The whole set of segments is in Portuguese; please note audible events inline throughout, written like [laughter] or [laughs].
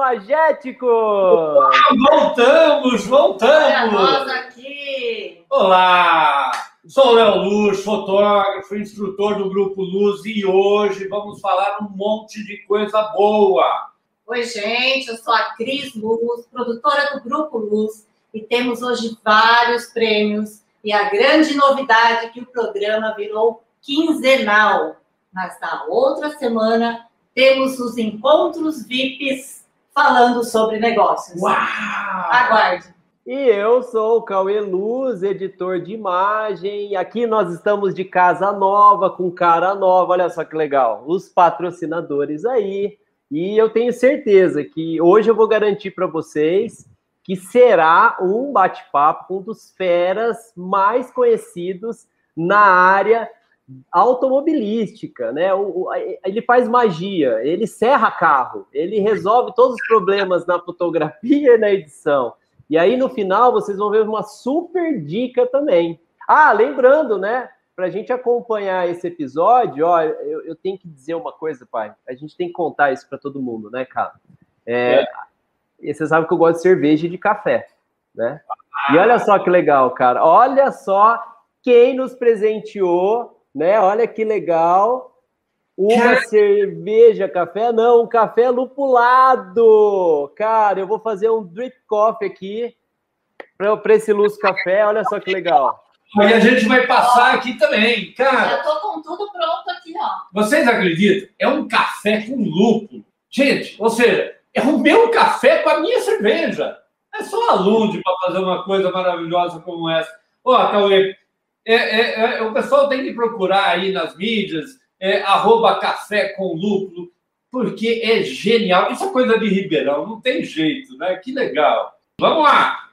imagéticos! Voltamos, voltamos! Olha nós aqui! Olá! Sou o Léo Luz, fotógrafo, instrutor do Grupo Luz e hoje vamos falar um monte de coisa boa. Oi, gente, eu sou a Cris Luz, produtora do Grupo Luz e temos hoje vários prêmios e a grande novidade é que o programa virou quinzenal. Mas na outra semana temos os encontros VIPs falando sobre negócios. Uau! Aguarde. E eu sou o Cauê Luz, editor de imagem, e aqui nós estamos de casa nova, com cara nova, olha só que legal, os patrocinadores aí, e eu tenho certeza que hoje eu vou garantir para vocês que será um bate-papo com um dos feras mais conhecidos na área automobilística, né? O, o, ele faz magia, ele serra carro, ele resolve todos os problemas na fotografia e na edição. E aí no final vocês vão ver uma super dica também. Ah, lembrando, né? Para a gente acompanhar esse episódio, ó, eu, eu, tenho que dizer uma coisa, pai. A gente tem que contar isso para todo mundo, né, cara? É, é. Você sabe que eu gosto de cerveja e de café, né? E olha só que legal, cara. Olha só quem nos presenteou né? Olha que legal. Uma cerveja, café, não, um café lupulado. Cara, eu vou fazer um drip coffee aqui para esse Luz Café. Olha só que legal. E a gente vai passar aqui também, cara. Já tô com tudo pronto aqui, ó. Vocês acreditam? É um café com lúpulo. Gente, ou seja, é o meu café com a minha cerveja. É só alude para fazer uma coisa maravilhosa como essa. Ó, Cauê, é, é, é, o pessoal tem que procurar aí nas mídias, é, arroba café com lúpulo, porque é genial. Isso é coisa de Ribeirão, não tem jeito, né? Que legal. Vamos lá!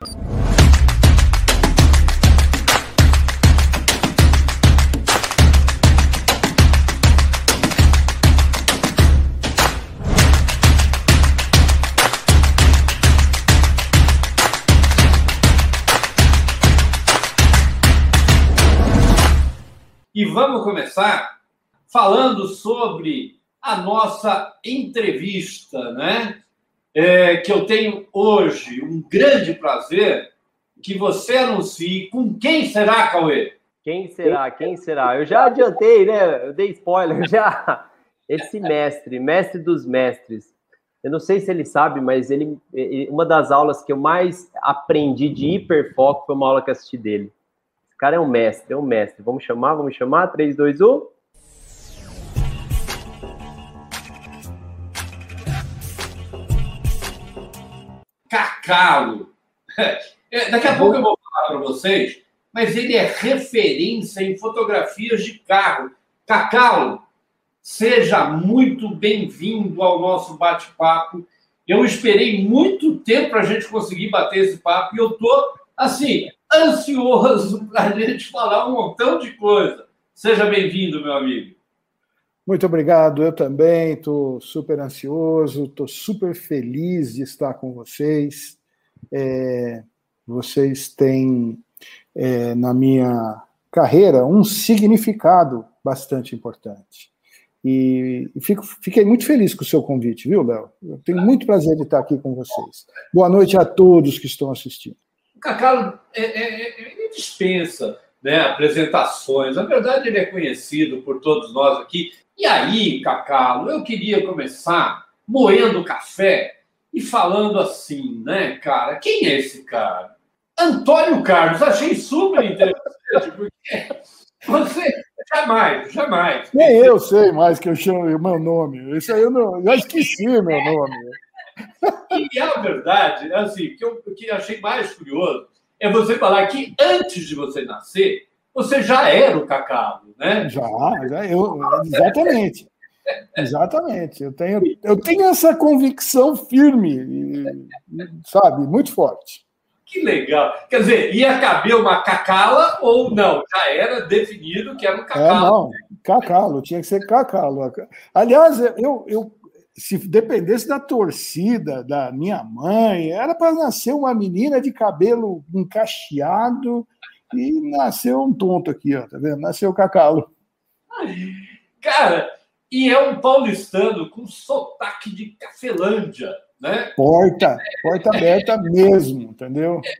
E vamos começar falando sobre a nossa entrevista, né? É, que eu tenho hoje um grande prazer que você anuncie com quem será, Cauê? Quem será? Quem será? Eu já adiantei, né? Eu dei spoiler [laughs] já. Esse mestre, mestre dos mestres. Eu não sei se ele sabe, mas ele, uma das aulas que eu mais aprendi de hiperfoco foi uma aula que assisti dele cara é um mestre, é um mestre. Vamos chamar, vamos chamar. 3, 2, 1. Cacalo. É, daqui a pouco eu vou falar para vocês, mas ele é referência em fotografias de carro. Cacalo, seja muito bem-vindo ao nosso bate-papo. Eu esperei muito tempo para a gente conseguir bater esse papo e eu tô assim ansioso para a gente falar um montão de coisa. Seja bem-vindo, meu amigo. Muito obrigado, eu também estou super ansioso, estou super feliz de estar com vocês. É, vocês têm, é, na minha carreira, um significado bastante importante. E, e fico, fiquei muito feliz com o seu convite, viu, Léo? Eu tenho muito prazer de estar aqui com vocês. Boa noite a todos que estão assistindo. O Cacalo é, é, é, dispensa né, apresentações. Na verdade, ele é conhecido por todos nós aqui. E aí, Cacalo, eu queria começar moendo café e falando assim, né, cara? Quem é esse cara? Antônio Carlos, achei super interessante, porque você jamais, jamais. Nem eu sei mais que eu chamo meu nome. Isso aí eu não, já esqueci meu nome. E a verdade, assim, que eu que achei mais curioso é você falar que antes de você nascer, você já era o cacau, né? Já, já eu, exatamente. Exatamente. Eu tenho, eu tenho essa convicção firme, sabe, muito forte. Que legal. Quer dizer, ia caber uma cacala ou não? Já era definido que era um cacalo. É, não, cacalo, tinha que ser cacalo. Aliás, eu, eu se dependesse da torcida da minha mãe, era para nascer uma menina de cabelo encaixeado e nasceu um tonto aqui, ó, tá vendo? Nasceu cacalo. Cara, e é um paulistano com sotaque de Cafelândia, né? Porta, porta aberta mesmo, entendeu? É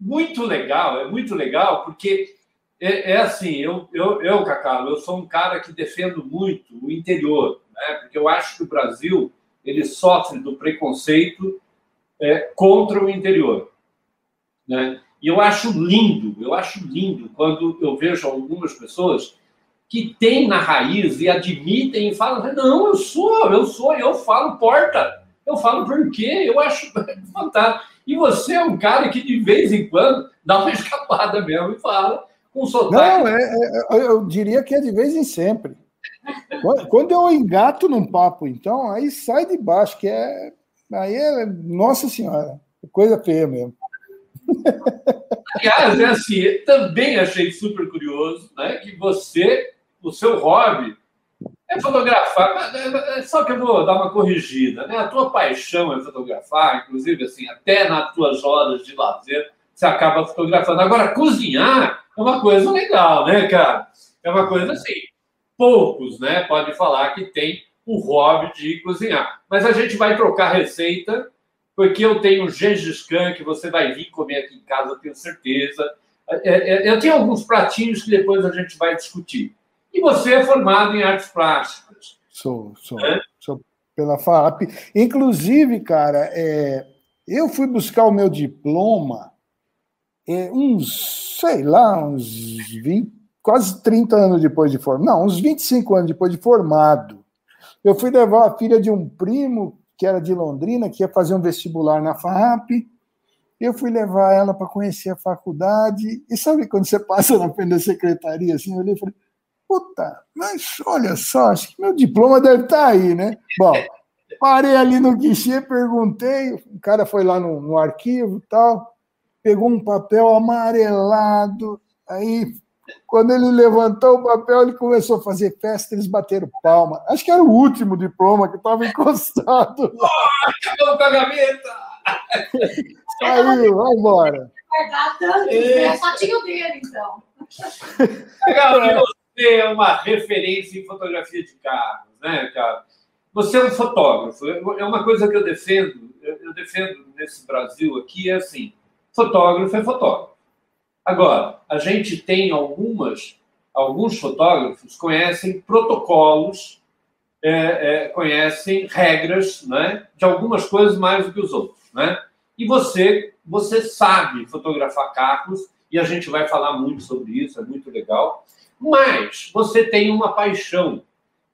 muito legal, é muito legal, porque é, é assim, eu, eu, eu, Cacau, eu sou um cara que defendo muito o interior, né? porque eu acho que o Brasil ele sofre do preconceito é, contra o interior. Né? E eu acho lindo, eu acho lindo quando eu vejo algumas pessoas que têm na raiz e admitem e falam, não, eu sou, eu sou, eu falo porta, eu falo por quê, eu acho [laughs] fantástico. E você é um cara que de vez em quando dá uma [laughs] escapada mesmo e fala, com sotaque. Não, é, é, eu diria que é de vez em sempre. Quando eu engato num papo, então, aí sai de baixo, que é. Aí é. Nossa Senhora, coisa feia mesmo. Aliás, é assim, também achei super curioso né, que você, o seu hobby, é fotografar. Só que eu vou dar uma corrigida, né? A tua paixão é fotografar, inclusive, assim, até nas tuas horas de lazer, você acaba fotografando. Agora, cozinhar é uma coisa legal, né, cara? É uma coisa assim. Poucos, né, pode falar que tem o hobby de cozinhar. Mas a gente vai trocar receita, porque eu tenho Gengis Khan, que você vai vir comer aqui em casa, tenho certeza. É, é, eu tenho alguns pratinhos que depois a gente vai discutir. E você é formado em artes plásticas. Sou, sou. É? Sou pela FAP. Inclusive, cara, é, eu fui buscar o meu diploma é, uns, sei lá, uns 20, quase 30 anos depois de formado. Não, uns 25 anos depois de formado. Eu fui levar a filha de um primo, que era de Londrina, que ia fazer um vestibular na FAP. Eu fui levar ela para conhecer a faculdade. E sabe quando você passa na frente da secretaria, assim, eu olhei e falei, puta, mas olha só, acho que meu diploma deve estar tá aí, né? Bom, parei ali no guichê, perguntei, o cara foi lá no, no arquivo e tal pegou um papel amarelado. Aí, quando ele levantou o papel, ele começou a fazer festa, eles bateram palma. Acho que era o último diploma que estava encostado. Acabou com a gaveta! Saiu, vai embora. É. só tinha o dele, então. Legal, é. você é uma referência em fotografia de carros, né, cara? Você é um fotógrafo. É uma coisa que eu defendo, eu defendo nesse Brasil aqui, é assim, fotógrafo é fotógrafo. Agora, a gente tem algumas, alguns fotógrafos conhecem protocolos, é, é, conhecem regras, né, de algumas coisas mais do que os outros, né? E você, você sabe fotografar carros e a gente vai falar muito sobre isso, é muito legal. Mas você tem uma paixão,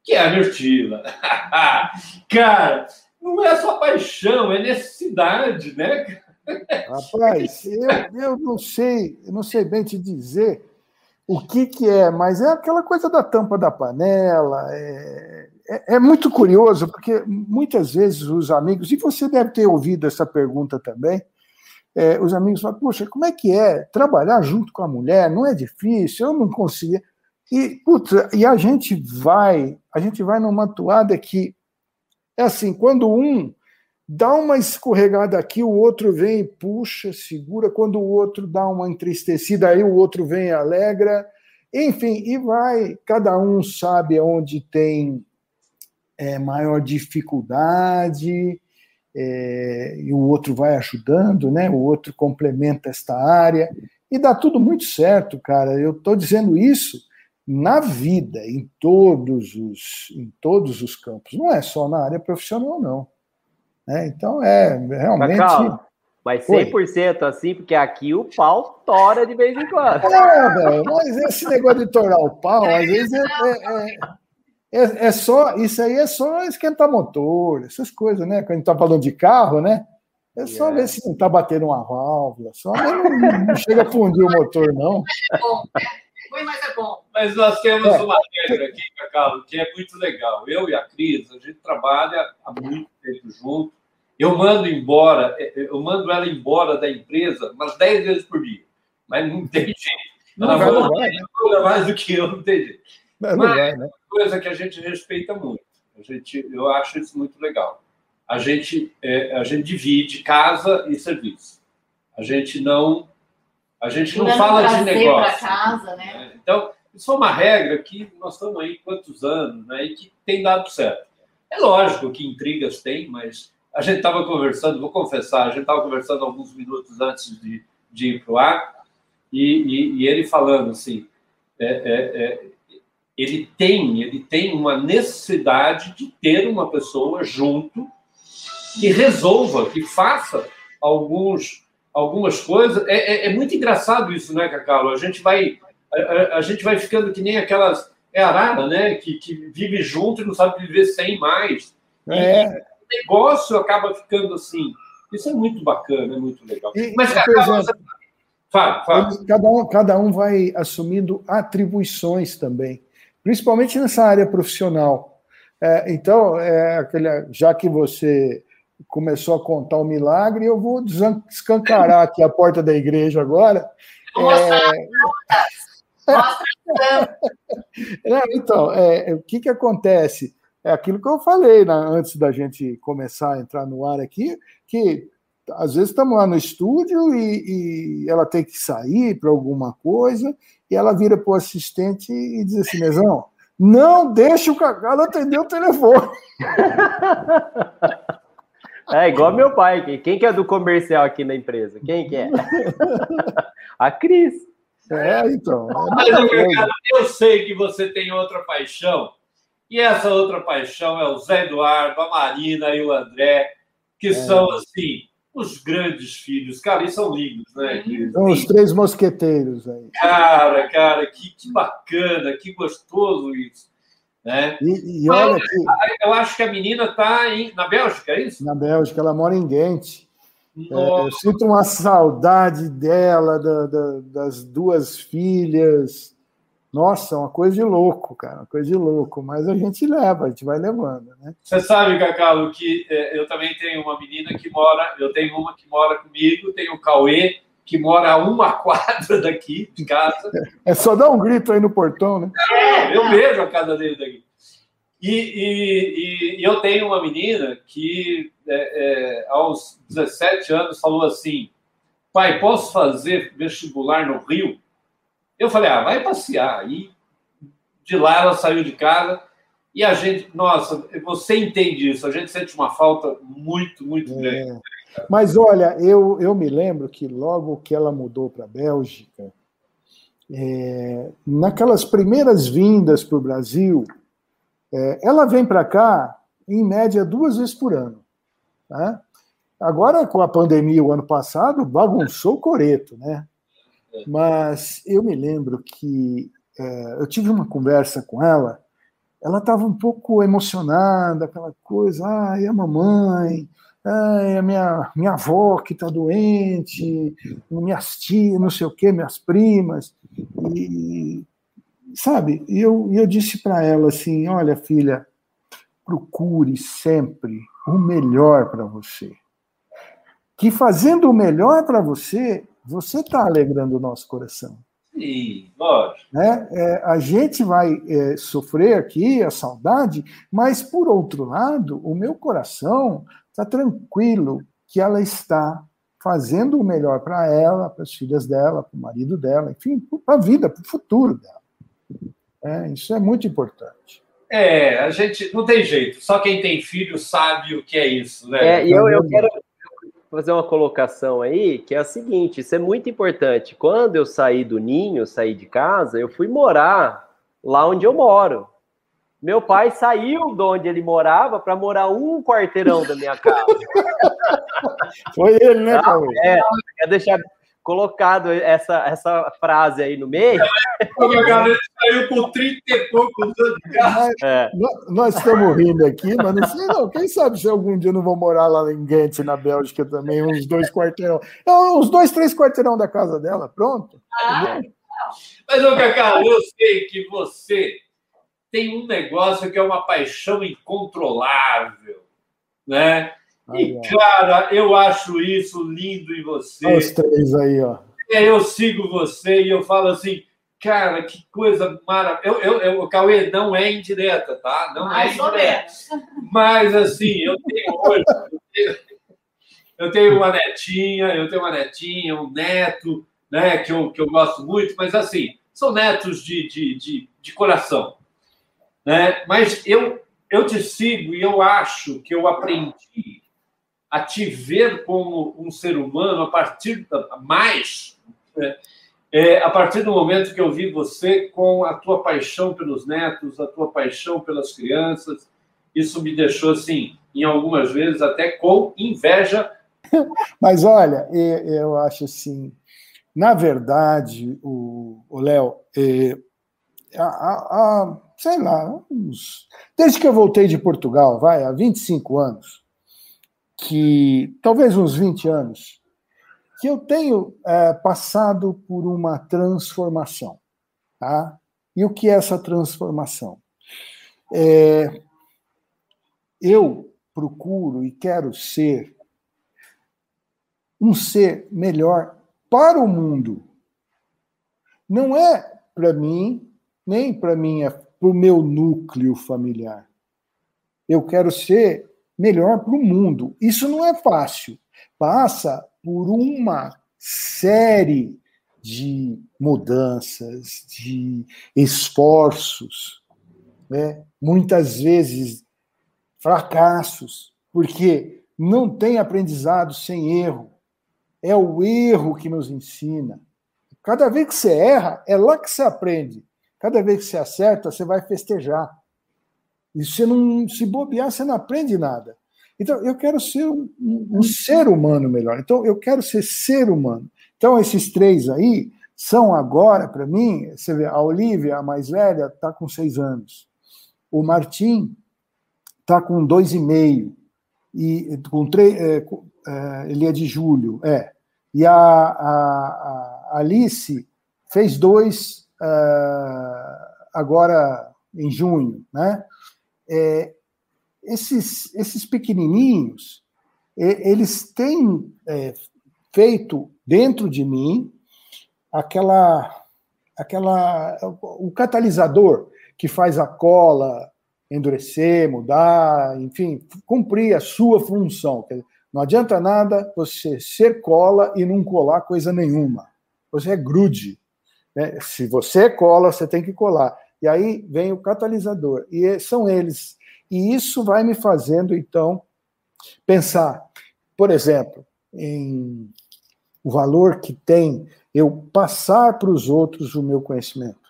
que é a Mirtila. [laughs] Cara, não é só paixão, é necessidade, né? Rapaz, eu, eu não sei, eu não sei bem te dizer o que, que é, mas é aquela coisa da tampa da panela. É, é, é, muito curioso, porque muitas vezes os amigos, e você deve ter ouvido essa pergunta também, é, os amigos falam, poxa, como é que é trabalhar junto com a mulher? Não é difícil, eu não conseguia. E, putz, e a gente vai, a gente vai numa toada que é assim, quando um dá uma escorregada aqui, o outro vem e puxa, segura, quando o outro dá uma entristecida, aí o outro vem e alegra, enfim, e vai, cada um sabe onde tem é, maior dificuldade, é, e o outro vai ajudando, né? O outro complementa esta área, e dá tudo muito certo, cara. Eu estou dizendo isso na vida, em todos os, em todos os campos, não é só na área profissional, não. Né? Então, é realmente. Mas 100% Oi. assim, porque aqui o pau tora de vez em quando. É, velho, mas esse negócio de torar o pau, às vezes é, é, é, é, só. Isso aí é só esquentar motor, essas coisas, né? Quando a gente tá falando de carro, né? É só ver se não tá batendo uma válvula, só não, não chega a fundir o motor, não. É bom, ruim, mas é bom. Mas nós temos é. uma regra aqui, Cacau, que é muito legal. Eu e a Cris, a gente trabalha há muito tempo junto. Eu mando embora, é, é, eu mando ela embora da empresa umas 10 vezes por dia. Mas não tem jeito. Ela vai, vai, né? mais do que eu, não tem jeito. Não, mas vai, né? é uma coisa que a gente respeita muito. A gente, eu acho isso muito legal. A gente, é, a gente divide casa e serviço. A gente não a gente não fala de negócio. Casa, né? Então, Isso é uma regra que nós estamos aí quantos anos, né? E que tem dado certo. É lógico que intrigas tem, mas a gente estava conversando, vou confessar, a gente estava conversando alguns minutos antes de, de ir para o ar, e, e, e, ele falando assim, é, é, é, ele tem, ele tem uma necessidade de ter uma pessoa junto que resolva, que faça alguns, algumas coisas. É, é, é muito engraçado isso, né, Cacau? A gente vai, a, a, gente vai ficando que nem aquelas é arara, né, que, que vive junto e não sabe viver sem mais. É. E, negócio acaba ficando assim. Isso é muito bacana, é muito legal. E, Mas, cara, exemplo, fala, fala. Cada, um, cada um vai assumindo atribuições também, principalmente nessa área profissional. É, então, é aquele, já que você começou a contar o milagre, eu vou escancarar aqui a porta da igreja agora. É... [laughs] Não, então, é, o que, que acontece? É aquilo que eu falei né, antes da gente começar a entrar no ar aqui, que às vezes estamos lá no estúdio e, e ela tem que sair para alguma coisa, e ela vira para o assistente e diz assim, Mesão, não deixe o Cacau atender o telefone. [laughs] É igual meu pai. Quem que é do comercial aqui na empresa? Quem que é? [laughs] A Cris. É, então. É Mas, eu sei que você tem outra paixão e essa outra paixão é o Zé Eduardo, a Marina e o André, que é. são, assim, os grandes filhos. Cara, eles são lindos, né? São os três mosqueteiros aí. Cara, cara, que, que bacana, que gostoso isso. Né? E, e olha Mas, Eu acho que a menina está na Bélgica, é isso? Na Bélgica, ela mora em Ghent. É, eu sinto uma saudade dela, da, da, das duas filhas. Nossa, uma coisa de louco, cara, uma coisa de louco. Mas a gente leva, a gente vai levando, né? Você sabe, Cacau, que é, eu também tenho uma menina que mora, eu tenho uma que mora comigo, tenho o Cauê, que mora a uma [laughs] quadra daqui de casa. É só dar um grito aí no portão, né? É, eu vejo a casa dele daqui. E, e, e, eu tenho uma menina que, é, é, aos 17 anos, falou assim: pai, posso fazer vestibular no Rio? Eu falei, ah, vai passear. E de lá ela saiu de casa e a gente, nossa, você entende isso, a gente sente uma falta muito, muito é. grande. Mas olha, eu, eu me lembro que logo que ela mudou para a Bélgica, é, naquelas primeiras vindas para o Brasil, é, ela vem para cá, em média, duas vezes por ano. Né? Agora, com a pandemia o ano passado, bagunçou o coreto, né? Mas eu me lembro que é, eu tive uma conversa com ela, ela estava um pouco emocionada, aquela coisa, ai, a mamãe, ai, a minha, minha avó que está doente, minhas tias, não sei o quê, minhas primas. E, sabe, e eu, eu disse para ela assim: olha, filha, procure sempre o melhor para você. Que fazendo o melhor para você, você está alegrando o nosso coração. Sim, lógico. Né? É, a gente vai é, sofrer aqui a saudade, mas, por outro lado, o meu coração está tranquilo que ela está fazendo o melhor para ela, para as filhas dela, para o marido dela, enfim, para a vida, para o futuro dela. É, isso é muito importante. É, a gente não tem jeito. Só quem tem filho sabe o que é isso, né? É, e eu, eu quero fazer uma colocação aí, que é a seguinte: isso é muito importante. Quando eu saí do ninho, saí de casa, eu fui morar lá onde eu moro. Meu pai saiu de onde ele morava para morar um quarteirão da minha casa. [laughs] Foi ele, né, Paulo? É, quer deixar colocado essa, essa frase aí no meio. A galera saiu com 30 e poucos anos de casa. É. Nós estamos rindo aqui, mas não sei não. Quem sabe se algum dia não vou morar lá em Ghent, na Bélgica também, uns dois quarteirão. Uns dois, três quarteirão da casa dela, pronto. Ah, mas, ô Cacau, eu sei que você tem um negócio que é uma paixão incontrolável, né? E, cara, eu acho isso lindo em você. Os três aí, ó. É, eu sigo você e eu falo assim, cara, que coisa maravilhosa. Eu, eu, eu, o Cauê não é indireta, tá? Não é Mais é indireta. Mas, assim, eu tenho hoje. Eu tenho uma netinha, eu tenho uma netinha, um neto, né, que eu, que eu gosto muito, mas assim, são netos de, de, de, de coração. Né? Mas eu, eu te sigo e eu acho que eu aprendi a te ver como um ser humano a partir da, mais né? é, a partir do momento que eu vi você com a tua paixão pelos netos, a tua paixão pelas crianças, isso me deixou assim, em algumas vezes até com inveja. [laughs] Mas olha, eu acho assim, na verdade, o Léo, é, sei lá, uns, desde que eu voltei de Portugal, vai, há 25 anos, que talvez uns 20 anos, que eu tenho é, passado por uma transformação. Tá? E o que é essa transformação? É, eu procuro e quero ser um ser melhor para o mundo. Não é para mim, nem para minha, para o meu núcleo familiar. Eu quero ser melhor para o mundo. Isso não é fácil. Passa por uma série de mudanças, de esforços, né? muitas vezes fracassos, porque não tem aprendizado sem erro. É o erro que nos ensina. Cada vez que você erra, é lá que você aprende. Cada vez que você acerta, você vai festejar. E se não se bobear, você não aprende nada. Então, eu quero ser um, um, ser humano melhor. Então, eu quero ser ser humano. Então, esses três aí são agora, para mim, você vê, a Olivia, a mais velha, está com seis anos. O Martim está com dois e meio. E com três, é, é, ele é de julho, é. E a, a, a Alice fez dois uh, agora em junho, né? É, esses, esses pequenininhos, eles têm é, feito dentro de mim aquela, aquela, o catalisador que faz a cola endurecer, mudar, enfim, cumprir a sua função. Não adianta nada você ser cola e não colar coisa nenhuma. Você é grude. Né? Se você é cola, você tem que colar. E aí vem o catalisador. E são eles e isso vai me fazendo, então, pensar, por exemplo, em o valor que tem eu passar para os outros o meu conhecimento.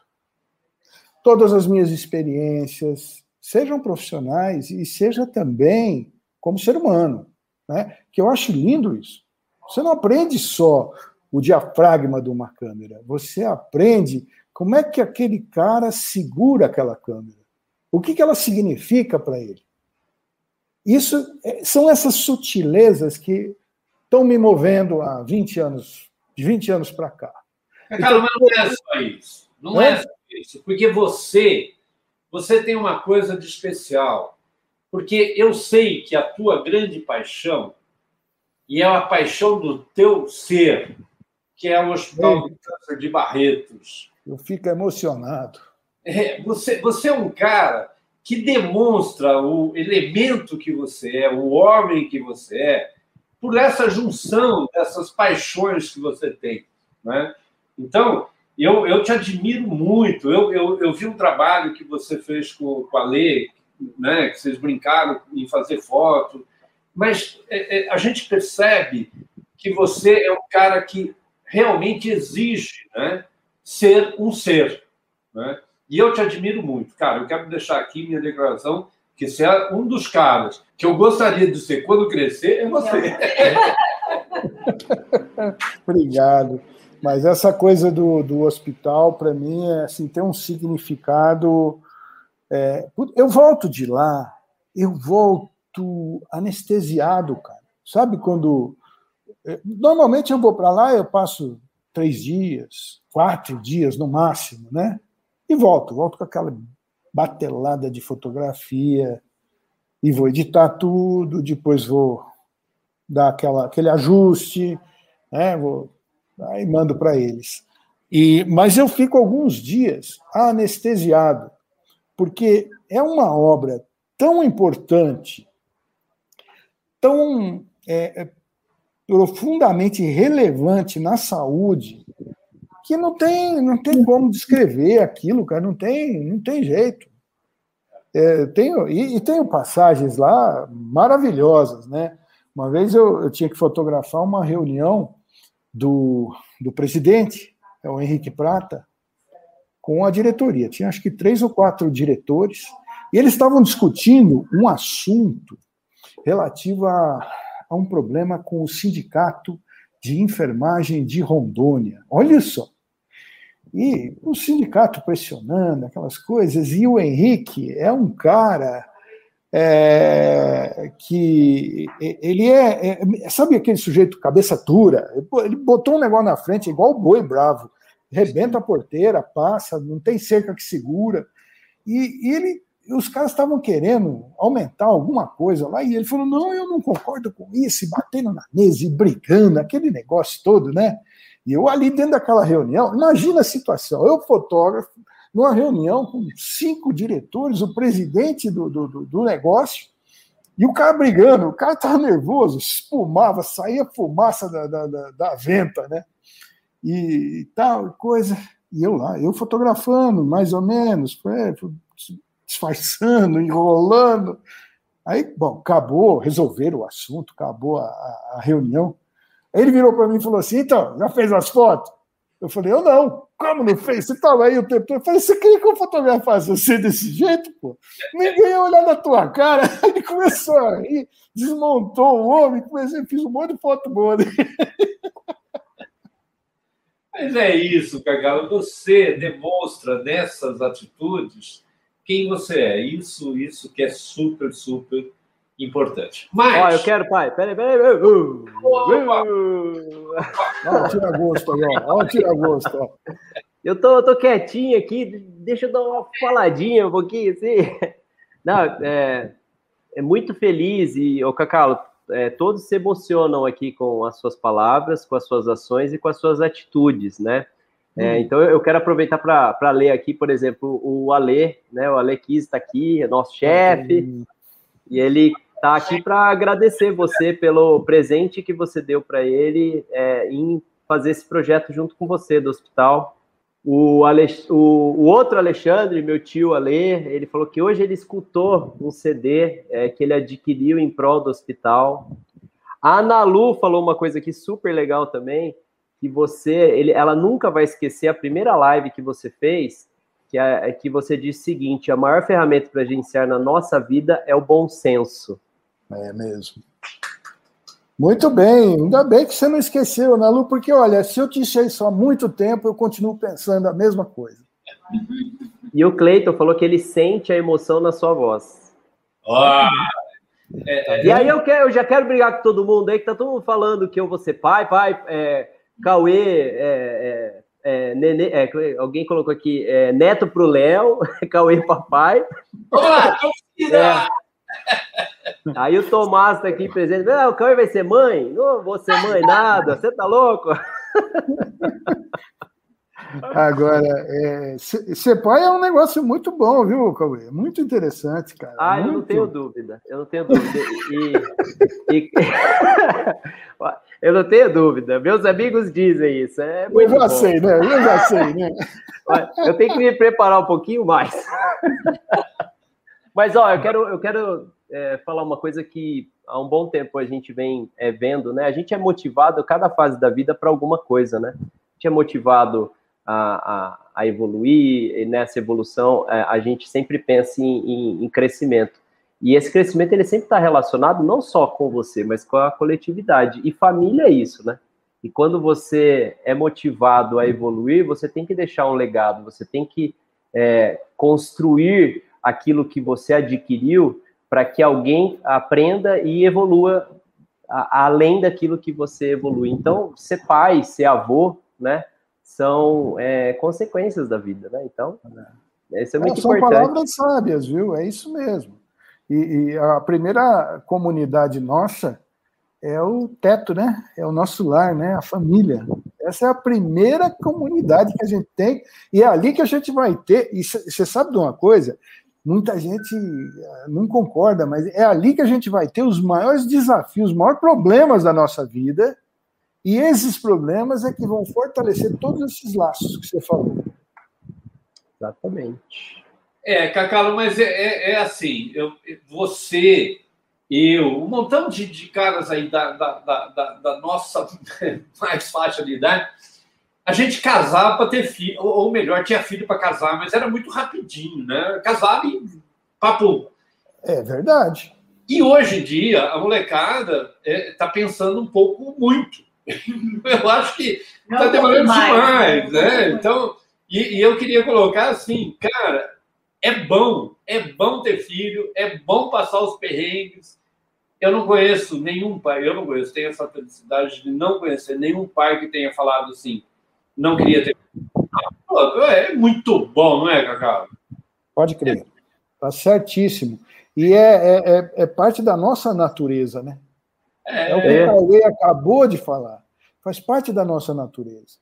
Todas as minhas experiências, sejam profissionais e seja também como ser humano, né? Que eu acho lindo isso. Você não aprende só o diafragma de uma câmera, você aprende como é que aquele cara segura aquela câmera. O que, que ela significa para ele? Isso é, são essas sutilezas que estão me movendo há 20 anos, de 20 anos para cá. Cara, então, mas não é só isso. Não é? é só isso. Porque você, você tem uma coisa de especial. Porque eu sei que a tua grande paixão, e é a paixão do teu ser, que é o Hospital de Câncer de Barretos. Eu fico emocionado. É, você, você é um cara que demonstra o elemento que você é, o homem que você é, por essa junção dessas paixões que você tem. Né? Então, eu, eu te admiro muito. Eu, eu, eu vi um trabalho que você fez com, com a Lê, né, que vocês brincaram em fazer foto, mas é, é, a gente percebe que você é um cara que realmente exige né, ser um ser. Né? E eu te admiro muito, cara. Eu quero deixar aqui minha declaração que se é um dos caras que eu gostaria de ser quando crescer, é você. [laughs] Obrigado. Mas essa coisa do, do hospital, para mim, é, assim, tem um significado. É, eu volto de lá, eu volto anestesiado, cara. Sabe quando. É, normalmente eu vou para lá, eu passo três dias, quatro dias no máximo, né? E volto, volto com aquela batelada de fotografia e vou editar tudo, depois vou dar aquela, aquele ajuste, né, vou, aí mando para eles. E, mas eu fico alguns dias anestesiado, porque é uma obra tão importante, tão é, é profundamente relevante na saúde, que não tem, não tem como descrever aquilo, cara, não tem, não tem jeito. É, tenho, e, e tenho passagens lá maravilhosas, né? Uma vez eu, eu tinha que fotografar uma reunião do, do presidente, é o Henrique Prata, com a diretoria. Tinha acho que três ou quatro diretores, e eles estavam discutindo um assunto relativo a, a um problema com o sindicato de enfermagem de Rondônia. Olha só. E o sindicato pressionando aquelas coisas, e o Henrique é um cara é, que ele é, é, Sabe aquele sujeito cabeça dura? Ele botou um negócio na frente, igual o boi bravo, rebenta a porteira, passa, não tem cerca que segura. E, e ele os caras estavam querendo aumentar alguma coisa lá, e ele falou: não, eu não concordo com isso, e batendo na mesa e brigando, aquele negócio todo, né? E eu ali dentro daquela reunião, imagina a situação, eu fotógrafo, numa reunião com cinco diretores, o presidente do, do, do negócio, e o cara brigando, o cara estava nervoso, espumava, saía fumaça da, da, da, da venta, né? E, e, tal, coisa. E eu lá, eu fotografando, mais ou menos, foi, foi disfarçando, [laughs] enrolando. Aí, bom, acabou, resolveram o assunto, acabou a, a reunião. Aí ele virou para mim e falou assim: então, já fez as fotos? Eu falei: eu não. Como não fez? Você estava aí o tempo todo. Eu falei: você queria que eu fotografasse você desse jeito, pô? Ninguém ia olhar na tua cara. [laughs] Aí ele começou a rir, desmontou o homem, comecei, fiz um monte de foto boa. [laughs] Mas é isso, Cagalo. Você demonstra nessas atitudes quem você é. Isso, isso que é super, super importante. Mas. Ó, eu quero, pai. Peraí, peraí. Uh, uh. tira gosto aí, ó. tira gosto, ó. Eu tô, tô quietinho aqui, deixa eu dar uma faladinha um pouquinho assim. Não, é, é muito feliz e, ô Cacalo, é, todos se emocionam aqui com as suas palavras, com as suas ações e com as suas atitudes, né? É, hum. então eu quero aproveitar para ler aqui, por exemplo, o Ale, né? O Ale Kiz está aqui, é nosso chefe, hum. e ele está aqui para agradecer você pelo presente que você deu para ele é, em fazer esse projeto junto com você do hospital. O, o, o, outro Alexandre, meu tio Ale, ele falou que hoje ele escutou um CD é, que ele adquiriu em prol do hospital. A Ana Lu falou uma coisa aqui super legal também, que você, ele, ela nunca vai esquecer a primeira live que você fez, que é, é que você disse o seguinte: a maior ferramenta para gerenciar na nossa vida é o bom senso. É mesmo. Muito bem, ainda bem que você não esqueceu, né, Lu? Porque, olha, se eu te encher isso há muito tempo, eu continuo pensando a mesma coisa. E o Cleiton falou que ele sente a emoção na sua voz. Oh, é, é, e aí eu, quero, eu já quero brigar com todo mundo aí, que tá todo mundo falando que eu vou ser pai, pai, é, Cauê, é, é, Nenê, é, alguém colocou aqui, é, neto pro Léo, [laughs] Cauê papai. Olá, é. Aí o Tomás tá aqui presente. Ah, o Cauê vai ser mãe? Não vou ser mãe, nada. Você tá louco? [laughs] Agora, é, é um negócio muito bom, viu, Cauê? Muito interessante, cara. Ah, muito. eu não tenho dúvida. Eu não tenho dúvida. E, e... [laughs] eu não tenho dúvida. Meus amigos dizem isso. É muito eu já bom. sei, né? Eu já sei, né? [laughs] Eu tenho que me preparar um pouquinho mais. [laughs] Mas, ó, eu quero, eu quero é, falar uma coisa que há um bom tempo a gente vem é, vendo, né? A gente é motivado, cada fase da vida, para alguma coisa, né? A gente é motivado a, a, a evoluir, e nessa evolução é, a gente sempre pensa em, em, em crescimento. E esse crescimento ele sempre está relacionado não só com você, mas com a coletividade. E família é isso, né? E quando você é motivado a evoluir, você tem que deixar um legado, você tem que é, construir aquilo que você adquiriu para que alguém aprenda e evolua a, além daquilo que você evolui. Então, ser pai, ser avô, né, são é, consequências da vida, né? Então, isso é muito é, são importante. São palavras sábias, viu? É isso mesmo. E, e, a primeira comunidade nossa é o teto, né? É o nosso lar, né? A família. Essa é a primeira comunidade que a gente tem e é ali que a gente vai ter. E você sabe de uma coisa? muita gente eh, não concorda, mas é ali que a gente vai ter os maiores desafios, os maiores problemas da nossa vida, E esses problemas é que vão fortalecer todos esses laços que você falou. Exatamente. É, Cacalo, mas é, é, é assim, eu, você, eu, um montão de, de caras aí da, da, da, da nossa [laughs] mais faixa de idade, a gente casava para ter filho, ou melhor, tinha filho para casar, mas era muito rapidinho, né? Casava e papo. É verdade. E hoje em dia, a molecada está é, tá pensando um pouco muito. [laughs] eu acho que está demorando demais, né? Então, e, e eu queria colocar assim, cara, é bom, é bom ter filho, é bom passar os perrengues. Eu não conheço nenhum pai, eu não conheço, tenho essa felicidade de não conhecer nenhum pai que tenha falado assim, não queria ter. É muito bom, não é, Cacau? Pode crer. Está certíssimo. E é, é, é, é, parte da nossa natureza, né? É, é o que o Cauê acabou de falar. Faz parte da nossa natureza.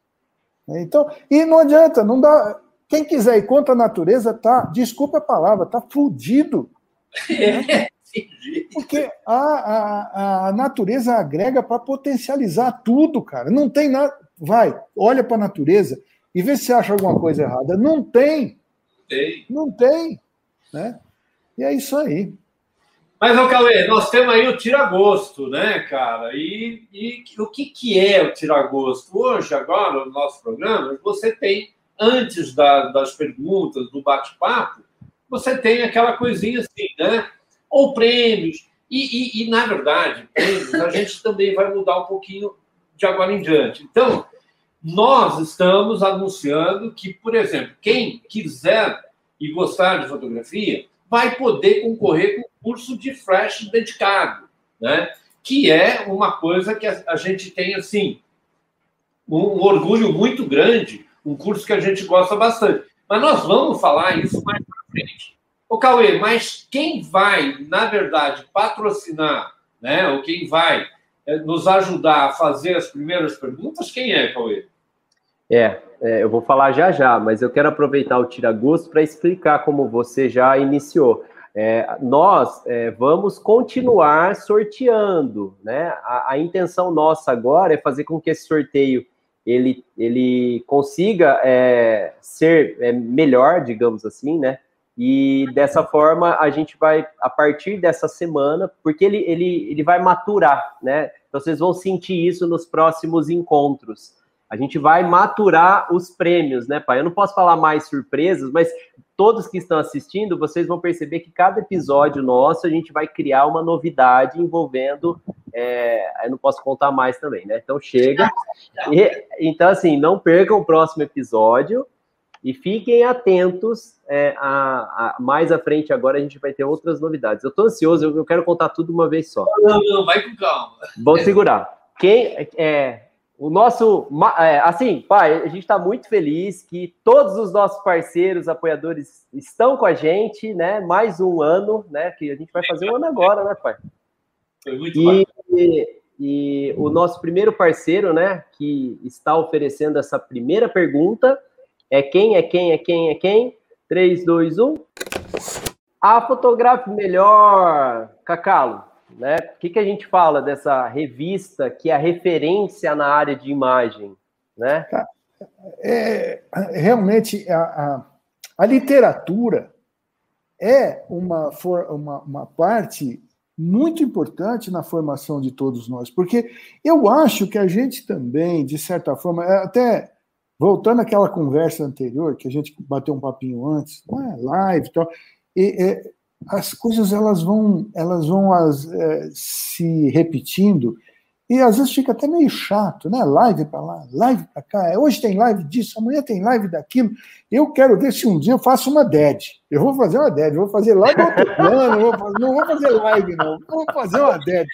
Então, e não adianta, não dá. Quem quiser ir contra a natureza, tá, desculpa a palavra, tá fudido. [laughs] Né? Porque a, a, a natureza agrega para potencializar tudo, cara. Não tem nada. Vai, olha para a natureza e vê se acha alguma coisa errada. Não tem. Tem. Não tem. Né? E é isso aí. Mas, ô Cauê, nós temos aí o tiragosto, né, cara? E, e o que, que é o tiragosto? Hoje, agora, no nosso programa, você tem, antes da, das perguntas, do bate-papo, você tem aquela coisinha assim, né? Ou prêmios. E, e, e, na verdade, prêmios, a gente também vai mudar um pouquinho de agora em diante. Então, nós estamos anunciando que, por exemplo, quem quiser e gostar de fotografia vai poder concorrer com curso de flash dedicado, né? que é uma coisa que a, gente tem assim um, orgulho muito grande, um curso que a gente gosta bastante. Mas nós vamos falar isso mais para frente. Ô, Cauê, mas quem vai, na verdade, patrocinar, né? Ou quem vai é, nos ajudar a fazer as primeiras perguntas, quem é, Cauê? É, é, eu vou falar já já, mas eu quero aproveitar o Tira Gosto para explicar como você já iniciou. É, nós é, vamos continuar sorteando, né? A, a, intenção nossa agora é fazer com que esse sorteio ele, ele consiga é, ser é, melhor, digamos assim, né? E dessa forma a gente vai, a partir dessa semana, porque ele, ele, ele vai maturar, né? Então vocês vão sentir isso nos próximos encontros. A gente vai maturar os prêmios, né, pai? Eu não posso falar mais surpresas, mas todos que estão assistindo, vocês vão perceber que cada episódio nosso a gente vai criar uma novidade envolvendo. É, eu não posso contar mais também, né? Então chega. E, então, assim, não percam o próximo episódio. E fiquem atentos, é, a, a, mais à frente agora a gente vai ter outras novidades. Eu estou ansioso, eu, eu, quero contar tudo uma vez só. Não, não, vai com calma. Vou segurar. Quem é o nosso, é, assim, pai, a gente está muito feliz que todos os nossos parceiros, apoiadores estão com a gente, né? Mais um ano, né? Que a gente vai fazer um ano agora, né, pai? Foi muito e, e, e o nosso primeiro parceiro, né, que está oferecendo essa primeira pergunta é quem, é quem, é quem, é quem? 3, 2, 1. A fotografe melhor, Cacalo, né? O que, que a gente fala dessa revista que é a referência na área de imagem, né? É, realmente a, a, a literatura é uma, uma, uma parte muito importante na formação de todos nós, porque eu acho que a gente também, de certa forma, é até voltando àquela conversa anterior, que a gente bateu um papinho antes, é, live e tal, e, é, as coisas elas vão, elas vão as, é, se repetindo, e às vezes fica até meio chato, né? Live para lá, live para cá. Hoje tem live disso, amanhã tem live daquilo. Eu quero ver se um dia eu faço uma DED. Eu vou fazer uma DED, vou fazer no outro plano, vou fazer, não vou fazer live, não. Vou fazer uma DED.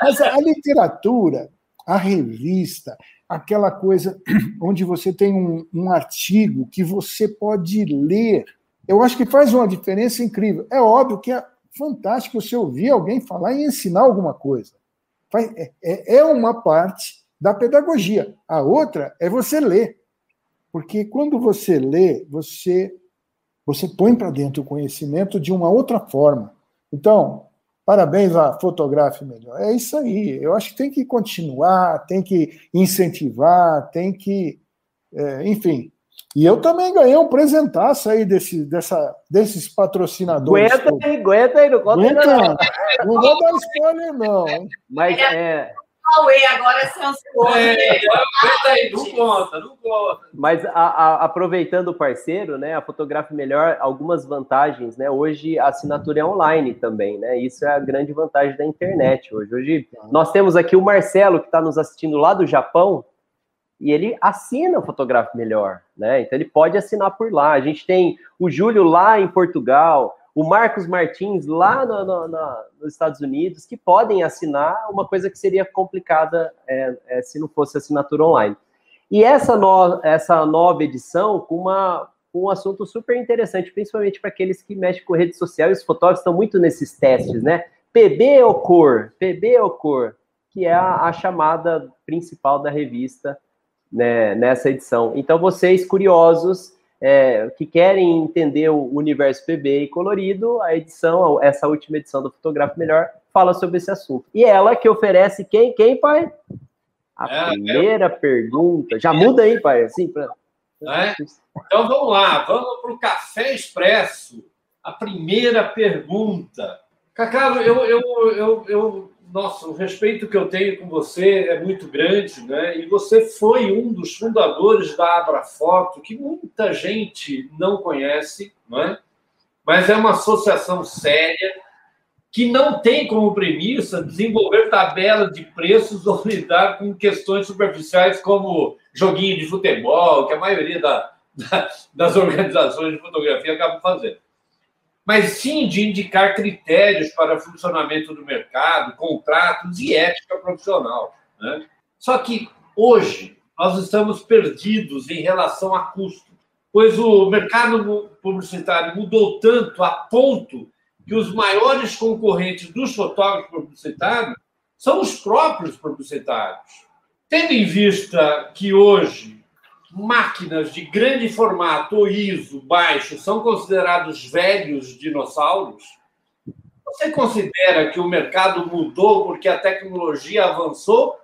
Mas a, a literatura, a revista, aquela coisa onde você tem um, um artigo que você pode ler. Eu acho que faz uma diferença incrível. É óbvio que é fantástico você ouvir alguém falar e ensinar alguma coisa. É, é, é uma parte da pedagogia. A outra é você ler. Porque quando você lê, você, você põe para dentro o conhecimento de uma outra forma. Então, Parabéns à Fotografe Melhor. É isso aí. Eu acho que tem que continuar, tem que incentivar, tem que. É, enfim. E eu também ganhei um presentaço aí desse, dessa, desses patrocinadores. Aguenta aí, aguenta aí, não conta aguenta, não. Não vou dar spoiler, não. Mas é. Huawei agora é ansioso. É, aí, não conta, não conta. Mas a, a, aproveitando o parceiro, né, a Fotografe Melhor, algumas vantagens, né? Hoje a assinatura é online também, né? Isso é a grande vantagem da internet hoje. Hoje nós temos aqui o Marcelo que está nos assistindo lá do Japão e ele assina o Fotografe Melhor, né? Então ele pode assinar por lá. A gente tem o Júlio lá em Portugal, o Marcos Martins lá no, no, no, nos Estados Unidos, que podem assinar uma coisa que seria complicada é, é, se não fosse assinatura online. E essa, no, essa nova edição com uma, um assunto super interessante, principalmente para aqueles que mexem com rede social, e os fotógrafos estão muito nesses testes, né? PB ou cor? PB ou cor? Que é a, a chamada principal da revista né, nessa edição. Então, vocês curiosos é, que querem entender o universo PB e colorido, a edição, essa última edição do Fotográfico Melhor, fala sobre esse assunto. E ela que oferece quem, quem, pai? A é, primeira é... pergunta. Já muda aí, pai, assim, pra... é? Então vamos lá, vamos para o Café Expresso. A primeira pergunta. Cacau, eu, eu, eu, eu nossa, o respeito que eu tenho com você é muito grande, né? E você foi um dos fundadores da Abrafoto, que muita gente não conhece, não é? Mas é uma associação séria que não tem como premissa desenvolver tabelas de preços ou lidar com questões superficiais como joguinho de futebol, que a maioria da, da, das organizações de fotografia acabam fazendo mas sim de indicar critérios para funcionamento do mercado, contratos e ética profissional. Né? Só que hoje nós estamos perdidos em relação a custo, pois o mercado publicitário mudou tanto a ponto que os maiores concorrentes dos fotógrafos publicitários são os próprios publicitários. Tendo em vista que hoje máquinas de grande formato ou ISO baixo são considerados velhos dinossauros? Você considera que o mercado mudou porque a tecnologia avançou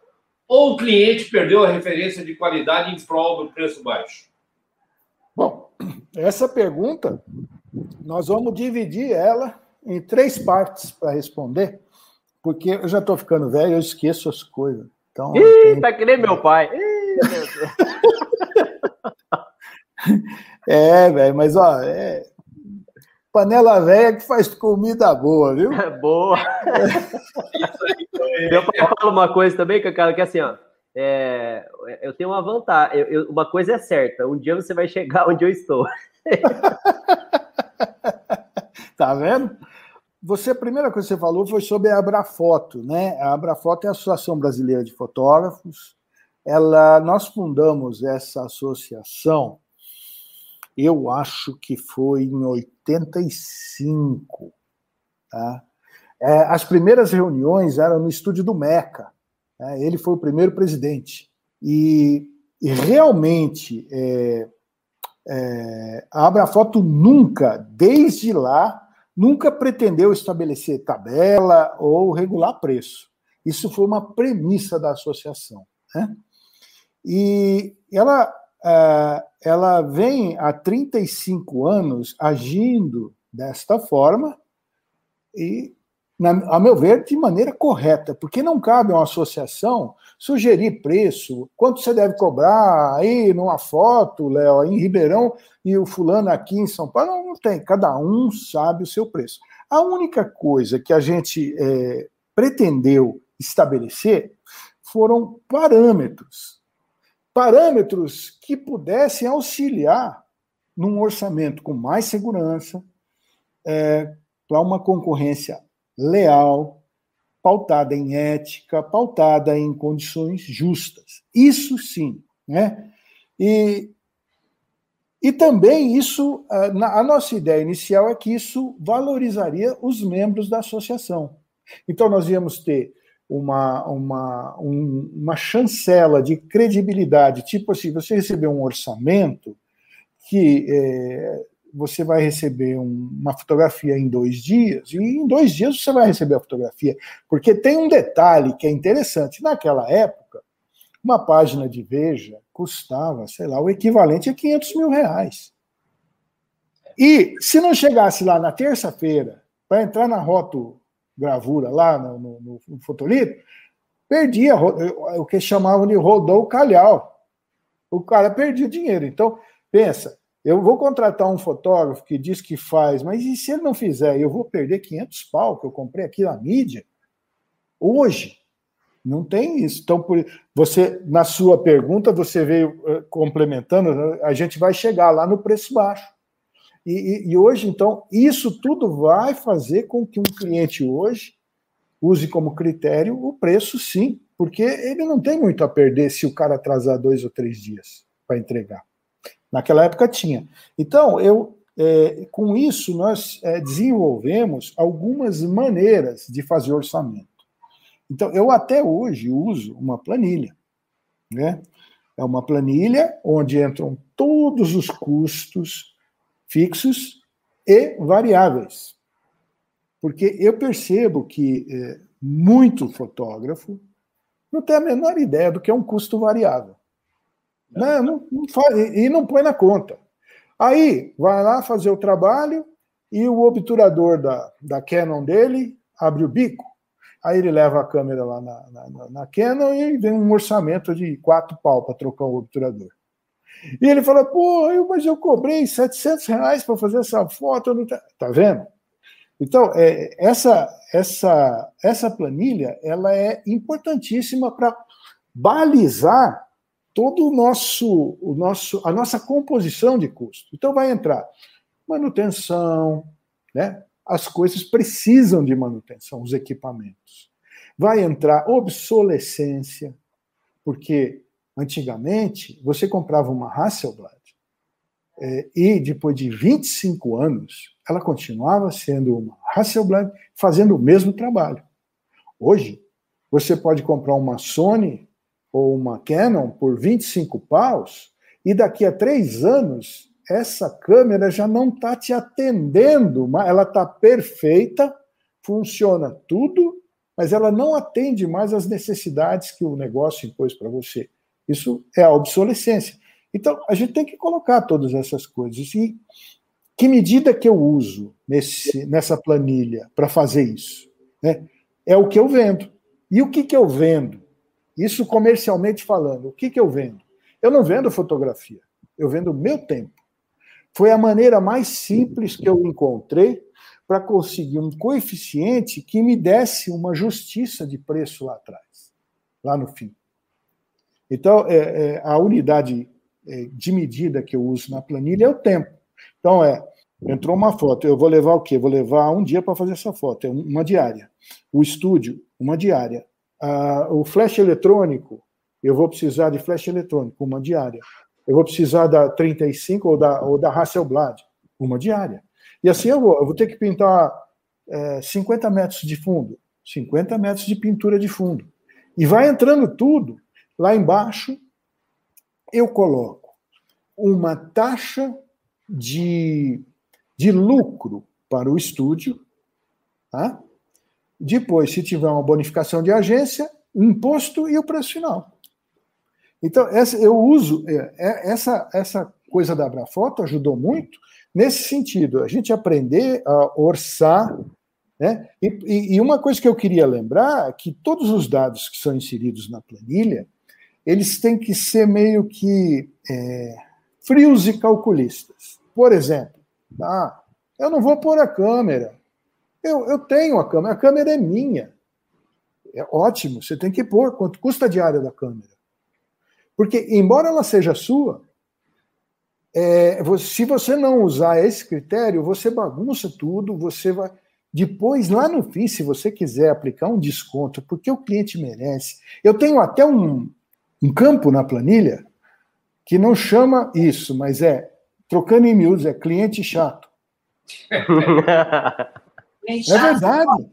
ou o cliente perdeu a referência de qualidade em prol do preço baixo? Bom, essa pergunta nós vamos dividir ela em três partes para responder, porque eu já estou ficando velho, eu esqueço as coisas. Então, Ih, tenho... tá que nem meu pai. Ih, meu Deus. [laughs] É, velho, mas ó, é... panela velha que faz comida boa, viu? É boa. Meu pai fala uma coisa também, cara, que é assim, ó. É, eu tenho uma vantagem. Eu, eu, uma coisa é certa: um dia você vai chegar onde eu estou. [laughs] tá vendo? Você, a primeira coisa que você falou foi sobre a Abrafoto, né? A Abrafoto é a Associação Brasileira de Fotógrafos. Ela, nós fundamos essa associação eu acho que foi em 85. Tá? É, as primeiras reuniões eram no estúdio do Meca. Né? Ele foi o primeiro presidente. E, e realmente, é, é, a Abrafoto nunca, desde lá, nunca pretendeu estabelecer tabela ou regular preço. Isso foi uma premissa da associação. Né? E ela ela vem há 35 anos agindo desta forma e, a meu ver, de maneira correta, porque não cabe a uma associação sugerir preço, quanto você deve cobrar aí numa foto, Léo, em Ribeirão e o fulano aqui em São Paulo. Não, não tem, cada um sabe o seu preço. A única coisa que a gente é, pretendeu estabelecer foram parâmetros parâmetros que pudessem auxiliar num orçamento com mais segurança, é, para uma concorrência leal, pautada em ética, pautada em condições justas. Isso sim. Né? E, e também isso, a, a nossa ideia inicial é que isso valorizaria os membros da associação. Então, nós íamos ter uma, uma, um, uma chancela de credibilidade, tipo assim, você recebeu um orçamento que é, você vai receber um, uma fotografia em dois dias, e em dois dias você vai receber a fotografia. Porque tem um detalhe que é interessante. Naquela época, uma página de Veja custava, sei lá, o equivalente a 500 mil reais. E se não chegasse lá na terça-feira, para entrar na rotogravura, lá no, no, no fotolito, perdia o que chamavam de rodou calhau. O cara perdia dinheiro. Então, pensa, eu vou contratar um fotógrafo que diz que faz, mas e se ele não fizer? Eu vou perder 500 pau que eu comprei aqui na mídia? Hoje, não tem isso. Então, por, você, na sua pergunta, você veio uh, complementando, a gente vai chegar lá no preço baixo. E, e, hoje, então, isso tudo vai fazer com que um cliente hoje use como critério o preço, sim, porque ele não tem muito a perder se o cara atrasar dois ou três dias para entregar. Naquela época tinha. Então, eu, é, com isso, nós é, desenvolvemos algumas maneiras de fazer orçamento. Então, eu até hoje uso uma planilha. Né? É uma planilha onde entram todos os custos fixos e variáveis. Porque eu percebo que é, muito fotógrafo não tem a menor ideia do que é um custo variável. Né? Não, não faz, e não põe na conta. Aí vai lá fazer o trabalho e o obturador da, da Canon dele abre o bico. Aí ele leva a câmera lá na, na, na Canon e vem um orçamento de quatro pau para trocar o obturador. E ele fala, pô, eu, mas eu cobrei 700 reais para fazer essa foto. Não tá... tá vendo? Então, é, essa, essa, essa planilha ela é importantíssima para balizar todo o nosso, o nosso, a nossa composição de custo. Então vai entrar manutenção, né? As coisas precisam de manutenção, os equipamentos. Vai entrar obsolescência, porque antigamente você comprava uma Hasselblad é, e depois de 25 anos ela continuava sendo uma Hasselblad fazendo o mesmo trabalho. Hoje você pode comprar uma Sony ou uma Canon por 25 paus, e daqui a três anos essa câmera já não está te atendendo, ela está perfeita, funciona tudo, mas ela não atende mais às necessidades que o negócio impôs para você. Isso é a obsolescência. Então, a gente tem que colocar todas essas coisas. E que medida que eu uso nesse, nessa planilha para fazer isso? Né? É o que eu vendo. E o que, que eu vendo? Isso comercialmente falando. O que, que eu vendo? Eu não vendo fotografia, eu vendo o meu tempo. Foi a maneira mais simples que eu encontrei para conseguir um coeficiente que me desse uma justiça de preço lá atrás, lá no fim. Então, é, é, a unidade é, de medida que eu uso na planilha é o tempo. Então, é, entrou uma foto, eu vou levar o quê? Vou levar um dia para fazer essa foto, é uma diária. O estúdio, uma diária ah, o flash eletrônico, eu vou precisar de flash eletrônico, uma diária. Eu vou precisar da 35 ou da, ou da Hasselblad, uma diária. E assim eu vou, eu vou ter que pintar é, 50 metros de fundo, 50 metros de pintura de fundo. E vai entrando tudo. Lá embaixo, eu coloco uma taxa de, de lucro para o estúdio, tá? Depois, se tiver uma bonificação de agência, imposto e o preço final. Então, essa, eu uso é, é, essa, essa coisa da Abrafoto ajudou muito nesse sentido, a gente aprender a orçar. Né? E, e uma coisa que eu queria lembrar é que todos os dados que são inseridos na planilha, eles têm que ser meio que é, frios e calculistas. Por exemplo, ah, eu não vou pôr a câmera, eu, eu tenho a câmera, a câmera é minha. É ótimo, você tem que pôr quanto custa a diária da câmera. Porque, embora ela seja sua, é, se você não usar esse critério, você bagunça tudo, você vai. Depois, lá no fim, se você quiser aplicar um desconto, porque o cliente merece. Eu tenho até um, um campo na planilha que não chama isso, mas é, trocando em miúdos, é cliente chato. [laughs] É verdade.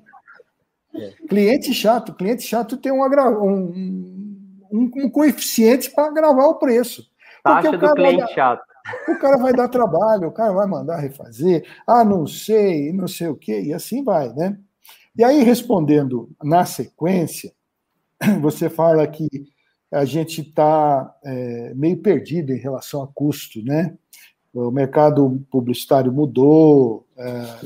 É. Cliente chato. Cliente chato tem um, um, um, um coeficiente para gravar o preço. Taxa do cliente chato. O cara vai dar trabalho, o cara vai mandar refazer, ah, não sei, não sei o quê, e assim vai, né? E aí, respondendo na sequência, [clears throat] você fala que a gente está é, meio perdido em relação a custo, né? O mercado publicitário mudou é,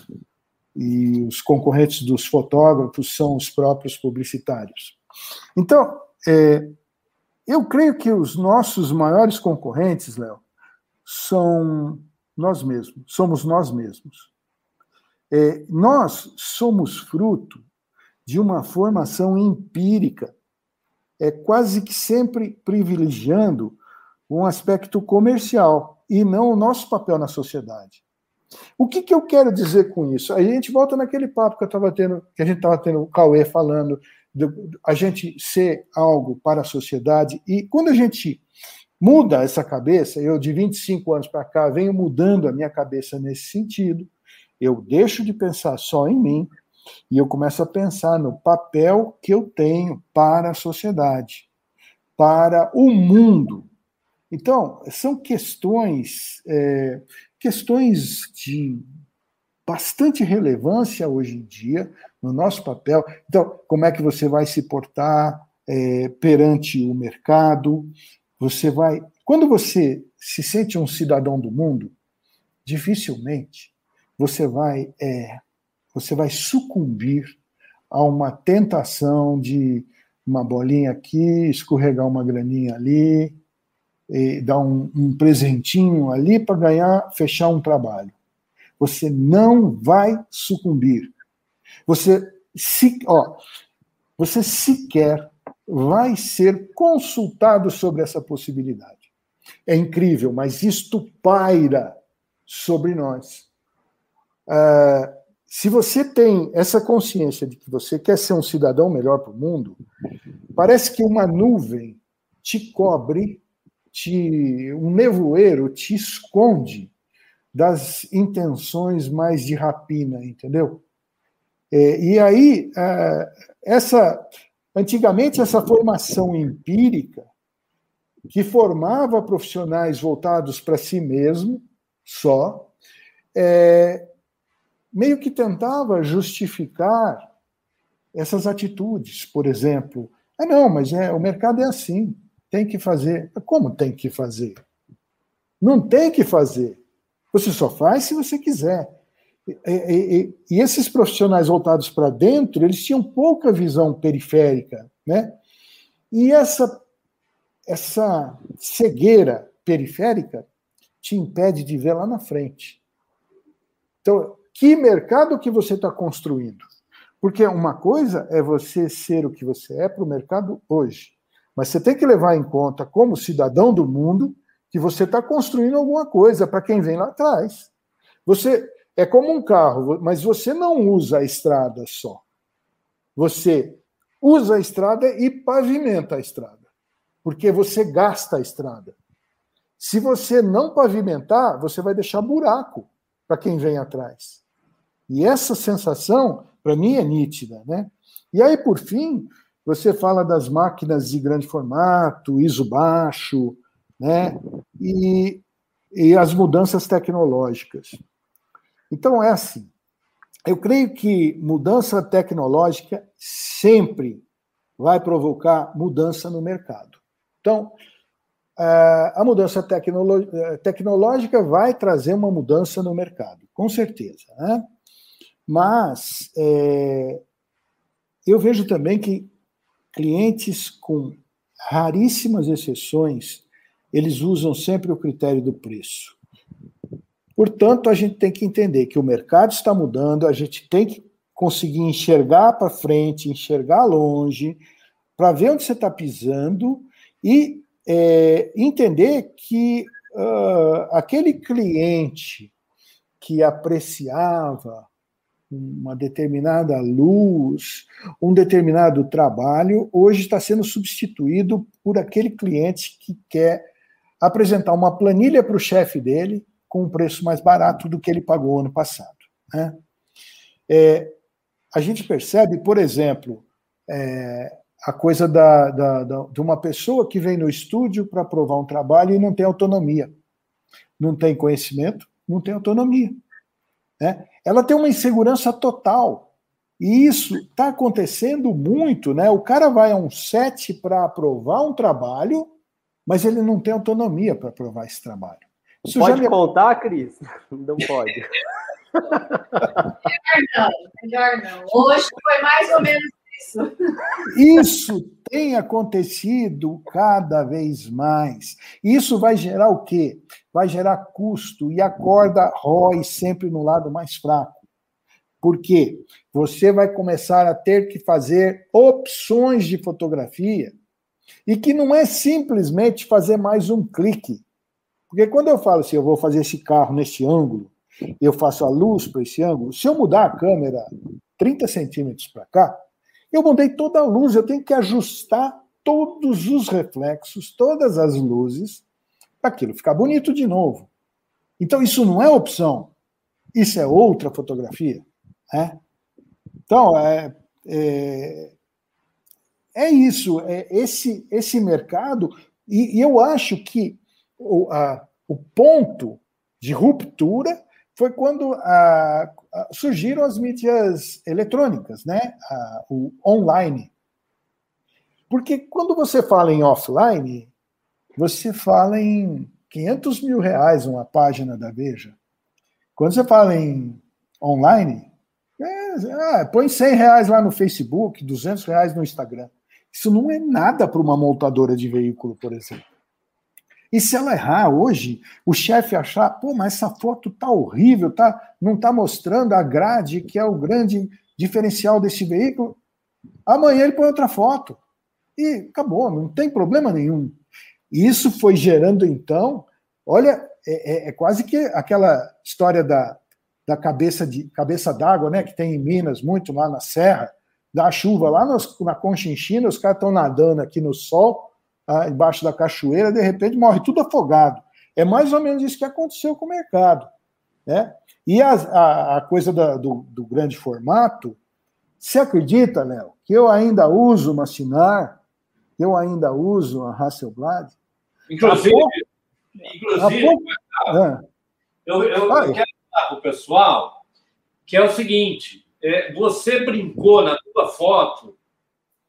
e os concorrentes dos fotógrafos são os próprios publicitários. Então, é, eu creio que os nossos maiores concorrentes, Léo, são nós mesmos, somos nós mesmos. É, nós somos fruto de uma formação empírica, é quase que sempre privilegiando um aspecto comercial e não o nosso papel na sociedade. O que, que eu quero dizer com isso? Aí a gente volta naquele papo que eu estava tendo, que a gente estava tendo o Cauê falando, de, a gente ser algo para a sociedade, e quando a gente muda essa cabeça, eu de 25 anos para cá venho mudando a minha cabeça nesse sentido, eu deixo de pensar só em mim e eu começo a pensar no papel que eu tenho para a sociedade, para o mundo. Então, são questões, é, questões de bastante relevância hoje em dia no nosso papel. Então, como é que você vai se portar é, perante o mercado? Você vai. Quando você se sente um cidadão do mundo, dificilmente você vai é, você vai sucumbir a uma tentação de uma bolinha aqui, escorregar uma graninha ali, dar um, um presentinho ali para ganhar, fechar um trabalho. Você não vai sucumbir. Você se, ó, você sequer vai ser consultado sobre essa possibilidade. É incrível, mas isto paira sobre nós. Uh, se você tem essa consciência de que você quer ser um cidadão melhor para o mundo, parece que uma nuvem te cobre, te, um nevoeiro te esconde das intenções mais de rapina, entendeu? É, e aí, essa antigamente, essa formação empírica, que formava profissionais voltados para si mesmo, só, é, meio que tentava justificar essas atitudes. Por exemplo, ah, não, mas é, o mercado é assim, tem que fazer. Como tem que fazer? Não tem que fazer. Você só faz se você quiser. E, e, e esses profissionais voltados para dentro, eles tinham pouca visão periférica, né? E essa essa cegueira periférica te impede de ver lá na frente. Então, que mercado que você está construindo? Porque uma coisa é você ser o que você é para o mercado hoje, mas você tem que levar em conta, como cidadão do mundo, que você está construindo alguma coisa para quem vem lá atrás. Você é como um carro, mas você não usa a estrada só. Você usa a estrada e pavimenta a estrada, porque você gasta a estrada. Se você não pavimentar, você vai deixar buraco para quem vem atrás. E essa sensação, para mim, é nítida. Né? E aí, por fim, você fala das máquinas de grande formato, ISO baixo, né? e, e as mudanças tecnológicas. Então, é assim. Eu creio que mudança tecnológica sempre vai provocar mudança no mercado. Então, a mudança tecnológica vai trazer uma mudança no mercado, com certeza. Né? Mas é, eu vejo também que clientes com raríssimas exceções, eles usam sempre o critério do preço. Portanto, a gente tem que entender que o mercado está mudando, a gente tem que conseguir enxergar para frente, enxergar longe, para ver onde você está pisando e é, entender que uh, aquele cliente que apreciava uma determinada luz, um determinado trabalho, hoje está sendo substituído por aquele cliente que quer apresentar uma planilha para o chefe dele com um preço mais barato do que ele pagou ano passado. Né? É, a gente percebe, por exemplo, é, a coisa da, da, da, de uma pessoa que vem no estúdio para provar um trabalho e não tem autonomia. não tem conhecimento, não tem autonomia. Né? Ela tem uma insegurança total. E isso está acontecendo muito, né? O cara vai a um set para aprovar um trabalho, mas ele não tem autonomia para aprovar esse trabalho. Isso pode me... contar, Cris? [laughs] Não pode. melhor não, melhor não. Hoje foi mais ou menos isso. Isso tem acontecido cada vez mais. Isso vai gerar o quê? Vai gerar custo e a corda rói sempre no lado mais fraco. Por quê? Você vai começar a ter que fazer opções de fotografia e que não é simplesmente fazer mais um clique. Porque quando eu falo assim, eu vou fazer esse carro nesse ângulo, eu faço a luz para esse ângulo, se eu mudar a câmera 30 centímetros para cá, eu mudei toda a luz, eu tenho que ajustar todos os reflexos, todas as luzes, para aquilo ficar bonito de novo. Então, isso não é opção, isso é outra fotografia. Né? Então, é, é, é isso, é esse, esse mercado, e, e eu acho que o, a, o ponto de ruptura foi quando a, surgiram as mídias eletrônicas, né? A, o online. Porque quando você fala em offline, você fala em 500 mil reais uma página da Veja. Quando você fala em online, é, ah, põe 100 reais lá no Facebook, 200 reais no Instagram. Isso não é nada para uma montadora de veículo, por exemplo. E se ela errar hoje, o chefe achar, pô, mas essa foto tá horrível, tá, não tá mostrando a grade, que é o grande diferencial desse veículo, amanhã ele põe outra foto. E acabou, não tem problema nenhum. Isso foi gerando, então, olha, é, é, é quase que aquela história da, da cabeça de cabeça d'água, né, que tem em Minas, muito lá na Serra, da chuva lá nos, na Conchinchina, os caras estão nadando aqui no sol, ah, embaixo da cachoeira, de repente morre tudo afogado. É mais ou menos isso que aconteceu com o mercado. Né? E a, a, a coisa da, do, do, grande formato, você acredita, Léo, que eu ainda uso uma Sinar, eu ainda uso a Hasselblad? Inclusive, pouco, inclusive pouco, ah, eu, eu, eu quero falar para o pessoal que é o seguinte: é, você brincou na tua foto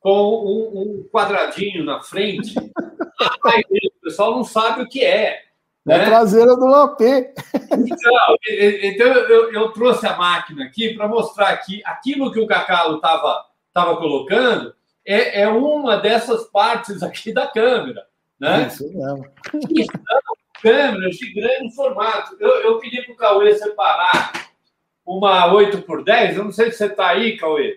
com um, um quadradinho na frente. o pessoal não sabe o que é. Né? É traseira do Lopé. Então, então eu, eu, trouxe a máquina aqui para mostrar que aquilo que o Cacalo estava tava colocando é, é, uma dessas partes aqui da câmera. Né? Isso mesmo. São câmeras de grande formato. Eu, eu pedi para o Cauê separar uma 8 por 10 eu não sei se você está aí, Cauê,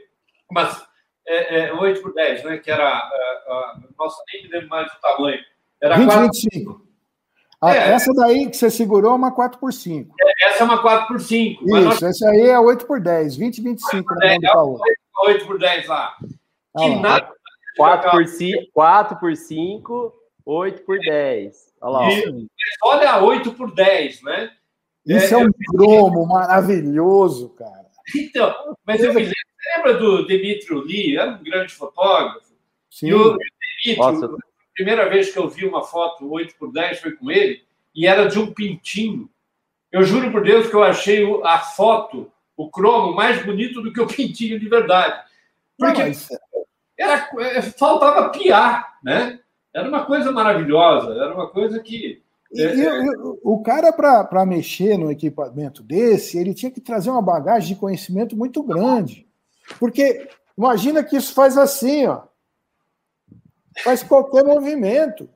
mas é, é, 8 por 10, né? Que era. É, a, nossa, nem me lembro mais do tamanho. Era 20, 4... 25. Ah, é, essa daí que você segurou é uma 4 por 5 é, Essa é uma 4 por 5 Isso, nós... essa aí é 8 por 10 20, 25 na mão do Paulo. 8 por 10 lá. Ah, que lá. nada. 4 por 5, 4 por 5, 8 por 10. Olha lá. E, olha a 8 por 10, né? Isso é, é um cromo maravilhoso, cara. Então, mas eu me lembro lembra do Demetrio Lee? Era um grande fotógrafo. Sim. E o Demetrio, a primeira vez que eu vi uma foto 8 por 10 foi com ele, e era de um pintinho. Eu juro por Deus que eu achei a foto, o cromo, mais bonito do que o pintinho de verdade. Porque Não, era, é, faltava piar, né? Era uma coisa maravilhosa, era uma coisa que. E, é, e, o cara, para mexer no equipamento desse, ele tinha que trazer uma bagagem de conhecimento muito grande. Porque imagina que isso faz assim, ó. Faz qualquer movimento.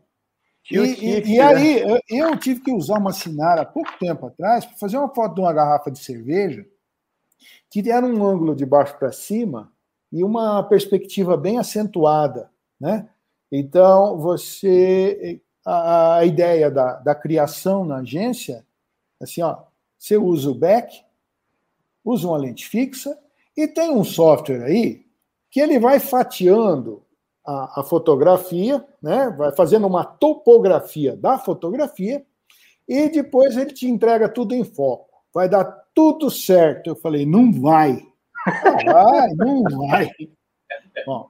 E, e, e, aí, eu, eu, tive que usar uma Sinara há pouco tempo atrás para fazer uma foto de uma garrafa de cerveja que era um ângulo de baixo para cima e uma perspectiva bem acentuada, né? Então, você... A, a ideia da, da criação na agência, assim, ó, você usa o back, usa uma lente fixa e tem um software aí que ele vai fatiando a, a, fotografia, né? vai fazendo uma topografia da fotografia, e depois ele te entrega tudo em foco. Vai dar tudo certo. Eu falei, não vai. Vai, não vai. Bom,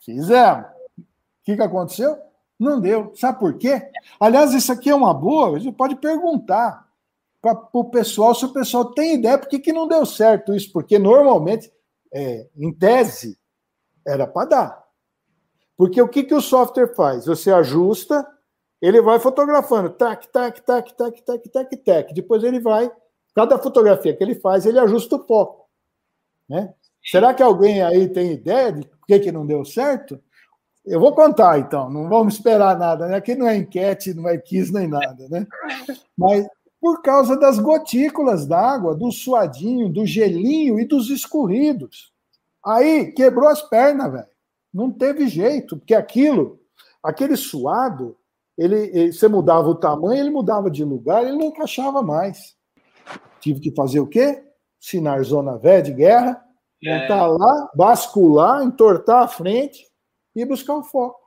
fizemos. O que, que aconteceu? Não deu. Sabe por quê? Aliás, isso aqui é uma boa, você pode perguntar para o pessoal se o pessoal tem ideia por que, que não deu certo isso, porque normalmente, é, em tese, era para dar. Porque o que, que o software faz? Você ajusta, ele vai fotografando, tac, tac, tac, tac, tac, tac, tac. Depois ele vai, cada fotografia que ele faz, ele ajusta o foco. Né? Será que alguém aí tem ideia de por que, que não deu certo? Eu vou contar, então, não vamos esperar nada, né? Aqui não é enquete, não é quiz nem nada, né? Mas por causa das gotículas d'água, do suadinho, do gelinho e dos escorridos. Aí quebrou as pernas, velho. Não teve jeito, porque aquilo, aquele suado, ele, ele, você mudava o tamanho, ele mudava de lugar, ele não encaixava mais. Tive que fazer o quê? Sinar zona velha de guerra, é. montar lá, bascular, entortar a frente e buscar o foco.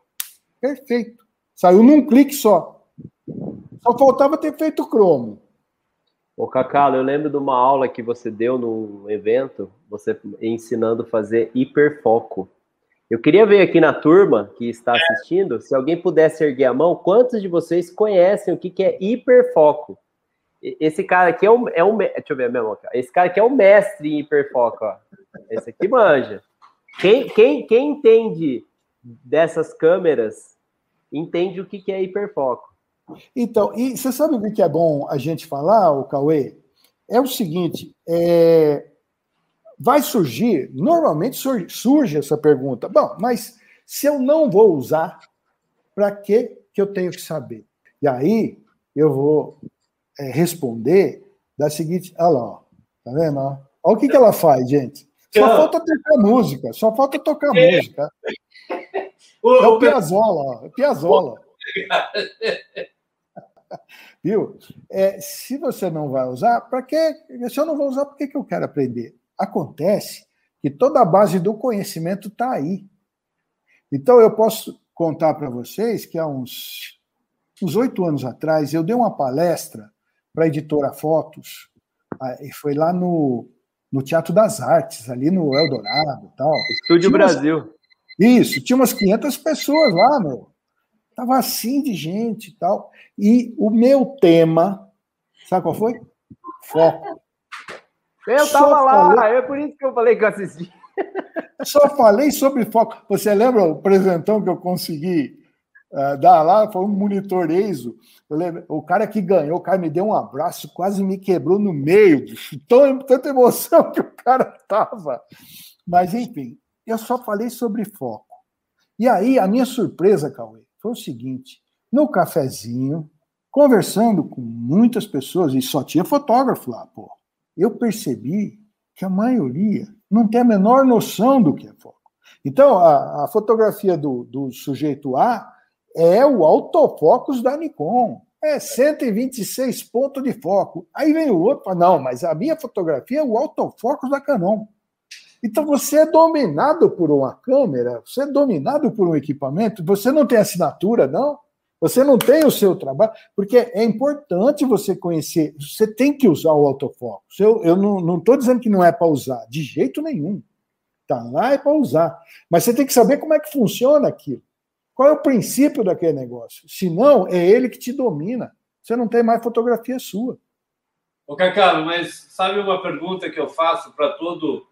Perfeito. Saiu num clique só. Só faltava ter feito cromo. Ô, Cacalo, eu lembro de uma aula que você deu num evento, você ensinando a fazer hiperfoco. Eu queria ver aqui na turma que está assistindo, se alguém pudesse erguer a mão, quantos de vocês conhecem o que, que é hiperfoco? Esse cara aqui é um, é um. Deixa eu ver a minha mão. Esse cara aqui é o mestre em hiperfoco, ó. Esse aqui manja. Quem, quem, quem entende dessas câmeras entende o que, que é hiperfoco. Então, e você sabe o que é bom a gente falar, o Cauê? É o seguinte: é, vai surgir, normalmente surge, essa pergunta. Bom, mas se eu não vou usar, para que que eu tenho que saber? E aí eu vou é, responder da seguinte, olha lá, ó, tá vendo? Olha o que, que ela faz, gente. Só falta tocar música, só falta tocar é. música. É o Piazzolla, ó, é Piazzolla. [laughs] Viu? É, se você não vai usar, para que? Se eu não vou usar, por que, que eu quero aprender? Acontece que toda a base do conhecimento está aí. Então, eu posso contar para vocês que há uns oito anos atrás, eu dei uma palestra para a editora Fotos, e foi lá no, no Teatro das Artes, ali no Eldorado tal. Estúdio tinha Brasil. Umas, isso, tinha umas 500 pessoas lá, meu. Tava assim de gente e tal. E o meu tema, sabe qual foi? Foco. Eu estava lá, falei... é por isso que eu falei que eu assisti. Só falei sobre foco. Você lembra o presentão que eu consegui uh, dar lá? Foi um monitor EISO. Lembro, o cara que ganhou, o cara me deu um abraço, quase me quebrou no meio. Tão, tanta emoção que o cara tava. Mas, enfim, eu só falei sobre foco. E aí, a minha surpresa, Cauê, foi o seguinte: no cafezinho, conversando com muitas pessoas, e só tinha fotógrafo lá, pô, eu percebi que a maioria não tem a menor noção do que é foco. Então, a, a fotografia do, do sujeito A é o autofocus da Nikon. É 126 pontos de foco. Aí vem o outro e fala, não, mas a minha fotografia é o autofocus da Canon. Então você é dominado por uma câmera, você é dominado por um equipamento, você não tem assinatura, não? Você não tem o seu trabalho, porque é importante você conhecer, você tem que usar o autofoco. Eu, eu não estou dizendo que não é para usar, de jeito nenhum. Tá lá é para usar. Mas você tem que saber como é que funciona aquilo. Qual é o princípio daquele negócio? Senão, é ele que te domina. Você não tem mais fotografia sua. Ô, Cacalo, mas sabe uma pergunta que eu faço para todo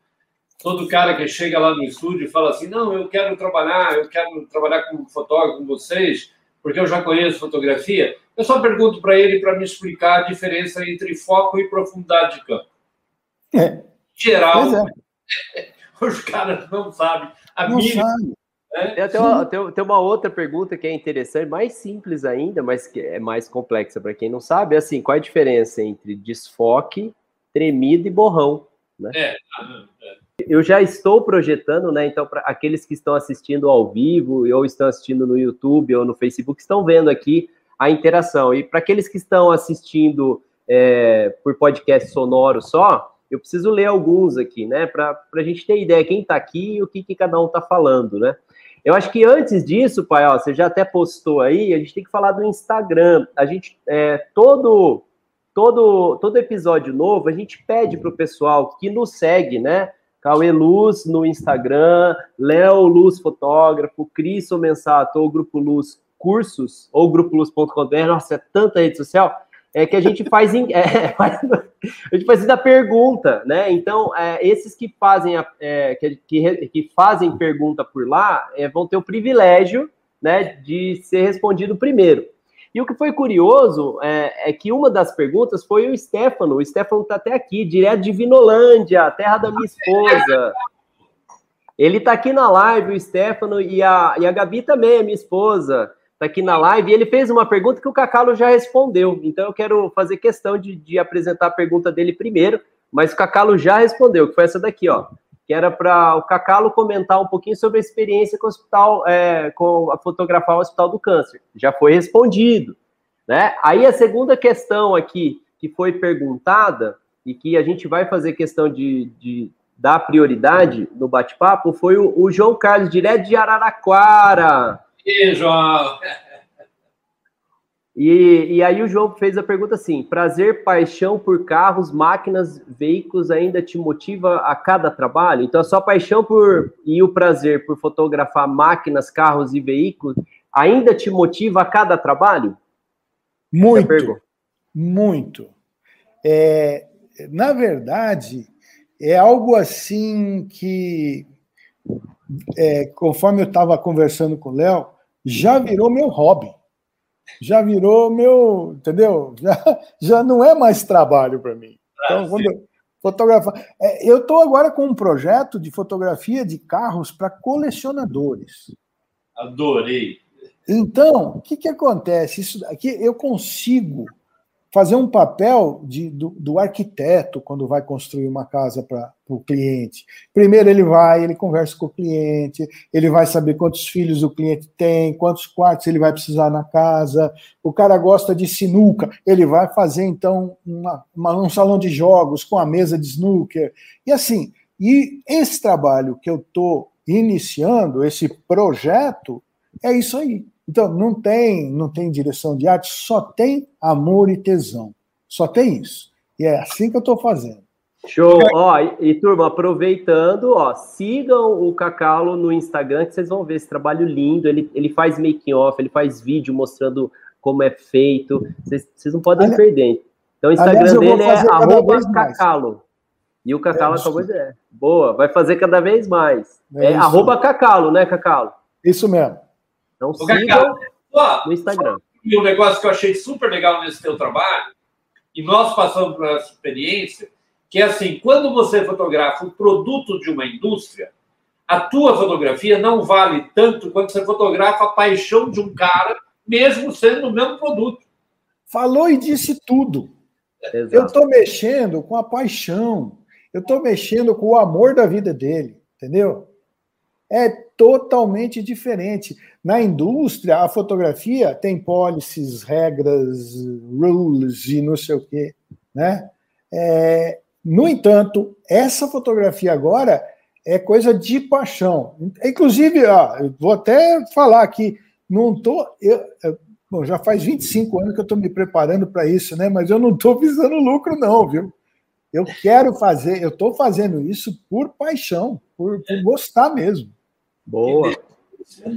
todo cara que chega lá no estúdio e fala assim: não, eu quero trabalhar, eu quero trabalhar como fotógrafo com vocês, porque eu já conheço fotografia. Eu só pergunto para ele para me explicar a diferença entre foco e profundidade de campo. É. Geral, é. [laughs] os caras não sabem. A não mínima, sabe. Né? Tem, uma, tem, tem, uma outra pergunta que é interessante, mais simples ainda, mas que é mais complexa para quem não sabe. É assim, qual é a diferença entre desfoque, tremido e borrão? Né? É, é. Eu já estou projetando, né? Então, para aqueles que estão assistindo ao vivo ou estão assistindo no YouTube ou no Facebook, estão vendo aqui a interação. E para aqueles que estão assistindo é, por podcast sonoro só, eu preciso ler alguns aqui, né? Para a gente ter ideia quem está aqui e o que, que cada um está falando, né? Eu acho que antes disso, pai, ó, você já até postou aí, a gente tem que falar do Instagram. A gente, é, todo, todo, todo episódio novo, a gente pede para o pessoal que nos segue, né? Cauê Luz no Instagram, Léo Luz Fotógrafo, Cris Mensato, o Grupo Luz cursos, ou grupolus.com.br, nossa, é tanta rede social, é que a gente [laughs] faz, é, a gente faz da pergunta, né? Então, é, esses que fazem, a, é, que, que, que, fazem pergunta por lá é, vão ter o privilégio né, de ser respondido primeiro. E o que foi curioso é, é, que uma das perguntas foi o Stefano. O Stefano está até aqui, direto de Vinolândia, terra da minha esposa. Ele está aqui na live, o Stefano, e a, e a Gabi também, a minha esposa, está aqui na live. E ele fez uma pergunta que o Cacalo já respondeu. Então eu quero fazer questão de, de apresentar a pergunta dele primeiro, mas o Cacalo já respondeu, que foi essa daqui, ó que era para o Cacalo comentar um pouquinho sobre a experiência com o hospital, é, com a fotografar o Hospital do Câncer. Já foi respondido, né? Aí a segunda questão aqui que foi perguntada e que a gente vai fazer questão de, de dar prioridade no bate-papo foi o, o, João Carlos, direto de Araraquara. E João? E, e aí o João fez a pergunta assim: prazer, paixão por carros, máquinas, veículos ainda te motiva a cada trabalho? Então a sua paixão por e o prazer por fotografar máquinas, carros e veículos ainda te motiva a cada trabalho? Muito, muito. É, na verdade, é algo assim que, é, conforme eu estava conversando com o Léo, já virou meu hobby já virou meu, entendeu? Já, já não é mais trabalho para mim. Então, ah, quando eu fotografar, é, eu estou agora com um projeto de fotografia de carros para colecionadores. Adorei. Então, o que, que acontece? Isso aqui eu consigo fazer um papel de, do, do, arquiteto quando vai construir uma casa para o cliente. Primeiro ele vai, ele conversa com o cliente, ele vai saber quantos filhos o cliente tem, quantos quartos ele vai precisar na casa. O cara gosta de sinuca, ele vai fazer então uma, uma, um salão de jogos com a mesa de snooker. E assim, e esse trabalho que eu estou iniciando, esse projeto, é isso aí. Então, não tem, não tem direção de arte, só tem amor e tesão. Só tem isso. E é assim que eu estou fazendo. Show! Ó, e, e, turma, aproveitando, ó, sigam o Cacalo no Instagram, que vocês vão ver esse trabalho lindo. Ele, ele faz making off, ele faz vídeo mostrando como é feito. Vocês, vocês não podem perder. Então, o Instagram aliás, dele é arroba Cacalo. E o Cacalo é, acabou de. É. Boa, vai fazer cada vez mais. É, é arroba Cacalo, né, Cacalo? Isso mesmo. Então sigam no Instagram. E um negócio que eu achei super legal nesse teu trabalho, e nós passamos por essa experiência, que é assim, quando você fotografa o produto de uma indústria, a tua fotografia não vale tanto quanto você fotografa a paixão de um cara, mesmo sendo o mesmo produto. Falou e disse tudo. Exato. Eu estou mexendo com a paixão, eu estou mexendo com o amor da vida dele, entendeu? É totalmente diferente. Na indústria, a fotografia tem policies, regras, rules e não sei o quê. Né? É, no entanto, essa fotografia agora é coisa de paixão. Inclusive, ó, vou até falar aqui, não estou. Bom, já faz 25 anos que eu estou me preparando para isso, né? Mas eu não estou visando lucro, não, viu? Eu quero fazer, eu estou fazendo isso por paixão, por, por gostar mesmo. Boa.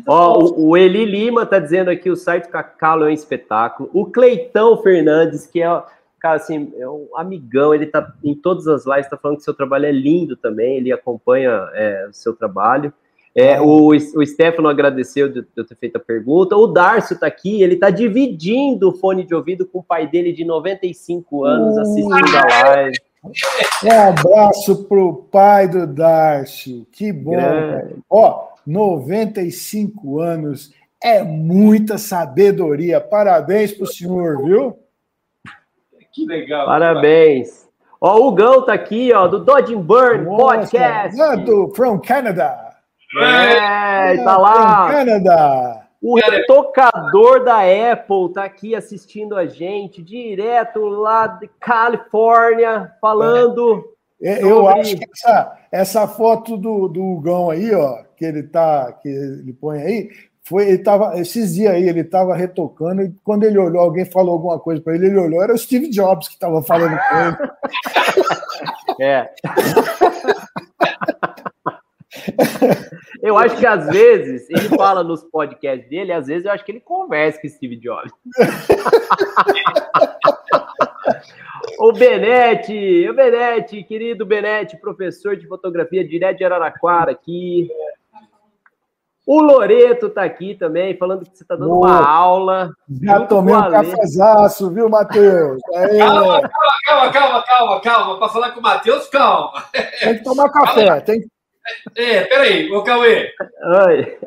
Ó, o, o, Eli Lima tá dizendo aqui o site Cacalo é um espetáculo. O Cleitão Fernandes, que é, cara, assim, é um amigão, ele tá em todas as lives, tá falando que seu trabalho é lindo também, ele acompanha é, o seu trabalho. É, o, o Stefano agradeceu de, de eu ter feito a pergunta. O Darcio tá aqui, ele tá dividindo o fone de ouvido com o pai dele de 95 anos assistindo a live. Um abraço pro pai do Darcio, que bom. Ó, 95 anos. É muita sabedoria. Parabéns para o senhor, viu? Que legal. Parabéns. Ó, o Gão tá aqui, ó, do Dodge Burn Nossa, Podcast. É do From Canada. É, tá lá. From Canada. O tocador da Apple tá aqui assistindo a gente, direto lá de Califórnia, falando. É. Eu acho que essa, essa foto do, do Hugão aí, ó, que ele tá, que ele põe aí, foi, ele tava, esses dias aí, ele estava retocando, e quando ele olhou, alguém falou alguma coisa para ele, ele olhou, era o Steve Jobs que estava falando com ele. [laughs] É. Eu acho que às vezes ele fala nos podcasts dele, às vezes eu acho que ele conversa com Steve Jobs. [laughs] o Benete, o Benete, querido Benete, professor de fotografia direto de Araraquara aqui. O Loreto tá aqui também, falando que você tá dando Boa. uma aula. Já tomei um cafezaço, viu, Matheus? [laughs] Calma, calma, calma, calma, calma. Para falar com o Matheus, calma. Tem que tomar café. Tem... É, peraí, ô Cauê. Oi.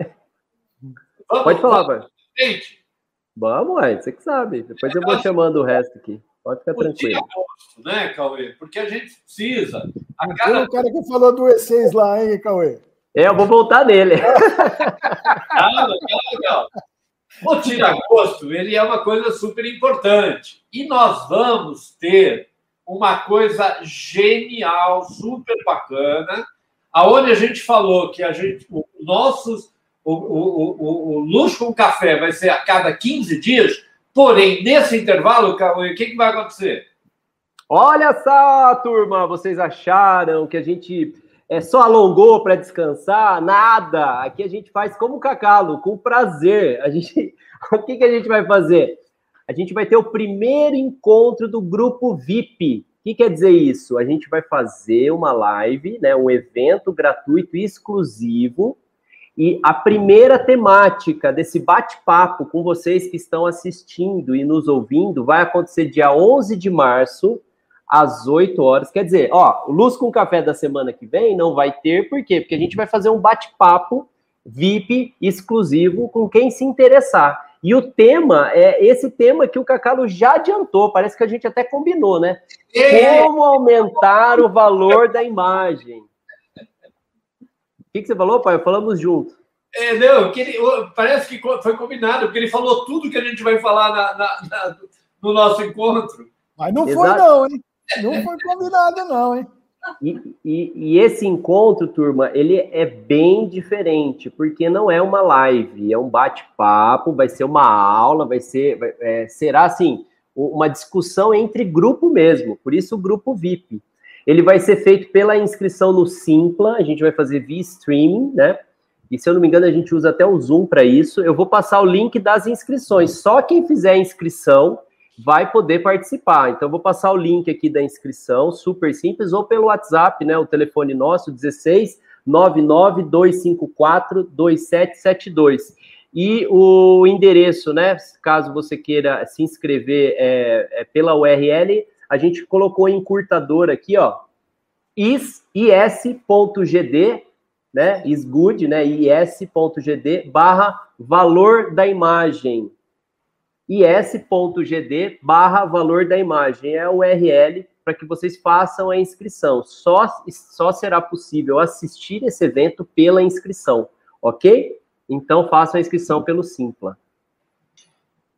Vamos, Pode falar, pai. Gente. Vamos, ué, você que sabe. Depois eu vou chamando o resto aqui. Pode ficar tranquilo. Gosto, né, Cauê? Porque a gente precisa. A cara... O cara que falou do E6 lá, hein, Cauê? É, eu vou voltar nele. [laughs] Ah, legal, legal. O tira-gosto, ele é uma coisa super importante. E nós vamos ter uma coisa genial, super bacana, aonde a gente falou que a gente, o, nossos, o, o, o, o luxo com café vai ser a cada 15 dias, porém, nesse intervalo, o que, que vai acontecer? Olha só, turma, vocês acharam que a gente é, só alongou para descansar? Nada. Aqui a gente faz como o Cacalo, com prazer. A gente, [laughs] o que, que a gente vai fazer? A gente vai ter o primeiro encontro do grupo VIP. O que quer dizer isso? A gente vai fazer uma live, né, um evento gratuito exclusivo. E a primeira temática desse bate-papo com vocês que estão assistindo e nos ouvindo vai acontecer dia 11 de março, às 8 horas. Quer dizer, ó, Luz com Café da semana que vem não vai ter, por quê? Porque a gente vai fazer um bate-papo VIP exclusivo com quem se interessar. E o tema é esse tema que o Cacalo já adiantou, parece que a gente até combinou, né? Como aumentar o valor da imagem. O que, que você falou, pai? Falamos junto. É, não, que ele, parece que foi combinado, porque ele falou tudo que a gente vai falar na, na, na, no nosso encontro. Mas não Exato. foi, não, hein? Não foi combinado, não, hein? E, e, e, esse encontro, turma, ele é bem diferente, porque não é uma live, é um bate-papo, vai ser uma aula, vai ser, vai, é, será assim, uma discussão entre grupo mesmo, por isso o grupo VIP. Ele vai ser feito pela inscrição no Simpla, a gente vai fazer via streaming, né? E se eu não me engano, a gente usa até o Zoom para isso. Eu vou passar o link das inscrições. Só quem fizer a inscrição vai poder participar. Então, vou passar o link aqui da inscrição, super simples, ou pelo WhatsApp, né? O telefone nosso, 16 99 254 2772. E o endereço, né? Caso você queira se inscrever é, é pela URL, a gente colocou em encurtador aqui, ó, is.gd, né? Isgood, né? is.gd barra valor da imagem is.gd barra valor da imagem. É o URL para que vocês façam a inscrição. Só, só será possível assistir esse evento pela inscrição, ok? Então façam a inscrição pelo Simpla.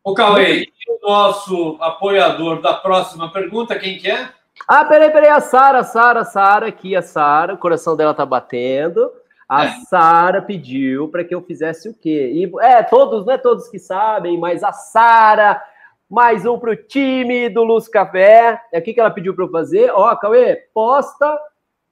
O Cauê, e o nosso apoiador da próxima pergunta, quem que é? Ah, peraí, peraí, a Sara, Sara, Sara, aqui a Sara, o coração dela tá batendo. A é. Sara pediu para que eu fizesse o quê? E, é, todos, não é todos que sabem, mas a Sara, mais um para o time do Luz Café. É o que, que ela pediu para eu fazer? Ó, Cauê, posta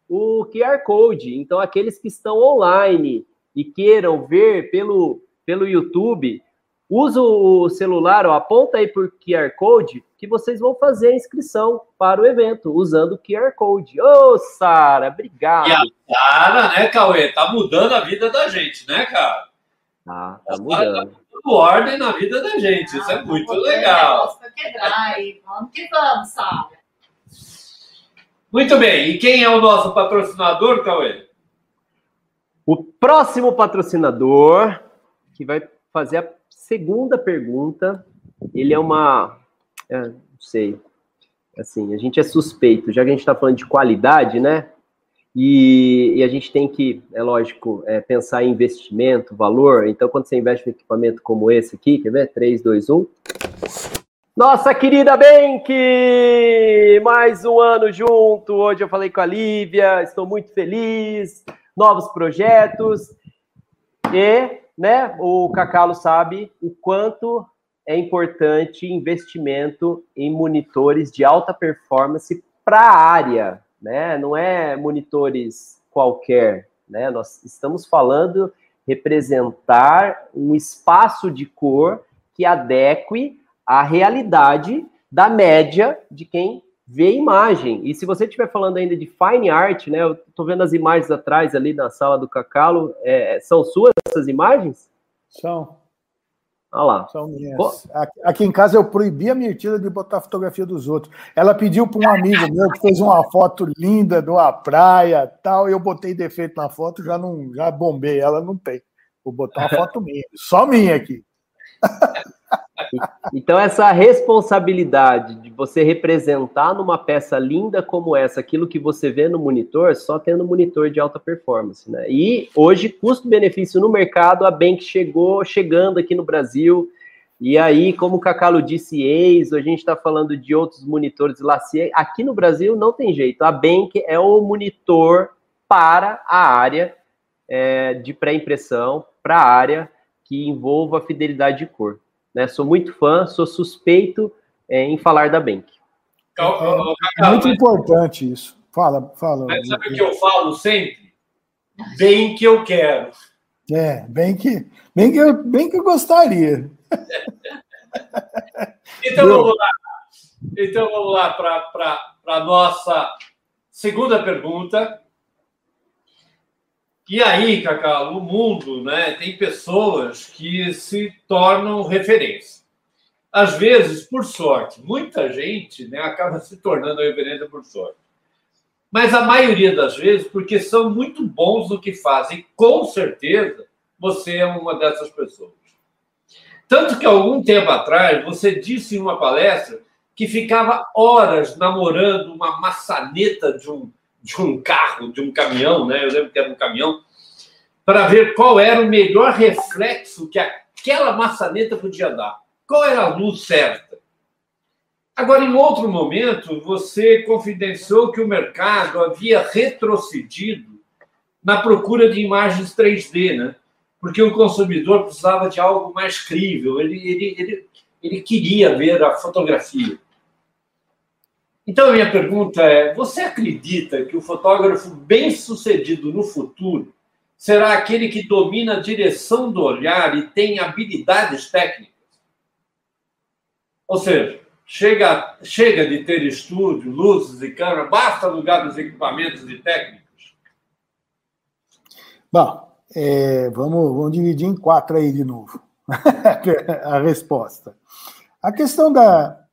o QR Code. Então, aqueles que estão online e queiram ver pelo, pelo YouTube, usa o celular, ó, aponta aí por QR Code que vocês vão fazer a inscrição para o evento usando o QR Code. Ô, oh, Sara, obrigado. E a Sara, né, Cauê, tá mudando a vida da gente, né, cara? Ah, tá mudando. Tá ordem na vida da gente, ah, isso é muito legal. Quebrar aí. Vamos que vamos, Sara. Muito bem, e quem é o nosso patrocinador, Cauê? O próximo patrocinador, que vai fazer a segunda pergunta, ele é uma é, não sei. Assim, a gente é suspeito, já que a gente está falando de qualidade, né? E, e, a gente tem que, é lógico, é, pensar em investimento, valor. Então, quando você investe em equipamento como esse aqui, quer ver? 3, 2, 1. Nossa querida Bank! Mais um ano junto. Hoje eu falei com a Lívia, estou muito feliz. Novos projetos. E, né, o Cacalo sabe o quanto é importante investimento em monitores de alta performance para a área, né? Não é monitores qualquer, né? Nós estamos falando representar um espaço de cor que adeque à realidade da média de quem vê imagem. E se você estiver falando ainda de fine art, né? Eu estou vendo as imagens atrás ali na sala do Cacalo. É, são suas essas imagens? São. Olha lá. São minhas. Aqui em casa eu proibi a Mirtila de botar fotografia dos outros. Ela pediu para um amigo meu que fez uma foto linda de uma praia tal. Eu botei defeito na foto, já não já bombei. Ela não tem. Vou botar uma foto minha, só minha aqui. [laughs] Então, essa responsabilidade de você representar numa peça linda como essa, aquilo que você vê no monitor, só tendo monitor de alta performance, né? E hoje, custo-benefício no mercado, a Bank chegou chegando aqui no Brasil. E aí, como o Cacalo disse, ex, a gente está falando de outros monitores Lacier. Aqui no Brasil não tem jeito. A Bank é o monitor para a área é, de pré-impressão, para a área que envolva a fidelidade de cor. Né? Sou muito fã, sou suspeito é, em falar da Bank. É, muito importante isso. Fala, fala. Mas sabe o que eu falo sempre? Bem que eu quero. É, bem que, bem que, eu, bem que eu gostaria. então vamos lá. Então vamos lá para a nossa segunda pergunta. E aí, Cacau, no mundo, né, tem pessoas que se tornam referência. Às vezes, por sorte, muita gente né, acaba se tornando referência por sorte. Mas a maioria das vezes, porque são muito bons no que fazem. Com certeza, você é uma dessas pessoas. Tanto que, algum tempo atrás, você disse em uma palestra que ficava horas namorando uma maçaneta de um de um carro, de um caminhão, né? Eu lembro que era um caminhão, para ver qual era o melhor reflexo que aquela maçaneta podia dar. Qual era a luz certa? Agora, em outro momento, você confidenciou que o mercado havia retrocedido na procura de imagens 3D, né? Porque o consumidor precisava de algo mais crível, ele, ele, ele, ele queria ver a fotografia. Então, minha pergunta é: você acredita que o fotógrafo bem-sucedido no futuro será aquele que domina a direção do olhar e tem habilidades técnicas? Ou seja, chega, chega de ter estúdio, luzes e câmera, basta alugar os equipamentos e técnicos? Bom, é, vamos, vamos dividir em quatro aí de novo [laughs] a resposta. A questão da,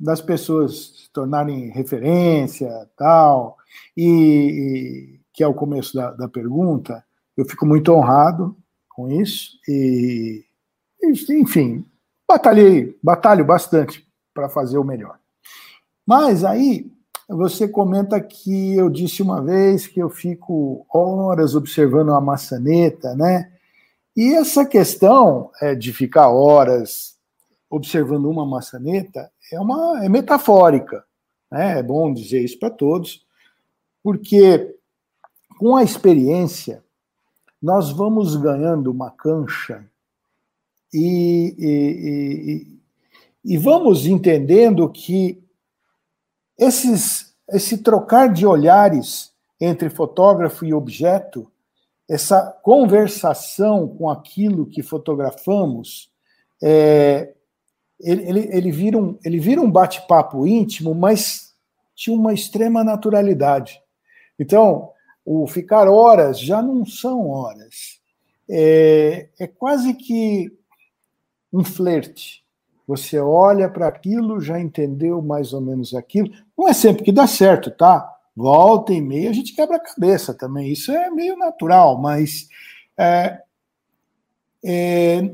das pessoas se tornarem referência, tal, e, e que é o começo da, da, pergunta, eu fico muito honrado com isso e, enfim, batalhei, batalho bastante para fazer o melhor. Mas aí você comenta que eu disse uma vez que eu fico horas observando a maçaneta, né? E essa questão é, de ficar horas observando uma maçaneta é uma é metafórica, né? É bom dizer isso para todos, porque com a experiência nós vamos ganhando uma cancha e, e, e, e vamos entendendo que esses, esse trocar de olhares entre fotógrafo e objeto, essa conversação com aquilo que fotografamos, é, ele, ele, ele, vira um, ele vira um bate-papo íntimo, mas de uma extrema naturalidade. Então, o ficar horas já não são horas. É, é quase que um flerte. Você olha para aquilo, já entendeu mais ou menos aquilo. Não é sempre que dá certo, tá? Volta e meia a gente quebra a cabeça também. Isso é meio natural, mas é, é,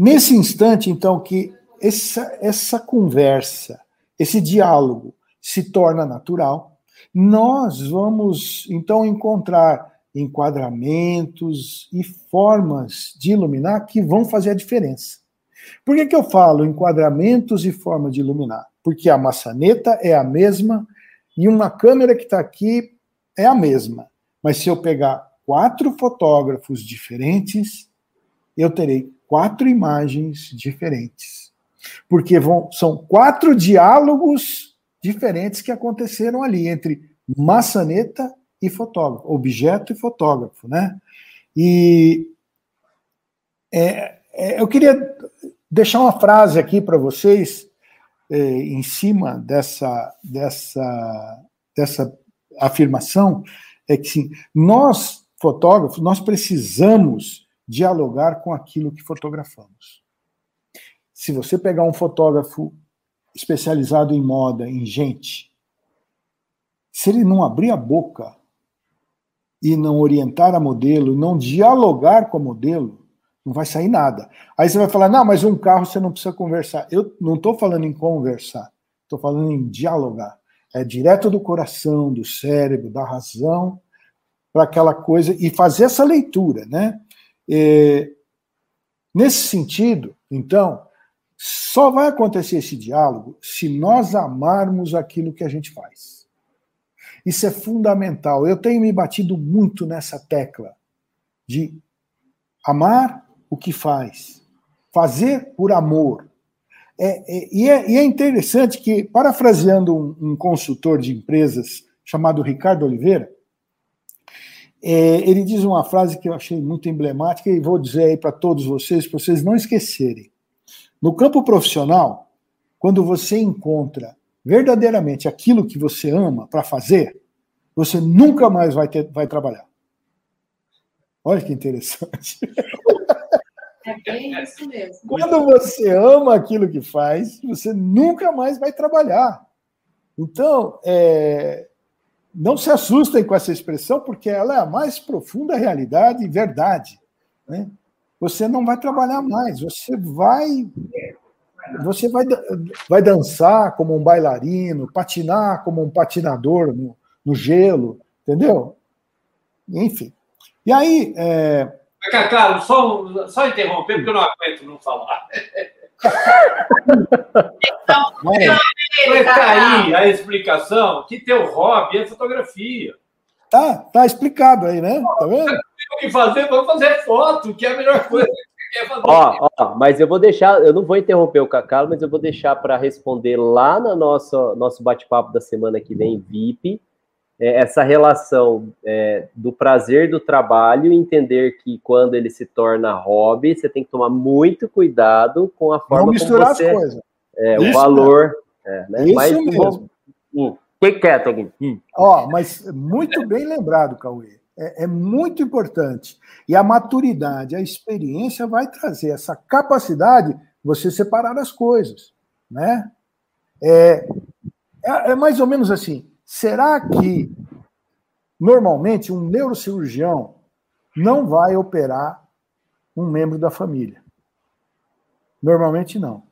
nesse instante, então, que essa, essa conversa, esse diálogo se torna natural, nós vamos então encontrar enquadramentos e formas de iluminar que vão fazer a diferença. Por que, que eu falo enquadramentos e forma de iluminar? Porque a maçaneta é a mesma e uma câmera que está aqui é a mesma. Mas se eu pegar quatro fotógrafos diferentes, eu terei quatro imagens diferentes. Porque vão, são quatro diálogos diferentes que aconteceram ali entre maçaneta e fotógrafo, objeto e fotógrafo, né? E é, é, eu queria deixar uma frase aqui para vocês é, em cima dessa, dessa, dessa afirmação, é que sim, nós, fotógrafos, nós precisamos dialogar com aquilo que fotografamos. Se você pegar um fotógrafo especializado em moda, em gente, se ele não abrir a boca e não orientar a modelo, não dialogar com a modelo, não vai sair nada. Aí você vai falar, não, mas um carro você não precisa conversar. Eu não estou falando em conversar, estou falando em dialogar. É direto do coração, do cérebro, da razão, para aquela coisa, e fazer essa leitura, né? É, nesse sentido, então, só vai acontecer esse diálogo se nós amarmos aquilo que a gente faz. Isso é fundamental. Eu tenho me batido muito nessa tecla de amar o que faz, fazer por amor. É, é, e, é, e, é, interessante que, parafraseando um, um, consultor de empresas chamado Ricardo Oliveira, é, ele diz uma frase que eu achei muito emblemática e vou dizer aí para todos vocês, para vocês não esquecerem. No campo profissional, quando você encontra verdadeiramente aquilo que você ama para fazer, você nunca mais vai, ter, vai trabalhar. Olha que interessante. É bem isso mesmo. Quando você ama aquilo que faz, você nunca mais vai trabalhar. Então, é, não se assustem com essa expressão, porque ela é a mais profunda realidade e verdade. Né? Você não vai trabalhar mais, você vai. Você vai, vai dançar como um bailarino, patinar como um patinador no, no gelo, entendeu? Enfim. E aí. É... Carlos, só, só interromper, porque eu não aguento não falar. [laughs] então, tá aí a explicação que teu hobby é fotografia. Tá, tá explicado aí, né? Tá vendo? O que fazer? Vamos fazer foto, que é a melhor coisa que você quer fazer. Ó, ó, mas eu vou deixar, eu não vou interromper o Cacau, mas eu vou deixar para responder lá no nosso, nosso bate-papo da semana que vem, VIP, é, essa relação é, do prazer do trabalho, entender que quando ele se torna hobby, você tem que tomar muito cuidado com a forma Não misturar como você, as coisas. É, o valor. É, né? Isso mas, mesmo. Hum, que quieto aqui. Hum. Ó, mas muito bem lembrado, Cauê. É, é muito importante. E a maturidade, a experiência vai trazer essa capacidade de você separar as coisas, né? É, é, é mais ou menos assim. Será que, normalmente, um neurocirurgião não vai operar um membro da família? Normalmente não.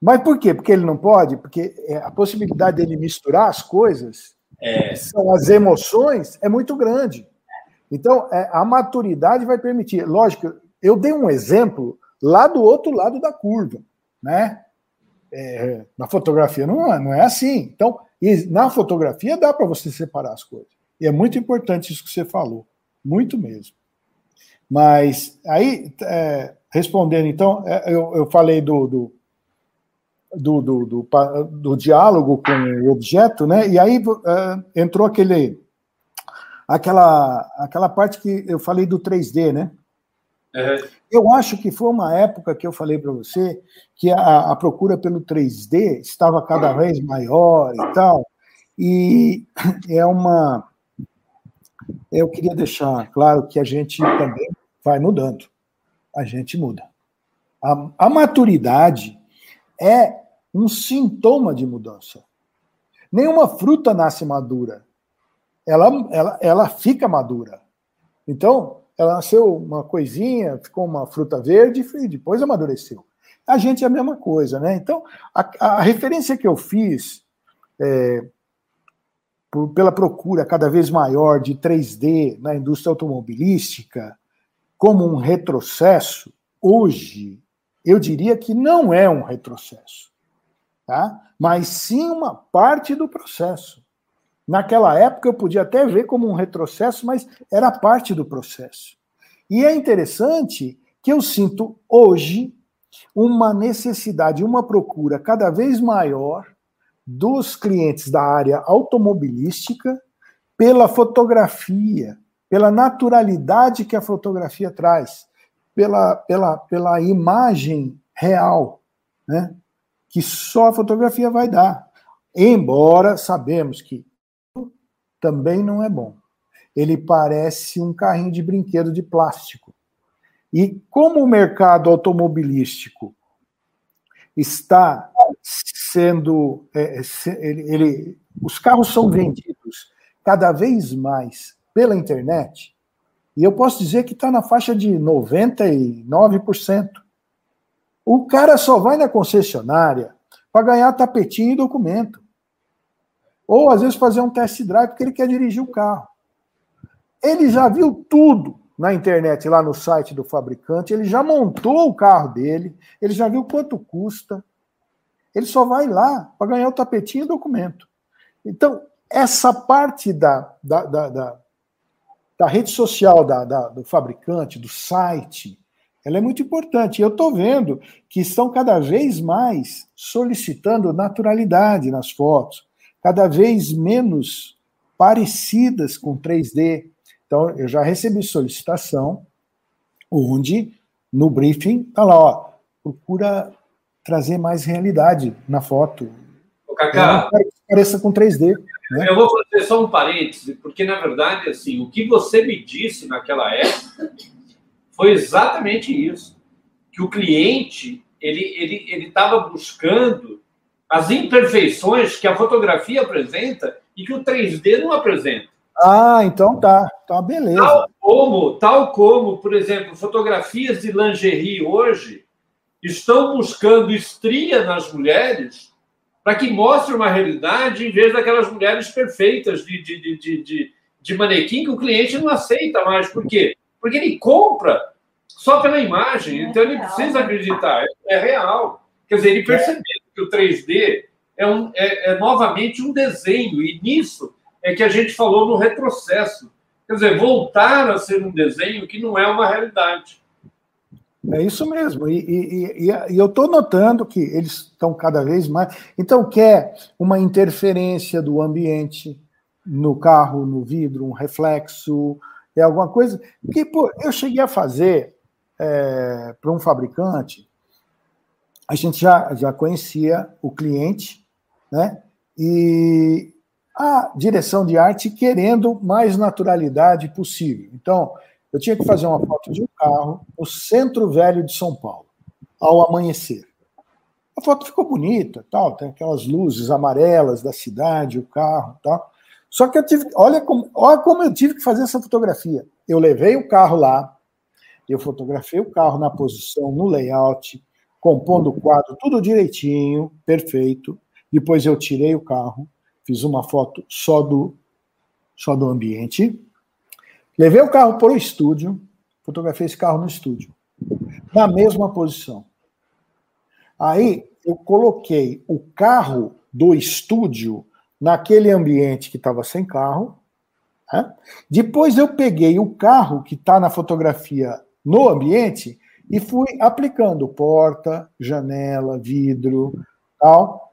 Mas por quê? Porque ele não pode? Porque é, a possibilidade dele misturar as coisas, é. são as emoções, é muito grande. Então, é, a maturidade vai permitir. Lógico, eu dei um exemplo lá do outro lado da curva, né? É, na fotografia não é, não é assim. Então, e na fotografia dá para você separar as coisas. E é muito importante isso que você falou. Muito mesmo. Mas aí, é, respondendo, então, é, eu, eu falei do do, do, do, do, do, diálogo com o objeto, né? E aí é, entrou aquele, aquela, aquela parte que eu falei do 3D, né? Uhum. Eu acho que foi uma época que eu falei para você que a, a, procura pelo 3D estava cada vez maior e tal. E [clears throat] é uma. Eu queria deixar claro que a gente também vai mudando. A gente muda. A, a maturidade é um sintoma de mudança. Nenhuma fruta nasce madura. Ela, ela, ela fica madura. Então, ela nasceu uma coisinha, ficou uma fruta verde e depois amadureceu. A gente é a mesma coisa, né? Então, a, a referência que eu fiz é, por, pela procura cada vez maior de 3D na indústria automobilística como um retrocesso, hoje, eu diria que não é um retrocesso, tá? mas sim uma parte do processo. Naquela época eu podia até ver como um retrocesso, mas era parte do processo. E é interessante que eu sinto hoje uma necessidade, uma procura cada vez maior dos clientes da área automobilística pela fotografia, pela naturalidade que a fotografia traz, pela, pela, pela imagem real, né? que só a fotografia vai dar. Embora sabemos que também não é bom. Ele parece um carrinho de brinquedo de plástico. E como o mercado automobilístico está sendo. É, ele, ele, os carros são vendidos cada vez mais pela internet, e eu posso dizer que está na faixa de 99%. O cara só vai na concessionária para ganhar tapetinho e documento. Ou às vezes fazer um test drive porque ele quer dirigir o carro. Ele já viu tudo na internet, lá no site do fabricante, ele já montou o carro dele, ele já viu quanto custa, ele só vai lá para ganhar o tapetinho e documento. Então, essa parte da, da, da, da, da rede social da, da, do fabricante, do site, ela é muito importante. Eu estou vendo que estão cada vez mais solicitando naturalidade nas fotos, cada vez menos parecidas com 3D. Então, eu já recebi solicitação onde no briefing está lá, ó, procura trazer mais realidade na foto. Ô, Cacá, pareça com 3D. Né? Eu vou fazer só um parêntese, porque na verdade, assim, o que você me disse naquela época foi exatamente isso, que o cliente ele ele ele estava buscando as imperfeições que a fotografia apresenta e que o 3D não apresenta. Ah, então tá. Tá beleza. Tal como, tal como, por exemplo, fotografias de lingerie hoje estão buscando estria nas mulheres para que mostre uma realidade em vez daquelas mulheres perfeitas de, de, de, de, de manequim que o cliente não aceita mais. Por quê? Porque ele compra só pela imagem, é então ele real, precisa acreditar, é, é, real. Quer dizer, ele percebeu que o 3D é, um, é, é novamente um desenho, e nisso é que a gente falou no retrocesso. Quer dizer, voltar a ser um desenho que não é uma realidade. É isso mesmo. E, e, e, e eu estou notando que eles estão cada vez mais. Então, quer uma interferência do ambiente no carro, no vidro, um reflexo, é alguma coisa. Que, pô, eu cheguei a fazer é, para um fabricante, a gente já, já conhecia o cliente, né? E a direção de arte querendo mais naturalidade possível. Então, eu tinha que fazer uma foto de um carro no centro velho de São Paulo, ao amanhecer. A foto ficou bonita, tal, tem aquelas luzes amarelas da cidade, o carro, tal. Só que eu tive, olha como, olha como eu tive que fazer essa fotografia. Eu levei o carro lá, eu fotografei o carro na posição, no layout, compondo o quadro, tudo direitinho, perfeito. Depois eu tirei o carro, fiz uma foto só do, só do ambiente. Levei o carro para o estúdio, fotografei esse carro no estúdio, na mesma posição. Aí eu coloquei o carro do estúdio naquele ambiente que estava sem carro. Né? Depois eu peguei o carro que está na fotografia no ambiente e fui aplicando porta, janela, vidro, tal,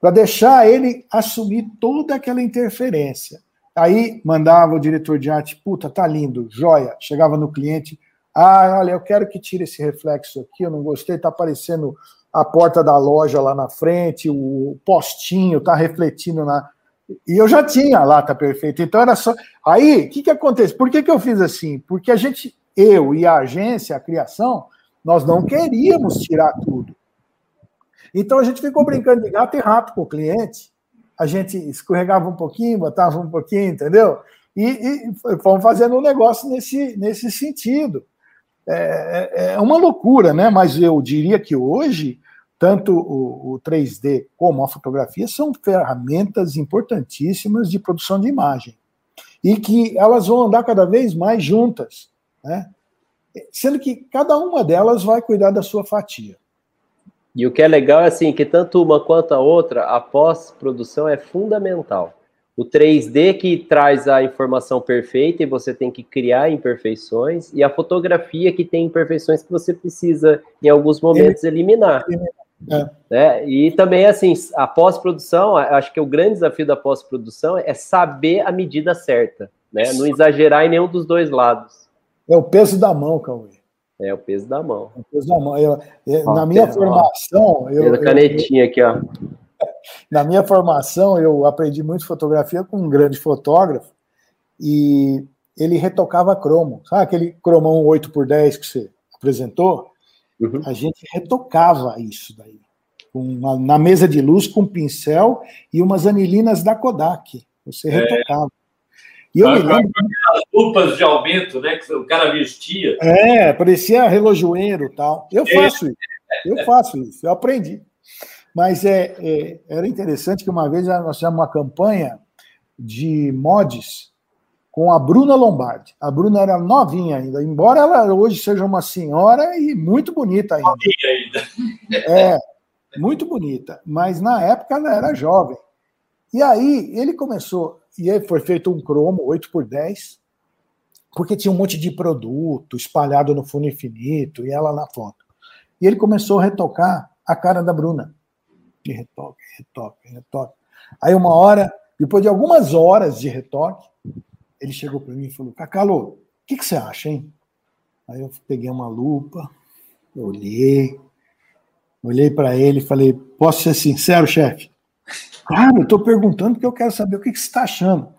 para deixar ele assumir toda aquela interferência. Aí mandava o diretor de arte, puta, tá lindo, joia. Chegava no cliente, ah, olha, eu quero que tire esse reflexo aqui, eu não gostei, tá aparecendo a porta da loja lá na frente, o postinho tá refletindo na. E eu já tinha a lata perfeita, então era só. Aí, o que, que acontece? Por que, que eu fiz assim? Porque a gente, eu e a agência, a criação, nós não queríamos tirar tudo. Então a gente ficou brincando de gato e rato com o cliente. A gente escorregava um pouquinho, botava um pouquinho, entendeu? E, e fomos fazendo um negócio nesse, nesse sentido. É, é, é uma loucura, né? Mas eu diria que hoje, tanto o, o 3D como a fotografia são ferramentas importantíssimas de produção de imagem. E que elas vão andar cada vez mais juntas, né? Sendo que cada uma delas vai cuidar da sua fatia. E o que é legal é assim, que tanto uma quanto a outra, a pós-produção é fundamental. O 3D que traz a informação perfeita e você tem que criar imperfeições, e a fotografia que tem imperfeições que você precisa, em alguns momentos, eliminar. É. Né? E também, assim, a pós-produção, acho que o grande desafio da pós-produção é saber a medida certa, né? Não exagerar em nenhum dos dois lados. É o peso da mão, Cauê. É o peso da mão. É o peso da mão. Eu, eu, ó, na minha peso, formação. Ó, eu, canetinha aqui, ó. [laughs] Na minha formação, eu aprendi muito fotografia com um grande fotógrafo e ele retocava cromo. Sabe aquele cromão 8x10 que você apresentou? Uhum. A gente retocava isso daí. Uma, na mesa de luz com pincel e umas anilinas da Kodak. Você é. retocava. E eu me lembro. As lupas de aumento, né? Que o cara vestia. É, parecia relojoeiro e tal. Eu é. faço isso. Eu faço isso, eu aprendi. Mas é, é, era interessante que uma vez nós fizemos uma campanha de mods com a Bruna Lombardi. A Bruna era novinha ainda, embora ela hoje seja uma senhora e muito bonita ainda. ainda. É, muito bonita. Mas na época ela era jovem. E aí ele começou, e aí foi feito um cromo 8 por 10 porque tinha um monte de produto espalhado no fundo infinito e ela na foto. E ele começou a retocar a cara da Bruna. E retoque, retoque, retoque. Aí uma hora, depois de algumas horas de retoque, ele chegou para mim e falou: Cacalo, o que, que você acha, hein? Aí eu peguei uma lupa, olhei, olhei para ele e falei: Posso ser sincero, chefe? Claro, eu estou perguntando porque eu quero saber o que, que você está achando.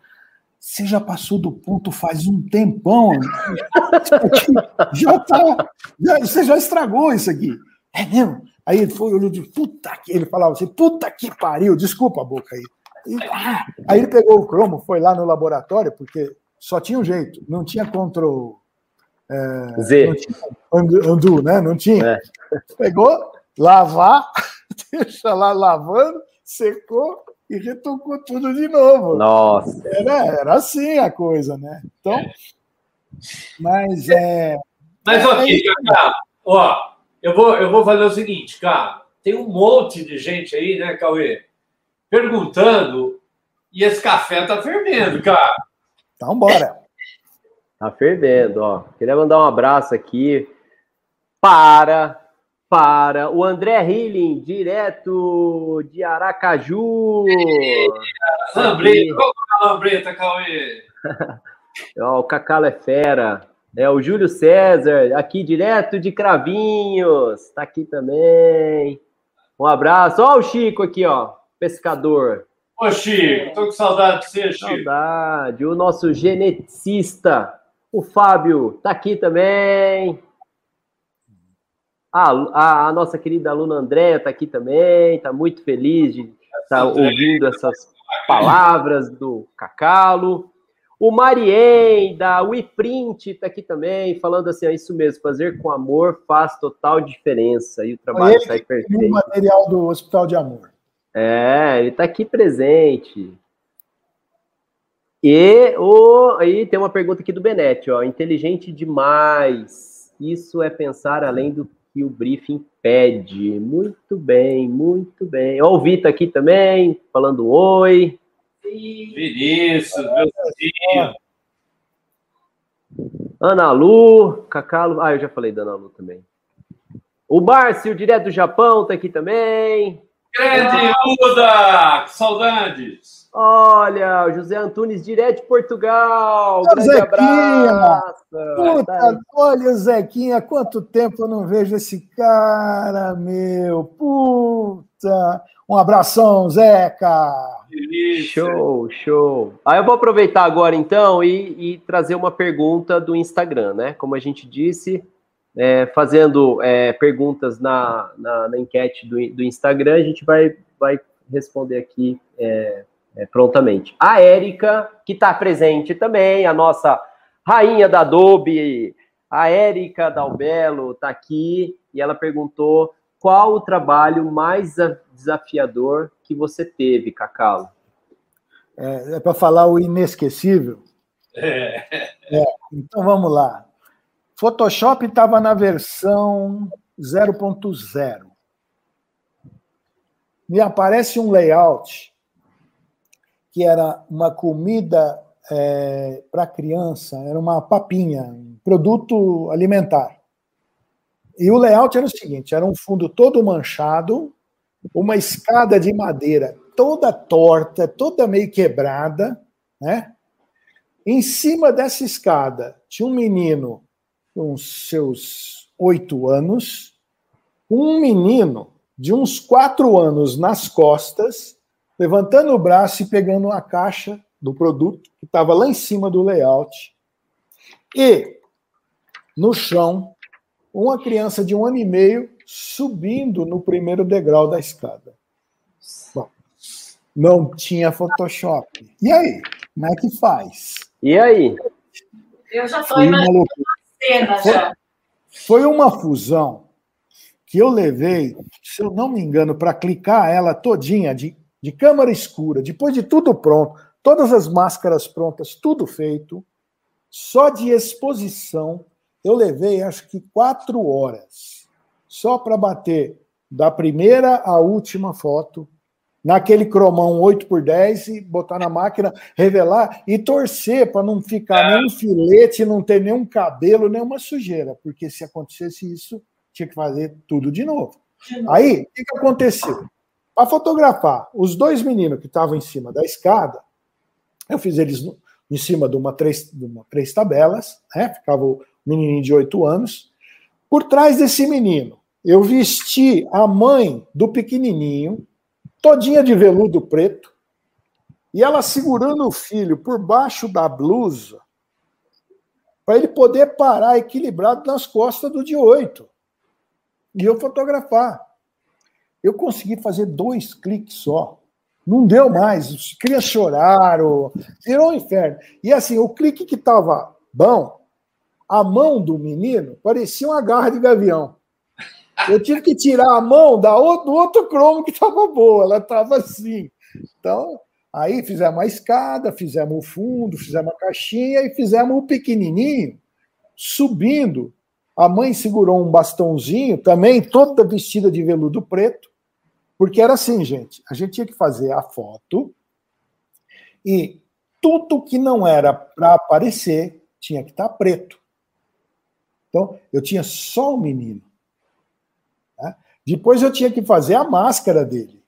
Você já passou do ponto faz um tempão. [laughs] já tá. Já, você já estragou isso aqui. É mesmo? Aí ele foi, olhou de puta que. Ele falava assim: puta que pariu, desculpa a boca aí. E, ah, aí ele pegou o cromo, foi lá no laboratório, porque só tinha um jeito, não tinha control. É, Z. Não tinha undo, né? Não tinha. É. Pegou, lavar, [laughs] deixa lá lavando, secou e retocou tudo de novo. Nossa. Era, era assim a coisa, né? Então, mas é. Mas ok, é cara, ó, eu vou, eu vou fazer o seguinte, cara. Tem um monte de gente aí, né, Cauê? perguntando e esse café tá fervendo, cara. Então, bora. Tá fervendo, ó. Queria mandar um abraço aqui para para o André Hilling, direto de Aracaju. Lambreta, é a lambreta, Cauê? [laughs] o Cacalo é fera. É o Júlio César, aqui direto de Cravinhos. Tá aqui também. Um abraço. Ó o Chico aqui, ó pescador. Ô, Chico, tô com saudade de você, Chico. Saudade. O nosso geneticista, o Fábio, tá aqui também. A, a, a nossa querida aluna Andréia tá aqui também, tá muito feliz de estar tá ouvindo essas palavras do Cacalo. O Marien, da WePrint, tá aqui também, falando assim, é isso mesmo, fazer com amor faz total diferença e o trabalho sai perfeito. O material do Hospital de Amor. É, ele está aqui presente. E o, aí tem uma pergunta aqui do Benete, ó. Inteligente demais. Isso é pensar além do que o briefing pede. Muito bem, muito bem. Ó, o Vitor aqui também, falando oi. Vinícius, meu filho. Ana Lu, Cacalo. Ah, eu já falei da Ana Lu também. O Márcio, direto do Japão, tá aqui também. Grande Uda! Saudades! Olha, o José Antunes, direto de Portugal. Grande Zequinha. abraço. Puta, tá olha, Zequinha, quanto tempo eu não vejo esse cara, meu. Puta. Um abração, Zeca. Show, show. Aí eu vou aproveitar agora então e, e trazer uma pergunta do Instagram, né? Como a gente disse, é, fazendo é, perguntas na, na, na enquete do, do, Instagram, a gente vai, vai responder aqui é, é prontamente. A Érica, que está presente também, a nossa rainha da Adobe, a Érica Dalbelo está aqui e ela perguntou qual o trabalho mais desafiador que você teve, Cacalo? É, é para falar o inesquecível? É. é. Então vamos lá. Photoshop estava na versão 0.0. Me aparece um layout que era uma comida é, para criança, era uma papinha, um produto alimentar. E o layout era o seguinte: era um fundo todo manchado, uma escada de madeira toda torta, toda meio quebrada, né? Em cima dessa escada tinha um menino com seus oito anos, um menino de uns quatro anos nas costas, levantando o braço e pegando uma caixa do produto que estava lá em cima do layout. E no chão, uma criança de um ano e meio subindo no primeiro degrau da escada. Bom, não tinha Photoshop. E aí? Como é que faz? E aí? Eu já estou imaginando a cena já. Foi uma fusão que eu levei, se eu não me engano, para clicar ela todinha de, de câmera escura, depois de tudo pronto, todas as máscaras prontas, tudo feito, só de exposição, eu levei acho que quatro horas, só para bater da primeira à última foto, naquele cromão 8 por 10 e botar na máquina, revelar e torcer para não ficar é. nenhum filete, não ter nenhum cabelo, nenhuma sujeira, porque se acontecesse isso, tinha que fazer tudo de novo. Aí, o que aconteceu? Para fotografar os dois meninos que estavam em cima da escada, eu fiz eles em cima de uma três, de uma três tabelas, né? ficava o menininho de oito anos. Por trás desse menino, eu vesti a mãe do pequenininho, todinha de veludo preto, e ela segurando o filho por baixo da blusa, para ele poder parar equilibrado nas costas do de oito. E eu fotografar. Eu consegui fazer dois cliques só. Não deu mais. Os crianças choraram. Virou um inferno. E assim, o clique que estava bom, a mão do menino parecia uma garra de gavião. Eu tive que tirar a mão da outro, do outro cromo que estava boa, ela estava assim. Então, aí fizemos a escada, fizemos o fundo, fizemos a caixinha e fizemos o pequenininho subindo. A mãe segurou um bastãozinho, também toda vestida de veludo preto, porque era assim, gente, a gente tinha que fazer a foto e tudo que não era para aparecer tinha que estar tá preto. Então, eu tinha só o menino. Depois eu tinha que fazer a máscara dele.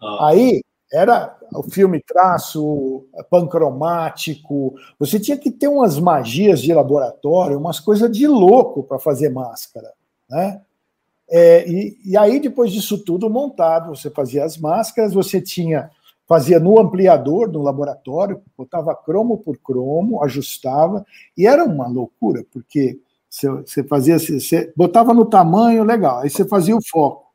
Ah. Aí era o filme traço, pancromático. Você tinha que ter umas magias de laboratório, umas coisas de louco para fazer máscara, né? É, e, e, aí depois disso tudo montado, você fazia as máscaras, você tinha fazia no ampliador no laboratório, botava cromo por cromo, ajustava e era uma loucura porque você, fazia, você botava no tamanho, legal. Aí você fazia o foco.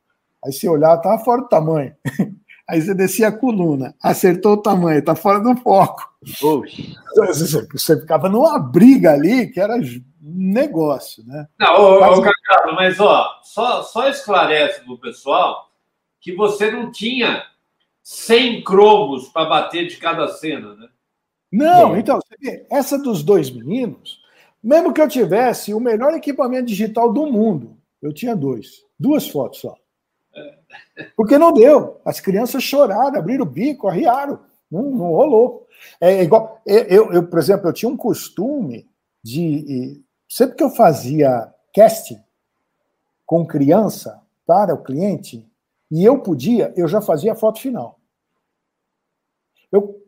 Aí você olhava, estava fora do tamanho. [laughs] Aí você descia a coluna, acertou o tamanho, está fora do foco. Você, você ficava numa briga ali que era um negócio, né? Não, ô, mas, ô, Cacado, mas ó, só, só esclarece para o pessoal que você não tinha 100 cromos para bater de cada cena, né? Não, então, você vê, essa dos dois meninos, mesmo que eu tivesse o melhor equipamento digital do mundo, eu tinha dois, duas fotos só. Porque não deu. As crianças choraram, abriram o bico, arriaram. Não, não rolou. É igual. Eu, eu, por exemplo, eu tinha um costume de. Sempre que eu fazia casting com criança para o cliente, e eu podia, eu já fazia a foto final. Eu,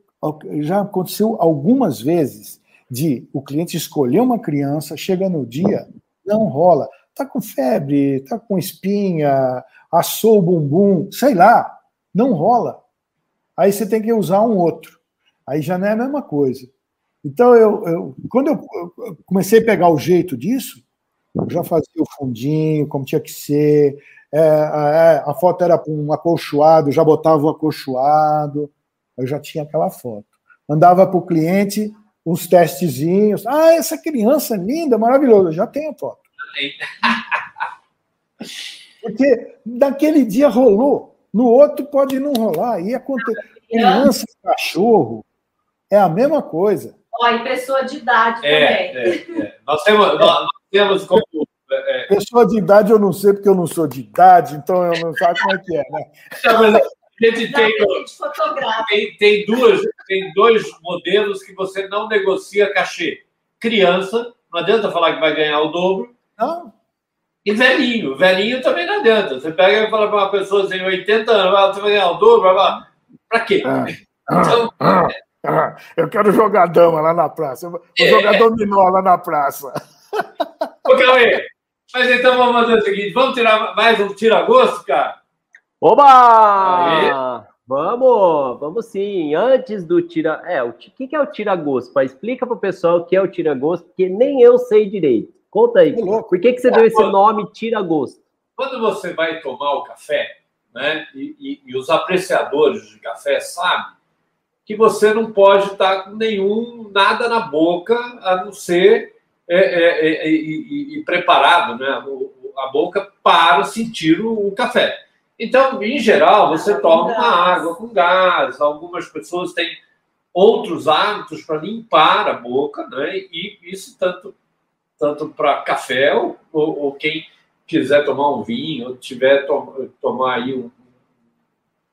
já aconteceu algumas vezes de o cliente escolher uma criança, chega no dia, não rola. Tá com febre, tá com espinha, assou o bumbum, sei lá, não rola. Aí você tem que usar um outro. Aí já não é a mesma coisa. Então, eu, eu quando eu, comecei a pegar o jeito disso, eu já fazia o fundinho, como tinha que ser. É, a, é, a, foto era com um acolchoado, já botava o acolchoado, eu já tinha aquela foto. Mandava para o cliente, uns testezinhos. Ah, essa criança linda, maravilhosa. Já tenho a foto. Porque naquele dia rolou, no outro pode não rolar. E acontecer. Criança e cachorro é a mesma coisa. Ó, e pessoa de idade é, também. É, é. Nós, temos, nós, nós temos como. É, é. Pessoa de idade eu não sei, porque eu não sou de idade, então eu não sei como é que é, né? Não, mas, a gente tem, tem, tem, duas, tem dois modelos que você não negocia cachê. Criança, não adianta falar que vai ganhar o dobro. Não. E velhinho, velhinho também não adianta. Você pega e fala para uma pessoa assim, 80 anos, você vai ganhar o dobro, para quê? Ah, então, ah, ah, eu quero jogar dama lá na praça. Vou é. jogar dominó lá na praça. Ô, Cauê, mas então vamos fazer o seguinte: vamos tirar mais um tira-gosto, cara? Oba! Aí. Vamos, vamos sim. Antes do tira. É, o que, que é o tira-gosto? Explica para o pessoal o que é o tira-gosto, porque nem eu sei direito. Conta aí. Por que, que você deu esse nome tira-gosto? Quando você vai tomar o café, né, e, e, e, os apreciadores de café sabem que você não pode estar com nenhum, nada na boca, a não ser é, é, é, e, preparado, né, a boca para sentir o, o café. Então, em geral, você toma uma água com gás. Algumas pessoas têm outros hábitos para limpar a boca, né? E isso tanto tanto para café ou, ou, quem quiser tomar um vinho, ou tiver to, tomar aí um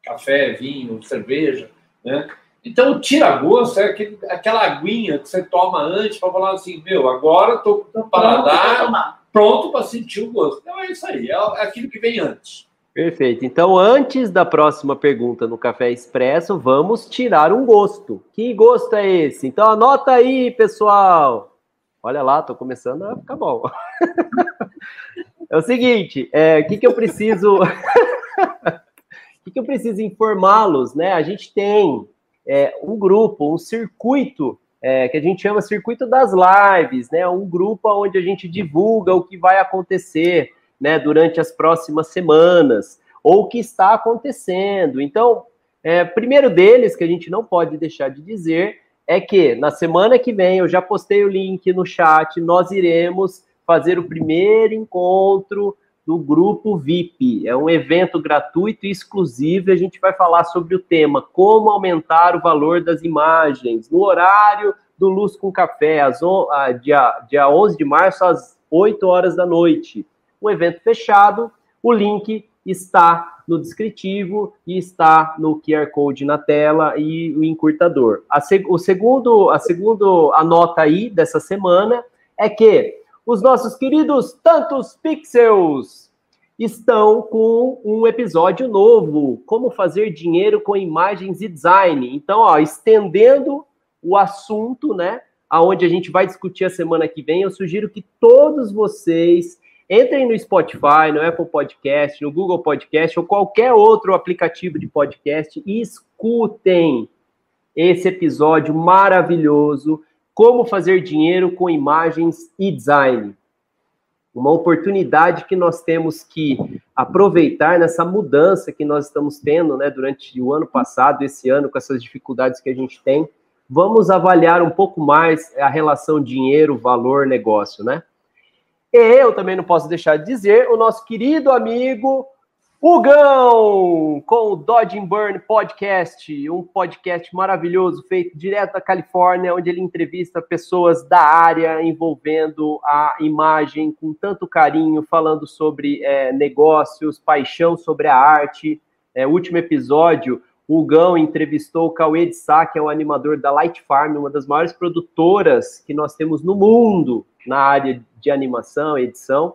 café, vinho, cerveja, né? Então, o tira-gosto é aquele, aquela aguinha que você toma antes para falar assim, meu, agora estou com o paladar pronto para sentir o gosto. Então, é isso aí, é aquilo que vem antes. Perfeito. Então, antes da próxima pergunta no Café Expresso, vamos tirar um gosto. Que gosto é esse? Então, anota aí, pessoal. Olha lá, estou começando a ficar bom. [laughs] é o seguinte, o é, que, que eu preciso... [laughs] O que, que eu preciso informá-los, né? A gente tem é, um grupo, um circuito é, que a gente chama Circuito das Lives, né? Um grupo onde a gente divulga o que vai acontecer né, durante as próximas semanas, ou o que está acontecendo. Então, é, primeiro deles, que a gente não pode deixar de dizer, é que na semana que vem, eu já postei o link no chat, nós iremos fazer o primeiro encontro do grupo VIP. É um evento gratuito e exclusivo. E a gente vai falar sobre o tema como aumentar o valor das imagens no horário do Luz com Café, às, a, dia, dia 11 de março, às 8 horas da noite um evento fechado. O link está no descritivo e está no QR Code na tela e o encurtador. A, seg o segundo, a segundo a nota aí dessa semana é que os nossos queridos tantos pixels estão com um episódio novo, como fazer dinheiro com imagens e design. Então, ó, estendendo o assunto, né, aonde a gente vai discutir a semana que vem, eu sugiro que todos vocês Entrem no Spotify, no Apple Podcast, no Google Podcast ou qualquer outro aplicativo de podcast e escutem esse episódio maravilhoso, Como Fazer Dinheiro com Imagens e Design. Uma oportunidade que nós temos que aproveitar nessa mudança que nós estamos tendo né, durante o ano passado, esse ano, com essas dificuldades que a gente tem. Vamos avaliar um pouco mais a relação dinheiro, valor, negócio, né? E eu também não posso deixar de dizer o nosso querido amigo Hugão, com o Dodge and Burn Podcast, um podcast maravilhoso feito direto da Califórnia, onde ele entrevista pessoas da área envolvendo a imagem com tanto carinho, falando sobre é, negócios, paixão sobre a arte. É, último episódio, o Hugão entrevistou o Cauê de Sá, que é o animador da Light Farm, uma das maiores produtoras que nós temos no mundo na área de animação, edição,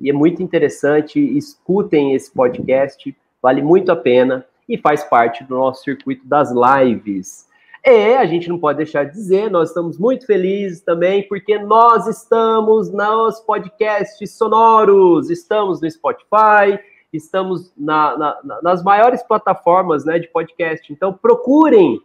e é muito interessante. Escutem esse podcast, vale muito a pena e faz parte do nosso circuito das lives. É, a gente não pode deixar de dizer, nós estamos muito felizes também, porque nós estamos nos podcasts sonoros, estamos no Spotify, estamos na, na, nas maiores plataformas né, de podcast. Então, procurem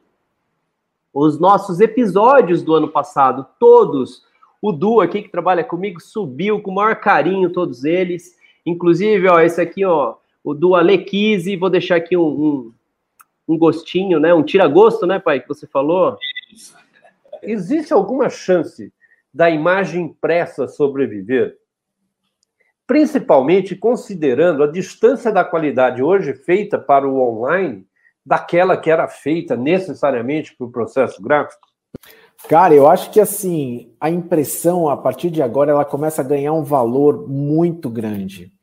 os nossos episódios do ano passado, todos o Du aqui que trabalha comigo subiu com o maior carinho todos eles. Inclusive, ó, esse aqui, ó, o Du Alequise, vou deixar aqui um, um, um gostinho, né? Um tira-gosto, né, pai, que você falou. Existe alguma chance da imagem impressa sobreviver? Principalmente considerando a distância da qualidade hoje feita para o online daquela que era feita necessariamente para o processo gráfico? Cara, eu acho que assim, a impressão a partir de agora ela começa a ganhar um valor muito grande.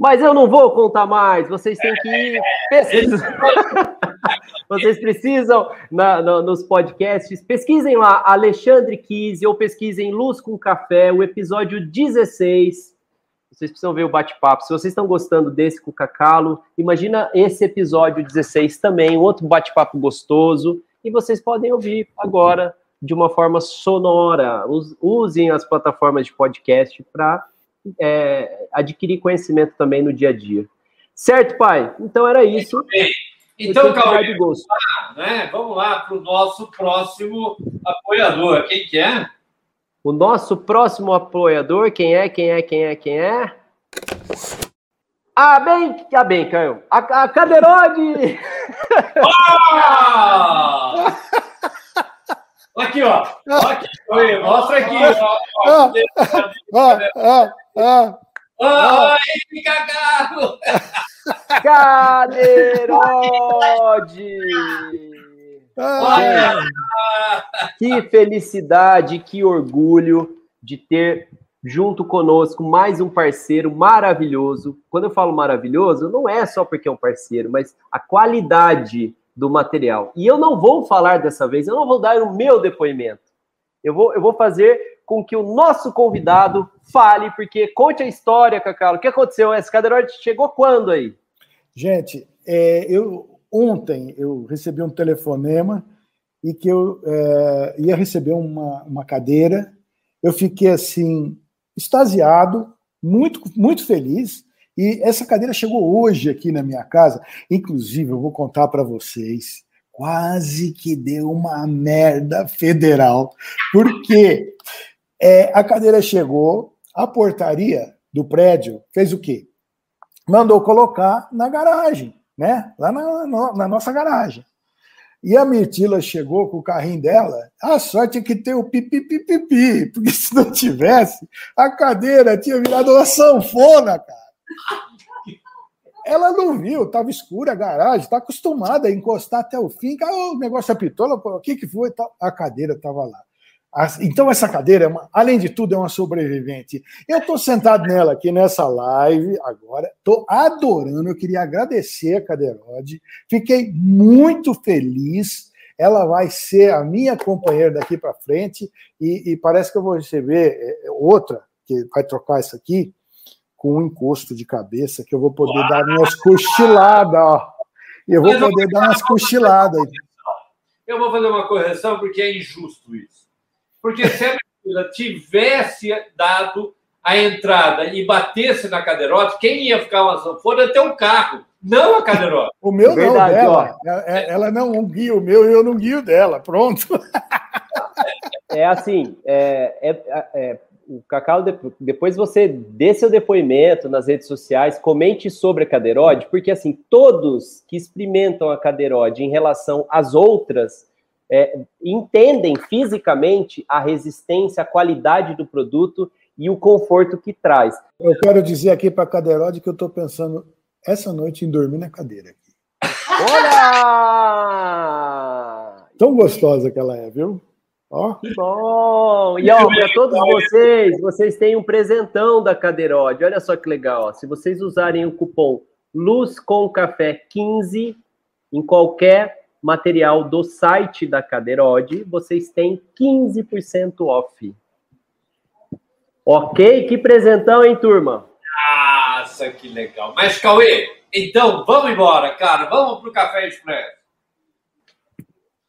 Mas eu não vou contar mais, vocês têm que ir pesquisar. [laughs] vocês precisam na, na, nos podcasts, pesquisem lá Alexandre Kise ou pesquisem Luz com Café, o episódio 16 Vocês precisam ver o bate-papo. Se vocês estão gostando desse com o Cacalo, imagina esse episódio 16 também, outro bate-papo gostoso. E vocês podem ouvir agora de uma forma sonora. Usem as plataformas de podcast para é, adquirir conhecimento também no dia a dia. Certo, pai? Então era isso. Então, Cauê, vamos lá, né? vamos lá para o nosso próximo apoiador. Quem que é? O nosso próximo apoiador, quem é, quem é, quem é, quem é? Ah, bem, ah, bem, Caio. A, a Cadeirode! Ah! [laughs] Aqui, ó. Aqui, Oi, mostra aqui. Ó, ó, ó, ó, ó. Oi, cagado! Cadeirode! que felicidade, que orgulho de ter junto conosco mais um parceiro maravilhoso. Quando eu falo maravilhoso, não é só porque é um parceiro, mas a qualidade do material. E eu não vou falar dessa vez, eu não vou dar o meu depoimento. Eu vou, eu vou fazer com que o nosso convidado fale, porque conte a história, Cacalo. O que aconteceu? Esse cadeirante chegou quando aí? Gente, é, eu ontem eu recebi um telefonema e que eu é, ia receber uma, uma cadeira. Eu fiquei assim extasiado, muito muito feliz. E essa cadeira chegou hoje aqui na minha casa. Inclusive, eu vou contar para vocês. Quase que deu uma merda federal. Porque é, a cadeira chegou, a portaria do prédio fez o quê? Mandou colocar na garagem, né? Lá na, na nossa garagem. E a Mirtila chegou com o carrinho dela. A sorte é que tem o pipi, porque se não tivesse, a cadeira tinha virado uma sanfona, cara. Ela não viu, estava escura a garagem, está acostumada a encostar até o fim. Ah, o negócio apitou, o que, que foi? A cadeira estava lá. Então, essa cadeira, é uma, além de tudo, é uma sobrevivente. Eu estou sentado nela aqui nessa live agora, estou adorando. Eu queria agradecer a Cadeirode, fiquei muito feliz. Ela vai ser a minha companheira daqui para frente e, e, parece que eu vou receber é, outra que vai trocar isso aqui com um encosto de cabeça que eu vou poder Uau. dar umas cochiladas, ó. Eu vou poder dar umas cochiladas. Eu vou fazer uma correção porque é injusto isso. Porque se a Priscila tivesse dado a entrada e batesse na cadeirote, quem ia ficar uma sanfona ter um carro, não a cadeirote. O meu Verdade, não, dela. É, é, ela não guia o meu e eu não guio dela. Pronto. É assim, é, é, é o Cacau, depois você dê seu depoimento nas redes sociais, comente sobre a cadeirode, porque assim, todos que experimentam a cadeirode em relação às outras é, entendem fisicamente a resistência, a qualidade do produto e o conforto que traz. Eu quero dizer aqui para a cadeirode que eu estou pensando essa noite em dormir na cadeira aqui. Olha! Tão gostosa que ela é, viu? Ó. Que bom! E ó, para todos vocês, vocês têm um presentão da Cadeirode. Olha só que legal. Ó. Se vocês usarem o cupom Luz com Café 15 em qualquer material do site da Cadeirode, vocês têm 15% off. Ok? Que presentão, hein, turma? Nossa, que legal. Mas, Cauê, então vamos embora, cara. Vamos pro Café Expresso.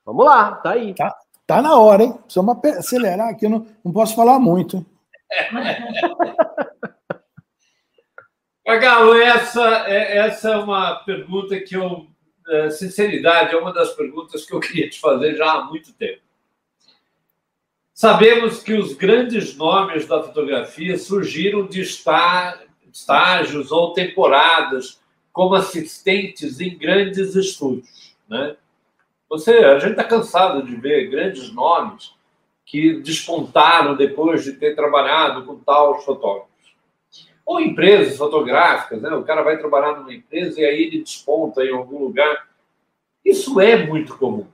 Vamos lá, tá aí. Tá. Tá na hora, hein? Precisamos acelerar aqui, não, não posso falar muito. [laughs] Galo, essa, é, essa é uma pergunta que eu, é, sinceridade, é uma das perguntas que eu queria te fazer já há muito tempo. Sabemos que os grandes nomes da fotografia surgiram de estágios ou temporadas como assistentes em grandes estúdios, né? Você, a gente está cansado de ver grandes nomes que despontaram depois de ter trabalhado com tal fotógrafos. Ou empresas fotográficas, né? O cara vai trabalhar numa empresa e aí ele desponta em algum lugar. Isso é muito comum.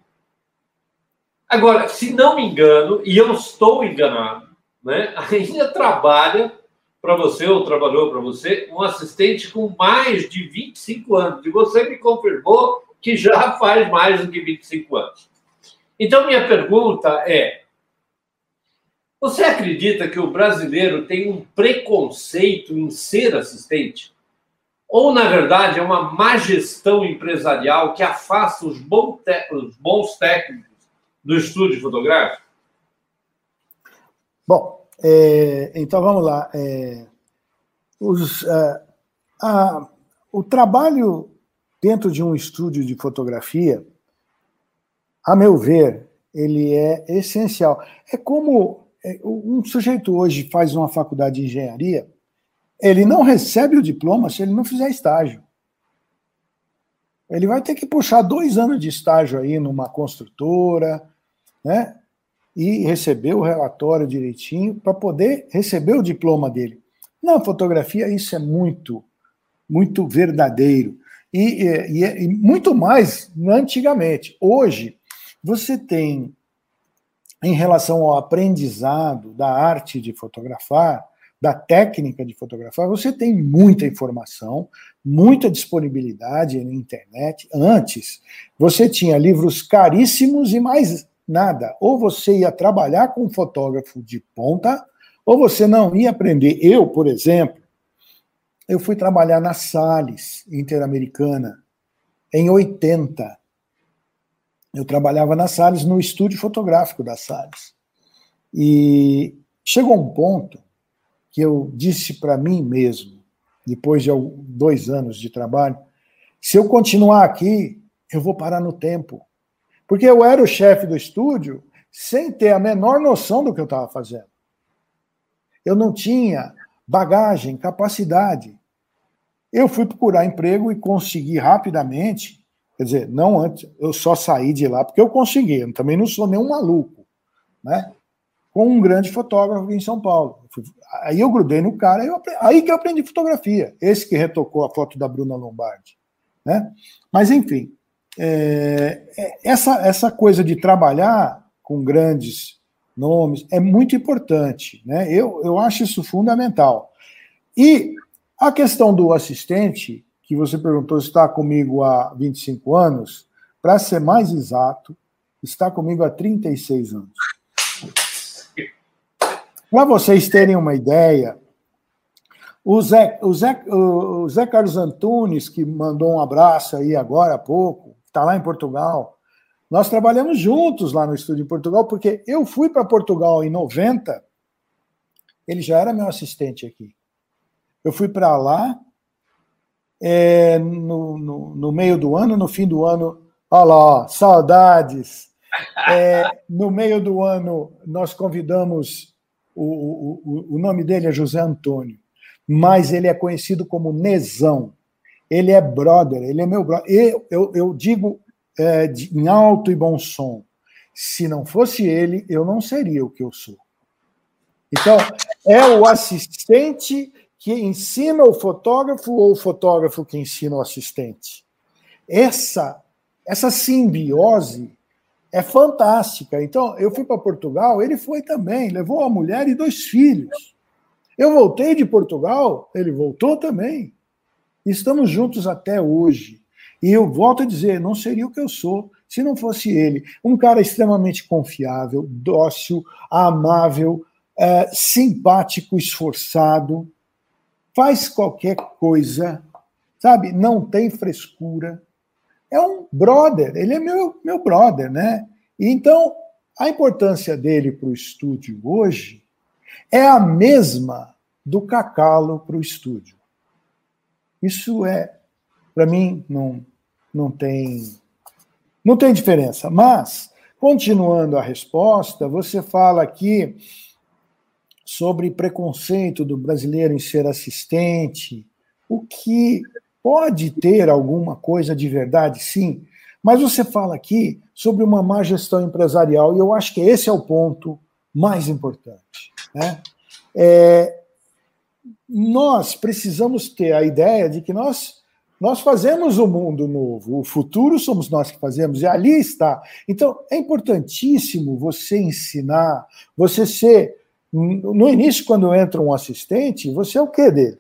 Agora, se não me engano, e eu estou enganado, né? [laughs] ainda trabalha para você, ou trabalhou para você, um assistente com mais de 25 anos. E você me confirmou que já [laughs] faz mais do que 25 anos. Então, minha pergunta é: Você acredita que o brasileiro tem um preconceito em ser assistente? Ou, na verdade, é uma má gestão empresarial que afasta os, os bons técnicos do estúdio fotográfico? Bom, é, então vamos lá. É, os, é, a, o trabalho dentro de um estúdio de fotografia, a meu ver, ele é essencial. É como é, um sujeito hoje faz uma faculdade de engenharia, ele não recebe o diploma se ele não fizer estágio. Ele vai ter que puxar dois anos de estágio aí numa construtora, né? E receber o relatório direitinho para poder receber o diploma dele. Na fotografia, isso é muito, muito verdadeiro. E, e, e muito mais antigamente. Hoje, você tem, em relação ao aprendizado da arte de fotografar, da técnica de fotografar, você tem muita informação, muita disponibilidade na internet. Antes, você tinha livros caríssimos e mais nada. Ou você ia trabalhar com um fotógrafo de ponta, ou você não ia aprender. Eu, por exemplo, eu fui trabalhar na Sales Interamericana em 80. Eu trabalhava na Sales, no estúdio fotográfico da Sales. E chegou um ponto que eu disse para mim mesmo, depois de dois anos de trabalho, se eu continuar aqui, eu vou parar no tempo. Porque eu era o chefe do estúdio sem ter a menor noção do que eu estava fazendo. Eu não tinha bagagem, capacidade. Eu fui procurar emprego e consegui rapidamente. Quer dizer, não antes, eu só saí de lá porque eu consegui. Eu também não sou nenhum maluco. Né? com um grande fotógrafo em São Paulo. Aí eu grudei no cara, eu aí que eu aprendi fotografia. Esse que retocou a foto da Bruna Lombardi. Né? Mas, enfim, é, é, essa, essa coisa de trabalhar com grandes nomes é muito importante. Né? Eu, eu acho isso fundamental. E a questão do assistente, que você perguntou se está comigo há 25 anos, para ser mais exato, está comigo há 36 anos. Para vocês terem uma ideia, o Zé, o, Zé, o Zé Carlos Antunes, que mandou um abraço aí agora há pouco, está lá em Portugal, nós trabalhamos juntos lá no estúdio em Portugal, porque eu fui para Portugal em 90, ele já era meu assistente aqui. Eu fui para lá é, no, no, no, meio do ano, no fim do ano, olha lá, ó, saudades. É, no meio do ano, nós convidamos o, o, o nome dele é José Antônio, mas ele é conhecido como Nezão. Ele é brother, ele é meu brother. Eu, eu, eu digo é, em alto e bom som: se não fosse ele, eu não seria o que eu sou. Então, é o assistente que ensina o fotógrafo ou o fotógrafo que ensina o assistente. Essa, essa simbiose é fantástica. Então, eu fui para Portugal, ele foi também, levou a mulher e dois filhos. Eu voltei de Portugal, ele voltou também. Estamos juntos até hoje. E eu volto a dizer, não seria o que eu sou se não fosse ele. Um cara extremamente confiável, dócil, amável, é, simpático, esforçado, faz qualquer coisa, sabe? Não tem frescura é um brother, ele é meu, meu brother, né? Então, a importância dele para o estúdio hoje é a mesma do Cacalo para o estúdio. Isso é, para mim, não, não tem não tem diferença. Mas, continuando a resposta, você fala aqui sobre preconceito do brasileiro em ser assistente, o que Pode ter alguma coisa de verdade, sim, mas você fala aqui sobre uma má gestão empresarial, e eu acho que esse é o ponto mais importante. Né? É, nós precisamos ter a ideia de que nós nós fazemos o um mundo novo, o futuro somos nós que fazemos, e ali está. Então, é importantíssimo você ensinar, você ser. No início, quando entra um assistente, você é o quê dele?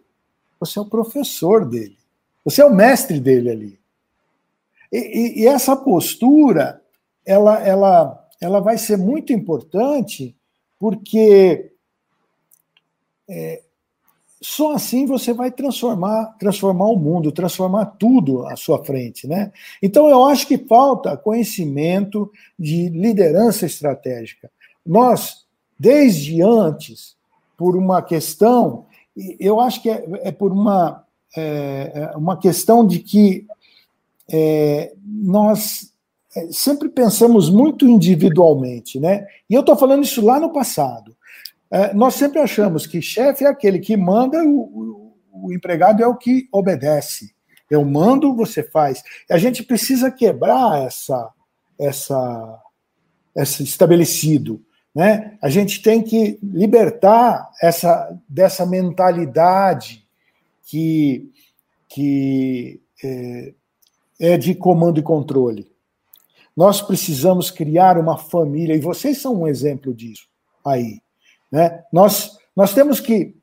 Você é o professor dele. Você é o mestre dele ali. E, e, e essa postura, ela, ela, ela vai ser muito importante porque é, só assim você vai transformar, transformar o mundo, transformar tudo à sua frente, né? Então eu acho que falta conhecimento de liderança estratégica. Nós, desde antes, por uma questão, eu acho que é, é por uma, é, é uma questão de que é, nós é, sempre pensamos muito individualmente, né? E eu estou falando isso lá no passado. É, nós sempre achamos que chefe é aquele que manda, o, o, o, empregado é o que obedece. Eu mando, você faz. A gente precisa quebrar essa, essa, esse estabelecido. Né? A gente tem que libertar essa, dessa mentalidade que, que é, é de comando e controle. Nós precisamos criar uma família, e vocês são um exemplo disso aí. Né? Nós, nós temos que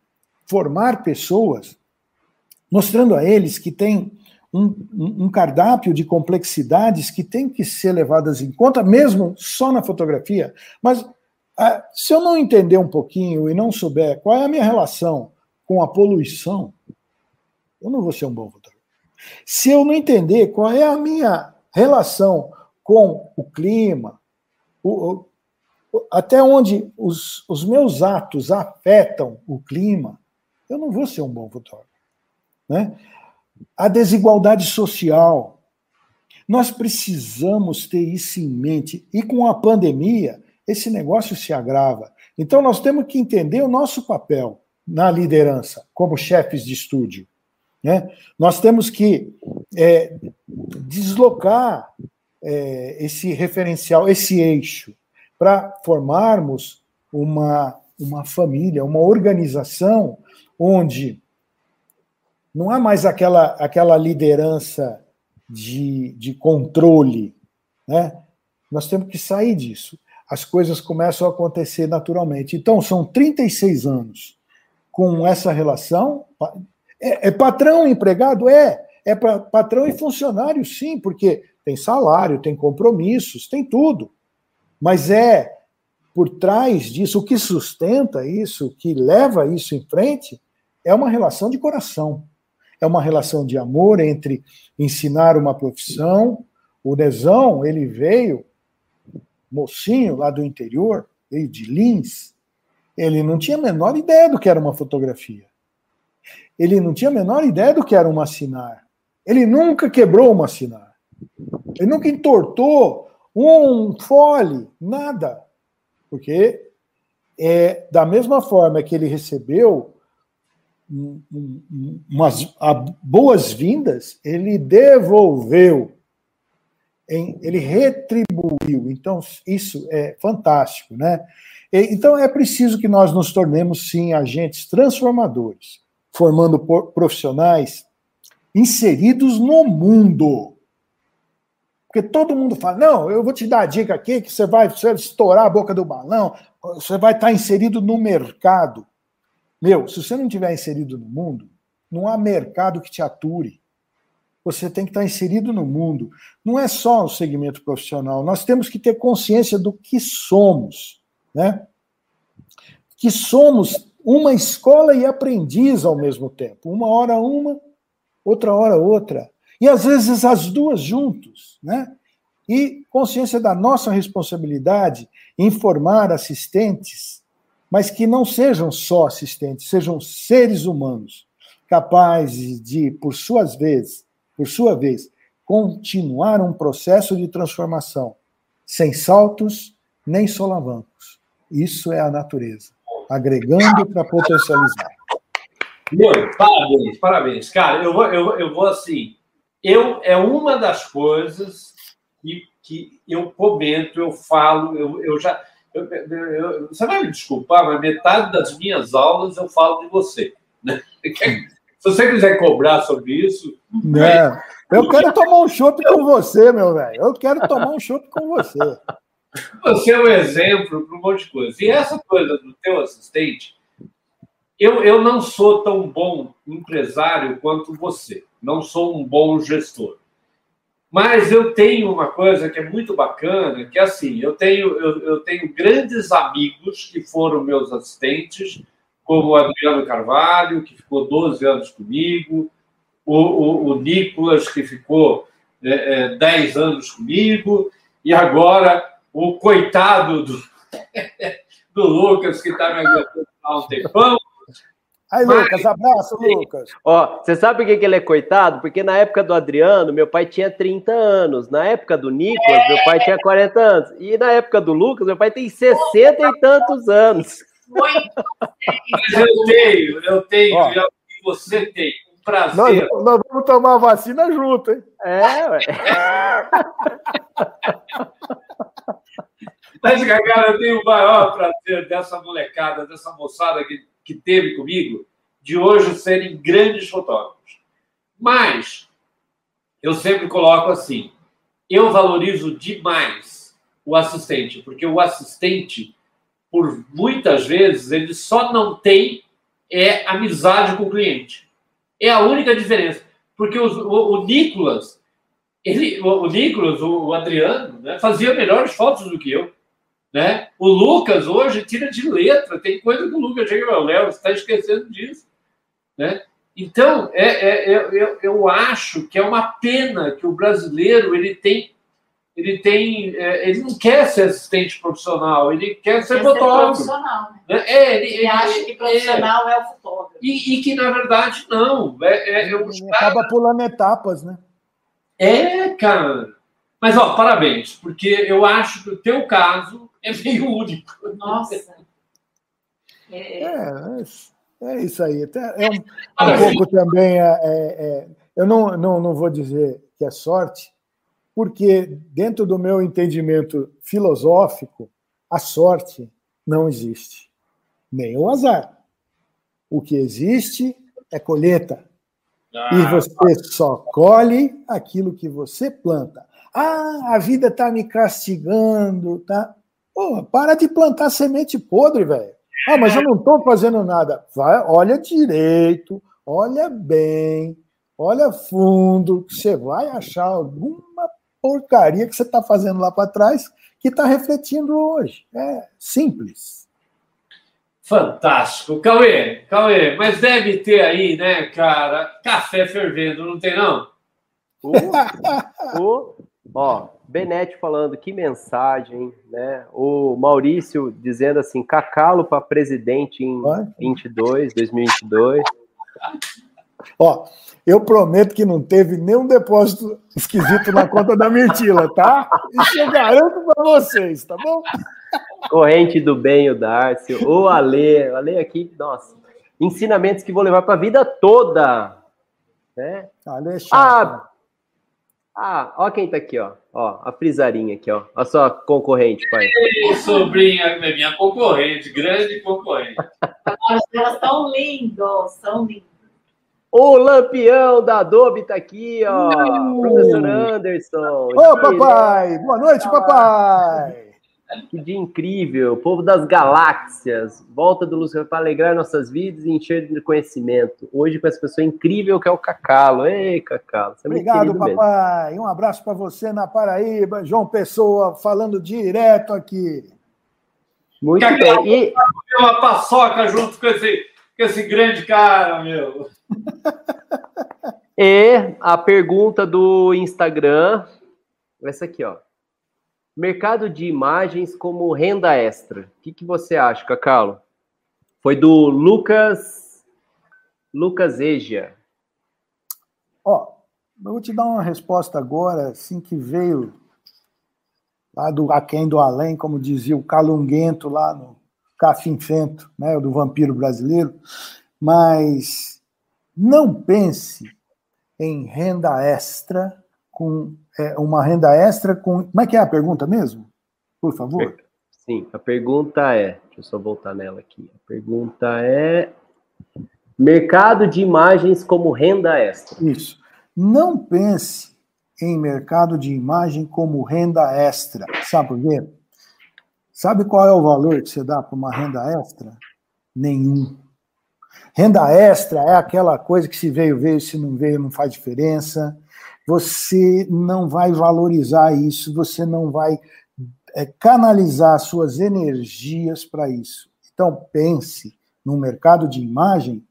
formar pessoas, mostrando a eles que tem um, um, cardápio de complexidades que tem que ser levadas em conta, mesmo só na fotografia. Mas se eu não entender um pouquinho e não souber qual é a minha relação com a poluição, eu não vou ser um bom fotógrafo. Se eu não entender qual é a minha relação com o clima, o, até onde os, os meus atos afetam o clima, eu não vou ser um bom fotógrafo. Né? A desigualdade social. Nós precisamos ter isso em mente. E com a pandemia, esse negócio se agrava. Então, nós temos que entender o nosso papel na liderança, como chefes de estúdio. Né? Nós temos que é, deslocar é, esse referencial, esse eixo para formarmos uma, uma família, uma organização onde não há mais aquela, aquela liderança de, de controle. Né? Nós temos que sair disso. As coisas começam a acontecer naturalmente. Então, são 36 anos com essa relação. É, é patrão empregado? É. É patrão e funcionário, sim, porque tem salário, tem compromissos, tem tudo. Mas é por trás disso, o que sustenta isso, o que leva isso em frente, é uma relação de coração. É uma relação de amor entre ensinar uma profissão. O Nezão, ele veio, mocinho lá do interior, veio de Lins, ele não tinha a menor ideia do que era uma fotografia. Ele não tinha a menor ideia do que era uma assinar. Ele nunca quebrou uma assinar. Ele nunca entortou um fole, nada. Porque é da mesma forma que ele recebeu umas boas-vindas, ele devolveu, ele retribuiu. Então, isso é fantástico, né? Então, é preciso que nós nos tornemos, sim, agentes transformadores, formando profissionais inseridos no mundo porque todo mundo fala: não, eu vou te dar a dica aqui que você vai, você vai estourar a boca do balão, você vai estar inserido no mercado. Meu, se você não estiver inserido no mundo, não há mercado que te ature. Você tem que estar inserido no mundo. Não é só o segmento profissional. Nós temos que ter consciência do que somos, né? Que somos uma escola e aprendiz ao mesmo tempo. Uma hora uma, outra hora outra. E às vezes as duas juntos, né? E consciência da nossa responsabilidade em formar assistentes, mas que não sejam só assistentes, sejam seres humanos capazes de, por suas vezes, por sua vez, continuar um processo de transformação sem saltos nem solavancos. Isso é a natureza, agregando para potencializar. Muito, parabéns, parabéns. Cara, eu vou, eu, eu vou assim, eu, é uma das coisas que, que eu comento, eu falo, eu, eu já. Eu, eu, você vai me desculpar, mas metade das minhas aulas eu falo de você. Né? [laughs] Se você quiser cobrar sobre isso. É, eu quero tomar um chopp com você, meu velho. Eu quero tomar um chopp com você. Você é um exemplo para um monte de coisa. E essa coisa do teu assistente, eu, eu não sou tão bom empresário quanto você não sou um bom gestor. Mas eu tenho uma coisa que é muito bacana, que é assim, eu tenho, eu, eu tenho grandes amigos que foram meus assistentes, como o Adriano Carvalho, que ficou 12 anos comigo, o, o, o Nicolas, que ficou é, é, 10 anos comigo, e agora o coitado do, [laughs] do Lucas, que está me aguentando há um tempão, Aí, Lucas, abraço, Lucas. Ó, você sabe por que, que ele é coitado? Porque na época do Adriano, meu pai tinha 30 anos. Na época do Nicolas, meu pai tinha 40 anos. E na época do Lucas, meu pai tem 60 e tantos anos. Mas eu tenho, eu tenho, Ó, e você tem. Um prazer. Nós, nós, vamos tomar a vacina junto, hein? É, ué. [laughs] Mas, cara, eu tenho o maior prazer dessa molecada, dessa moçada que que teve comigo, de hoje serem grandes fotógrafos. Mas eu sempre coloco assim: eu valorizo demais o assistente, porque o assistente, por muitas vezes, ele só não tem é amizade com o cliente. É a única diferença. Porque o, o, o Nicolas, ele, o, o Nicolas, o, o Adriano, né, fazia melhores fotos do que eu. Né? O Lucas hoje tira de letra, tem coisa que o Lucas chega e Léo, você está esquecendo disso. Né? Então, é, é, é, eu, eu acho que é uma pena que o brasileiro ele tem, ele tem, é, ele não quer ser assistente profissional, ele quer ser quer fotógrafo. Ser profissional, né? É, ele, ele, acha que profissional é, o fotógrafo. E, e, que na verdade não. É, é, ele acaba pulando etapas, né? É, cara. Mas ó, parabéns, porque eu acho que o teu caso é meio único. Nossa. É, é, é isso aí. É um, um pouco também. É, é, eu não, não, não vou dizer que é sorte, porque, dentro do meu entendimento filosófico, a sorte não existe, nem o azar. O que existe é colheita. Ah, e você só colhe aquilo que você planta. Ah, a vida está me castigando, tá? Pô, para de plantar semente podre, velho. Ah, mas eu não estou fazendo nada. Vai, olha direito, olha bem, olha fundo, que você vai achar alguma porcaria que você está fazendo lá para trás que está refletindo hoje. É simples. Fantástico. Cauê, Cauê, mas deve ter aí, né, cara, café fervendo, não tem não? Uh, [laughs] uh, ó, Benete falando que mensagem, né? O Maurício dizendo assim, cacalo para presidente em 22, 2022. Ó, eu prometo que não teve nenhum depósito esquisito na conta da Mirtila, tá? Isso eu garanto para vocês, tá bom? Corrente do bem, o Darcio. O Ale, o Ale aqui, nossa, ensinamentos que vou levar para a vida toda. Né? Ale é chato. Ah, ah, ó quem tá aqui, ó. Ó, a frisarinha aqui, ó. A sua concorrente, pai. Ei, sobrinha, minha concorrente, grande concorrente. [laughs] Elas são lindos, são lindos. O lampião da Adobe tá aqui, ó. Não. Professor Anderson. Ô, papai! Boa noite, papai! Que dia incrível, povo das galáxias, volta do Lúcio para alegrar nossas vidas e encher de conhecimento. Hoje com essa pessoa incrível que é o Cacalo. Ei, Cacalo, você é Obrigado, papai. Mesmo. Um abraço para você na Paraíba, João Pessoa, falando direto aqui. Muito Cacalo, bem. E... Uma paçoca junto com esse, com esse grande cara, meu. [laughs] E a pergunta do Instagram, essa aqui, ó. Mercado de imagens como renda extra. O que, que você acha, Cacalo? Foi do Lucas Lucas Eja. Ó, eu vou te dar uma resposta agora, assim que veio lá do aquém do além, como dizia o Calunguento lá no Cafinfento, né, do vampiro brasileiro, mas não pense em renda extra com é, uma renda extra com. Como é que é a pergunta mesmo? Por favor. Sim, a pergunta é. Deixa eu só voltar nela aqui. A pergunta é. Mercado de imagens como renda extra. Isso. Não pense em mercado de imagem como renda extra. Sabe por quê? Sabe qual é o valor que você dá para uma renda extra? Nenhum. Renda extra é aquela coisa que se veio, veio, se não veio, não faz diferença você não vai valorizar isso, você não vai é, canalizar suas energias para isso. Então, pense no mercado de imagem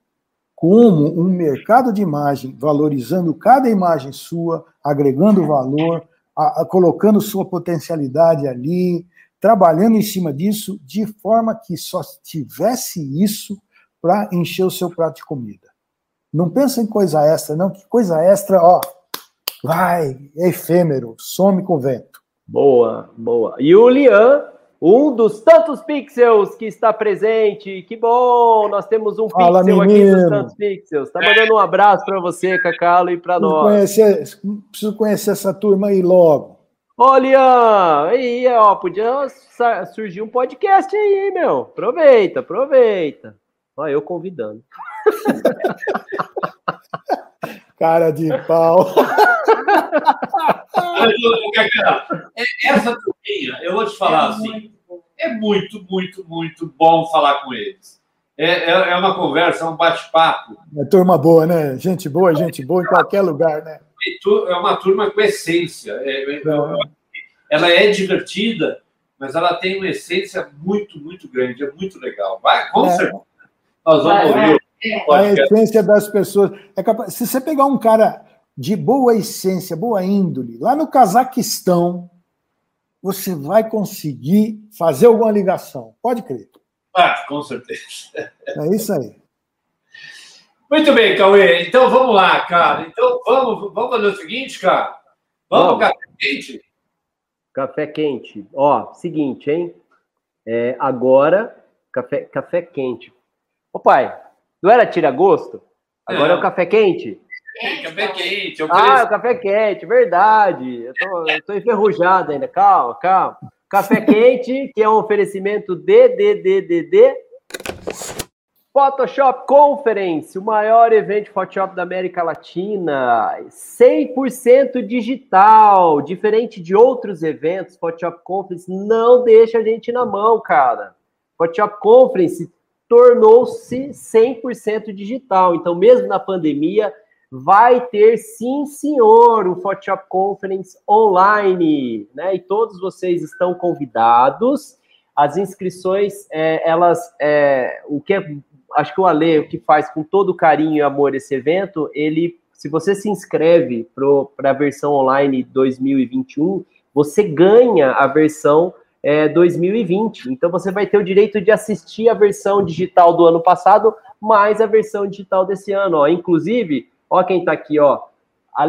como um mercado de imagem, valorizando cada imagem sua, agregando valor, a, a, colocando sua potencialidade ali, trabalhando em cima disso, de forma que só tivesse isso para encher o seu prato de comida. Não pensa em coisa extra, não, que coisa extra, ó, vai, é efêmero, some com o vento. Boa, boa. E o Lian, um dos tantos pixels que está presente. Que bom! Nós temos um Fala, pixel menino. aqui dos tantos pixels. Está mandando um abraço para você, Cacalo, e para nós. conhecer, preciso conhecer essa turma aí logo. Ô, Lian, aí, ó, podia surgir um podcast aí, meu. Aproveita, aproveita. Ó, eu convidando. [laughs] Cara de pau. É- Essa turminha, eu vou te falar assim, é muito, muito, muito bom falar com eles. É, é, é uma conversa, é um bate-papo. É turma boa, né? Gente boa, gente boa em qualquer lugar, né? É uma turma com essência. É- é- ela é divertida, mas ela tem uma essência muito, muito grande. É muito legal. Vai, com É. certeza. Nós vamos ouvir. É. A essência das pessoas. É capaz, se você pegar um cara de boa essência, boa índole, lá no Cazaquistão, você vai conseguir fazer alguma ligação. Pode crer. Ah, com certeza. É isso aí. Muito bem, Cauê. Então vamos lá, cara. Então vamos, vamos fazer o seguinte, cara. Vamos, Vamos. café quente? Café quente. Ó, seguinte, hein? É, agora, café, café quente. Ô, pai, não era tira-gosto? Agora é Não. o café quente? Café quente. Ah, é o café quente, verdade. Eu tô, eu tô enferrujado ainda. Calma, calma. Café quente, que é um oferecimento DDDDD. Photoshop Conference, o maior evento de Photoshop da América Latina, 100% digital, diferente de outros eventos, Photoshop Conference não deixa a gente na mão, cara. Photoshop Conference tornou-se 100% digital, então mesmo na pandemia, vai ter sim, senhor, o Photoshop Conference online, né? E todos vocês estão convidados. As inscrições, é, elas, é, o que é, acho que o Ale, que faz com todo carinho e amor esse evento, ele, se você se inscreve para a versão online 2021, você ganha a versão é, 2020. Então você vai ter o direito de assistir a versão digital do ano passado, mais a versão digital desse ano. Ó. Inclusive, ó quem está aqui, ó. A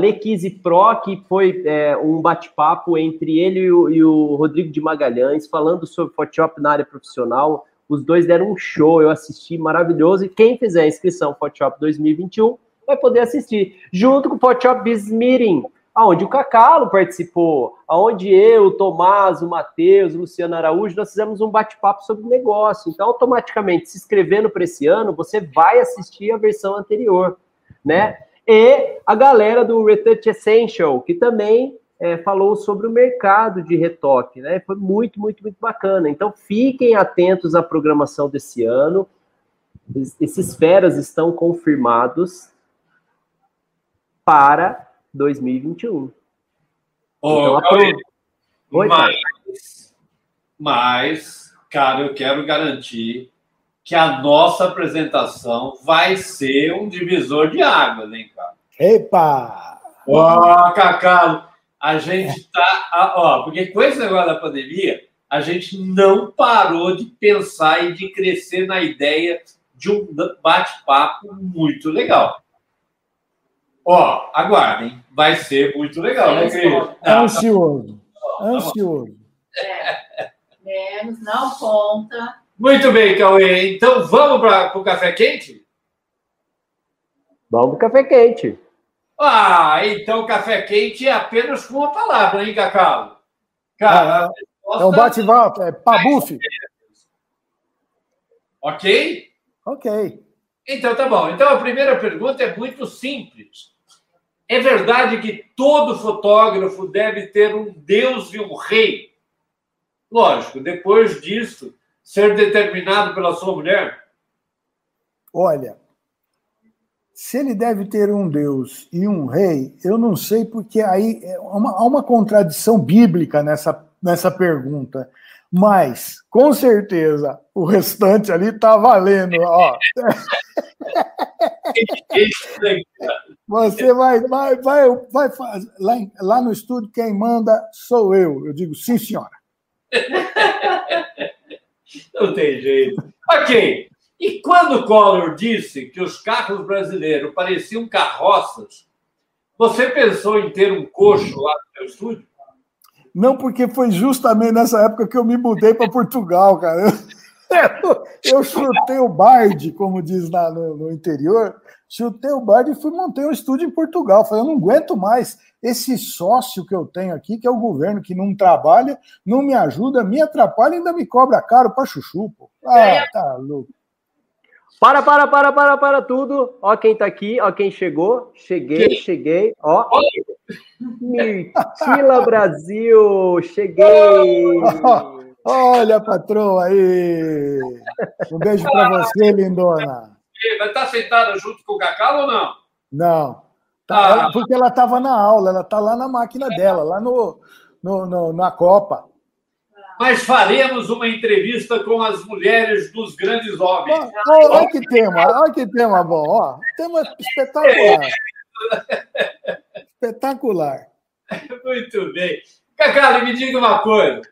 Pro, que foi é, um bate-papo entre ele e o, e o Rodrigo de Magalhães, falando sobre Photoshop na área profissional. Os dois deram um show, eu assisti, maravilhoso. E quem fizer a inscrição Photoshop 2021 vai poder assistir, junto com o Photoshop Business Meeting, aonde o Cacalo participou, aonde eu, o Tomás, o Matheus, o Luciano Araújo, nós fizemos um bate-papo sobre negócio. Então, automaticamente, se inscrevendo para esse ano, você vai assistir a versão anterior, né? E a galera do Retouch Essential, que também é, falou sobre o mercado de retoque, né? Foi muito, muito, muito bacana. Então, fiquem atentos à programação desse ano. Esses feras estão confirmados para 2021. Ô, Então, Cauê, Oi, mas, mas, cara, eu quero garantir que a nossa apresentação vai ser um divisor de águas, hein, cara? Epa! Ó, Cacalo, a gente tá. Ó, porque com esse negócio da pandemia, a gente não parou de pensar e de crescer na ideia de um bate-papo muito legal. Ó, aguardem, vai ser muito legal, né, Cris? Não, Ansioso. Ansioso. Menos, não conta. Muito bem, Cauê. Então vamos para o café quente? Vamos pro café quente. Ah, então café quente é apenas com uma palavra, hein, Cacau? Cara, a É um bate-volta, é pabuf. Ok? Ok. Então tá bom. Então a primeira pergunta é muito simples. É verdade que todo fotógrafo deve ter um deus e um rei? Lógico, depois disso, ser determinado pela sua mulher? Olha, se ele deve ter um Deus e um rei, eu não sei, porque aí é uma, há uma contradição bíblica nessa, nessa pergunta. Mas, com certeza, o restante ali está valendo. Ó. [laughs] Você vai, vai, vai, vai lá, lá no estúdio, quem manda sou eu. Eu digo, sim, senhora. [laughs] Não tem jeito. Ok. E quando Collor disse que os carros brasileiros pareciam carroças, você pensou em ter um coxo lá no seu estúdio? Não, porque foi justamente nessa época que eu me mudei para Portugal, cara. Eu, eu, chutei o Bard, como diz lá no, no, interior, chutei o Bard e fui montei um estúdio em Portugal. Falei, eu não aguento mais esse sócio que eu tenho aqui, que é o governo, que não trabalha, não me ajuda, me atrapalha e ainda me cobra caro para chuchu, pô. Ah, tá louco. Para, para, para, para, para tudo. Ó quem tá aqui, ó quem chegou. Cheguei, que? cheguei. Ó. Mirtila Brasil, cheguei. [laughs] Olha, patroa aí. Um beijo para você, lindona. Vai estar tá sentada junto com o Cacau ou não? Não. Tá, ah. Porque ela estava na aula, ela está lá na máquina dela, lá no, no, no na Copa mas faremos uma entrevista com as mulheres dos grandes homens. Olha, que tema, olha que tema bom, ó. Tema espetacular. [laughs] espetacular. Muito bem. Cacali, me diga uma coisa.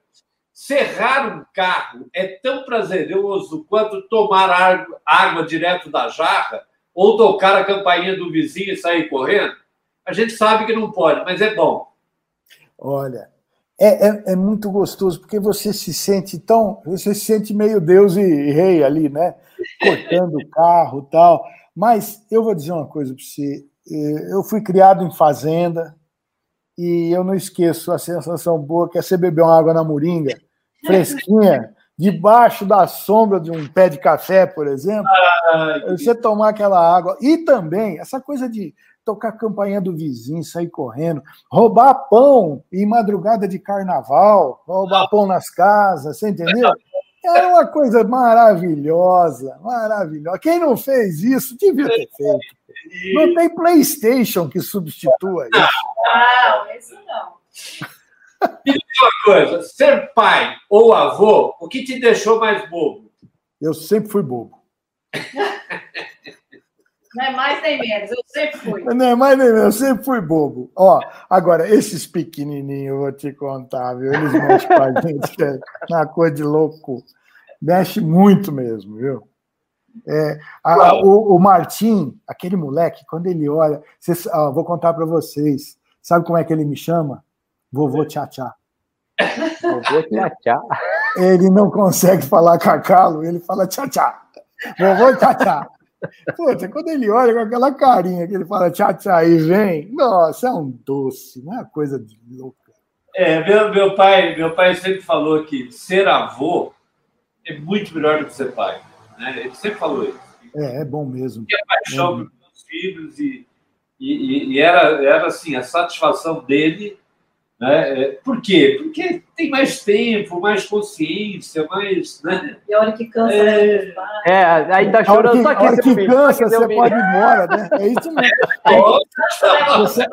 Serrar um carro é tão prazeroso quanto tomar água, água direto da jarra ou tocar a campainha do vizinho e sair correndo? A gente sabe que não pode, mas é bom. Olha, é, é, é, muito gostoso, porque você se sente tão. Você se sente meio Deus e rei ali, né? Cortando o carro e tal. Mas eu vou dizer uma coisa para você. É, eu fui criado em fazenda e eu não esqueço a sensação boa que é você beber uma água na moringa, fresquinha, debaixo da sombra de um pé de café, por exemplo. Você tomar aquela água. E também, essa coisa de tocar a campainha do vizinho, sair correndo, roubar pão em madrugada de carnaval, roubar pão nas casas, você entendeu? Era uma coisa maravilhosa, maravilhosa. Quem não fez isso devia ter feito. Não tem PlayStation que substitua isso. Não, isso não. Me diz uma coisa: ser pai ou avô, o que te deixou mais bobo? Eu sempre fui bobo. [laughs] Não é mais nem menos, eu sempre fui. [laughs] Não é mais nem menos, eu sempre fui bobo. Ó, agora, esses pequenininhos, eu vou te contar, viu? Eles mexem com a [laughs] gente, é uma coisa de louco. Mexe muito mesmo, viu? É, a, o, o Martim, aquele moleque, quando ele olha, vocês, ó, vou contar para vocês. Sabe como é que ele me chama? Vovô Tchá-Tchá. Vovô Tchá-Tchá. Ele não consegue falar cacalo, ele fala Tchá-Tchá. Vovô Tchá-Tchá. Puta, quando ele olha com aquela carinha que ele fala tchau, tchau e vem, nossa, é um doce, não é uma coisa de louca. É, meu, meu, pai, meu pai sempre falou que ser avô é muito melhor do que ser pai. Né? Ele sempre falou isso. É, é bom mesmo. E a paixão é. pelos filhos e, e, e, era, era assim, a satisfação dele né? É, por quê? Porque tem mais tempo, mais consciência, mais. Né? E a hora que cansa, é, né? é ainda chorando. A hora que, hora que cansa, você pode ir embora, né? É isso mesmo. [laughs] É, você,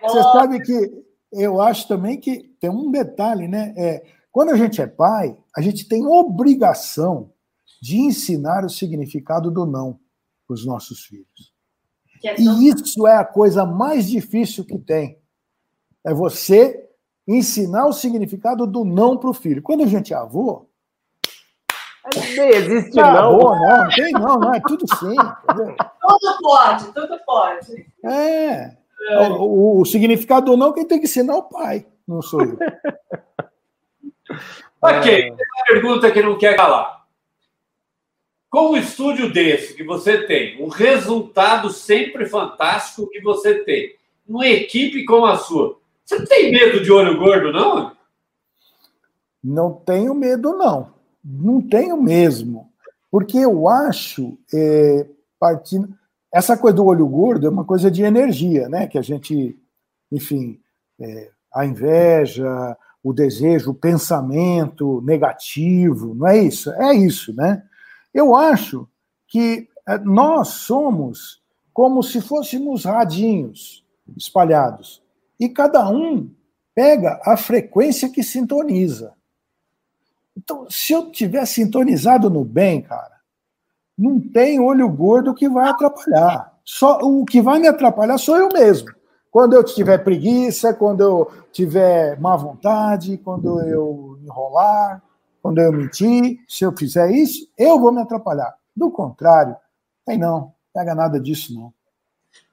você sabe que eu acho também que tem um detalhe, né? É, quando a gente é pai, a gente tem obrigação de ensinar o significado do não para os nossos filhos. E isso é a coisa mais difícil que tem é você ensinar o significado do não para o filho. Quando a gente é avô. Nem existe não. Avô, não, não tem não, não, é tudo sim. Tudo pode, tudo pode. É. é. O, o, o, significado do não quem tem que ensinar é o pai, não sou eu. [laughs] ok, é. uma pergunta que não quer calar. Com um estúdio desse que você tem, um resultado sempre fantástico que você tem, uma equipe como a sua, você não tem medo de olho gordo, não? Não tenho medo, não. Não tenho mesmo. Porque eu acho, é, partindo. Essa coisa do olho gordo é uma coisa de energia, né? Que a gente, enfim, é, a inveja, o desejo, o pensamento negativo, não é isso? É isso, né? Eu acho que é, nós somos como se fôssemos radinhos espalhados. E cada um pega a frequência que sintoniza. Então, se eu tiver sintonizado no bem, cara, não tem olho gordo que vai atrapalhar. Só o que vai me atrapalhar sou eu mesmo. Quando eu tiver preguiça, quando eu tiver má vontade, quando eu enrolar, quando eu mentir, se eu fizer isso, eu vou me atrapalhar. Do contrário, tem não, pega nada disso não.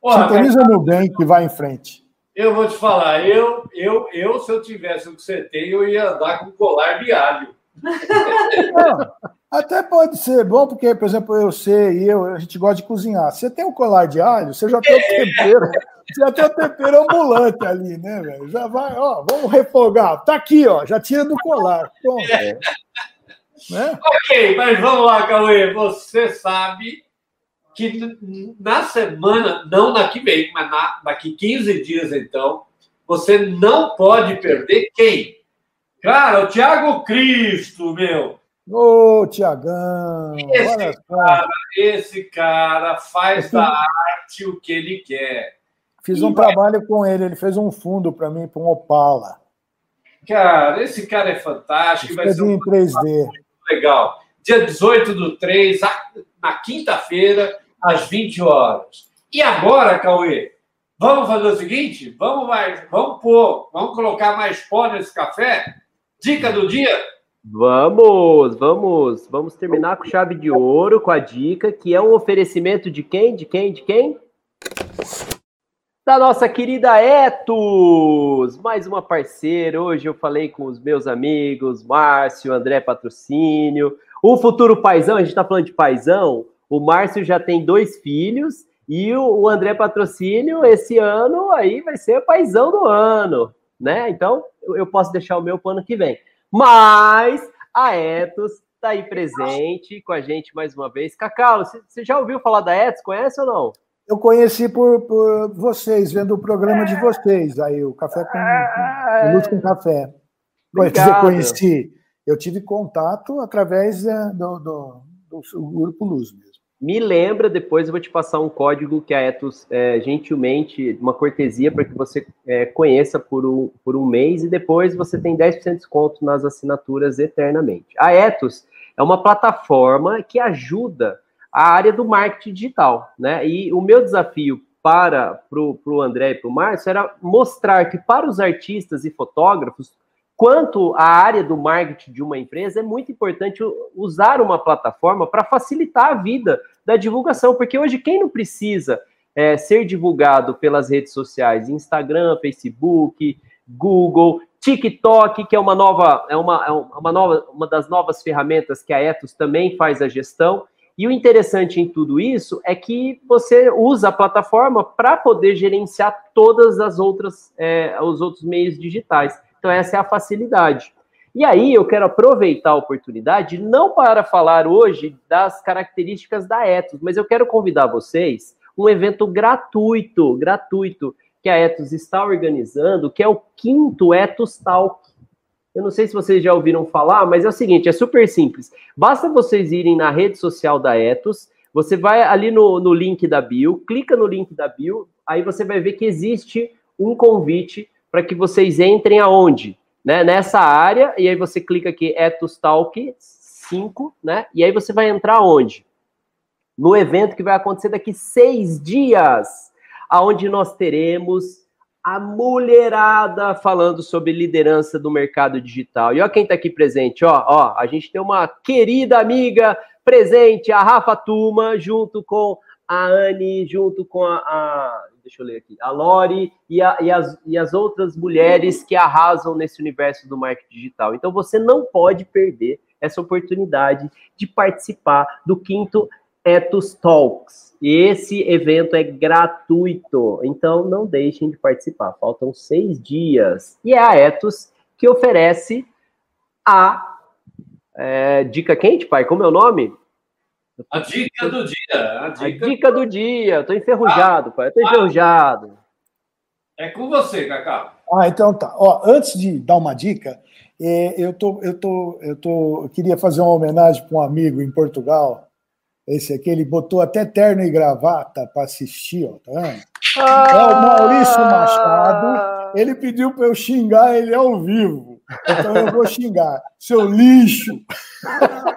Porra, Sintoniza no bem que vai em frente. Eu vou te falar, eu, eu, eu, se eu tivesse o que você tem, eu ia andar com colar de alho. Não, até pode ser bom, porque, por exemplo, eu sei e eu, a gente gosta de cozinhar. Você tem um colar de alho, você já tem o tempero, já tem o tempero ambulante ali, né, velho? Já vai, ó, vamos refogar. Tá aqui, ó, já tira do colar. Pronto. É. Né? Ok, mas vamos lá, Cauê. Você sabe que na semana, não na que vem, mas na, daqui 15 dias, então, você não pode perder quem? Cara, o Thiago Cristo, meu. Ô, Tiagão! Esse cara, esse cara faz da arte o que ele quer. Fiz e um vai... trabalho com ele, ele fez um fundo para mim, para um Opala. Cara, esse cara é fantástico. Vai ser um em 3D. legal. Dia 18 do 3, na quinta-feira, às 20 horas. E agora, Cauê, vamos fazer o seguinte? Vamos mais, vamos pôr, vamos colocar mais pó nesse café? Dica do dia? Vamos, vamos, vamos terminar com chave de ouro, com a dica, que é um oferecimento de quem? De quem? De quem? Da nossa querida Etos, mais uma parceira. Hoje eu falei com os meus amigos, Márcio, André Patrocínio, o futuro paizão, a gente tá falando de paizão. O Márcio já tem dois filhos e o André Patrocínio, esse ano aí vai ser o paizão do ano né? Então, eu posso deixar o meu para o ano que vem. Mas a Etos está aí presente com a gente mais uma vez. Cacau, você já ouviu falar da Etos? Conhece ou não? Eu conheci por, por vocês, vendo o programa de vocês, aí o Café com, o Luz com Café. Obrigado. conheci. Eu tive contato através é, do, do, do Grupo Luz mesmo. Me lembra, depois eu vou te passar um código que a Etos, é, gentilmente, uma cortesia para que você é, conheça por um, por um mês e depois você tem 10% de desconto nas assinaturas eternamente. A Etos é uma plataforma que ajuda a área do marketing digital, né? E o meu desafio para o André e para o Márcio era mostrar que para os artistas e fotógrafos quanto a área do marketing de uma empresa, é muito importante usar uma plataforma para facilitar a vida da divulgação, porque hoje quem não precisa é, ser divulgado pelas redes sociais, Instagram, Facebook, Google, TikTok, que é uma nova, é uma, é uma nova, uma das novas ferramentas que a Etos também faz a gestão. E o interessante em tudo isso é que você usa a plataforma para poder gerenciar todas as outras, é, os outros meios digitais. Então, essa é a facilidade. E aí, eu quero aproveitar a oportunidade, não para falar hoje das características da Etos, mas eu quero convidar vocês um evento gratuito, gratuito, que a Etos está organizando, que é o quinto Etos Talk. Eu não sei se vocês já ouviram falar, mas é o seguinte, é super simples. Basta vocês irem na rede social da Etos, você vai ali no, no link da bio, clica no link da bio, aí você vai ver que existe um convite para que vocês entrem aonde? Né? Nessa área, e aí você clica aqui Ethos Talk 5, né? E aí você vai entrar onde? No evento que vai acontecer daqui seis dias, aonde nós teremos a mulherada falando sobre liderança do mercado digital. E ó quem está aqui presente, ó, ó, a gente tem uma querida amiga presente, a Rafa Tuma, junto com a Anne, junto com a, a deixa eu ler aqui, a Lori e, a, e, as, e as outras mulheres que arrasam nesse universo do marketing digital. Então você não pode perder essa oportunidade de participar do quinto Ethos Talks. Esse evento é gratuito, então não deixem de participar. Faltam seis dias. E é a Ethos que oferece a é, dica quente, pai. Como é o nome? A dica do dia. A dica, a dica do dia. Tô enferrujado, ah, pai. tô enferrujado. É com você, Cacá. Ah, então tá. Ó, antes de dar uma dica, é, eu, tô, eu, tô, eu, tô, eu queria fazer uma homenagem para um amigo em Portugal, Esse aqui, ele botou até terno e gravata para assistir, ó, tá vendo? Ah, é o Maurício Machado. Ele pediu para eu xingar ele ao vivo. Então eu vou xingar. Seu lixo! [laughs]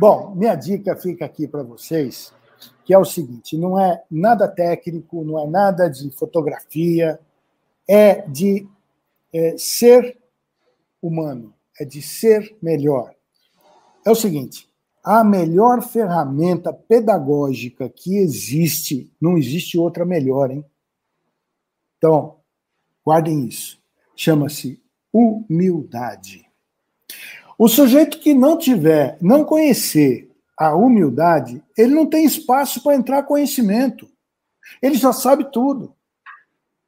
Bom, minha dica fica aqui para vocês, que é o seguinte: não é nada técnico, não é nada de fotografia, é de é, ser humano, é de ser melhor. É o seguinte: a melhor ferramenta pedagógica que existe, não existe outra melhor, hein? Então, guardem isso. Chama-se humildade. O sujeito que não tiver, não conhecer a humildade, ele não tem espaço para entrar conhecimento. Ele já sabe tudo.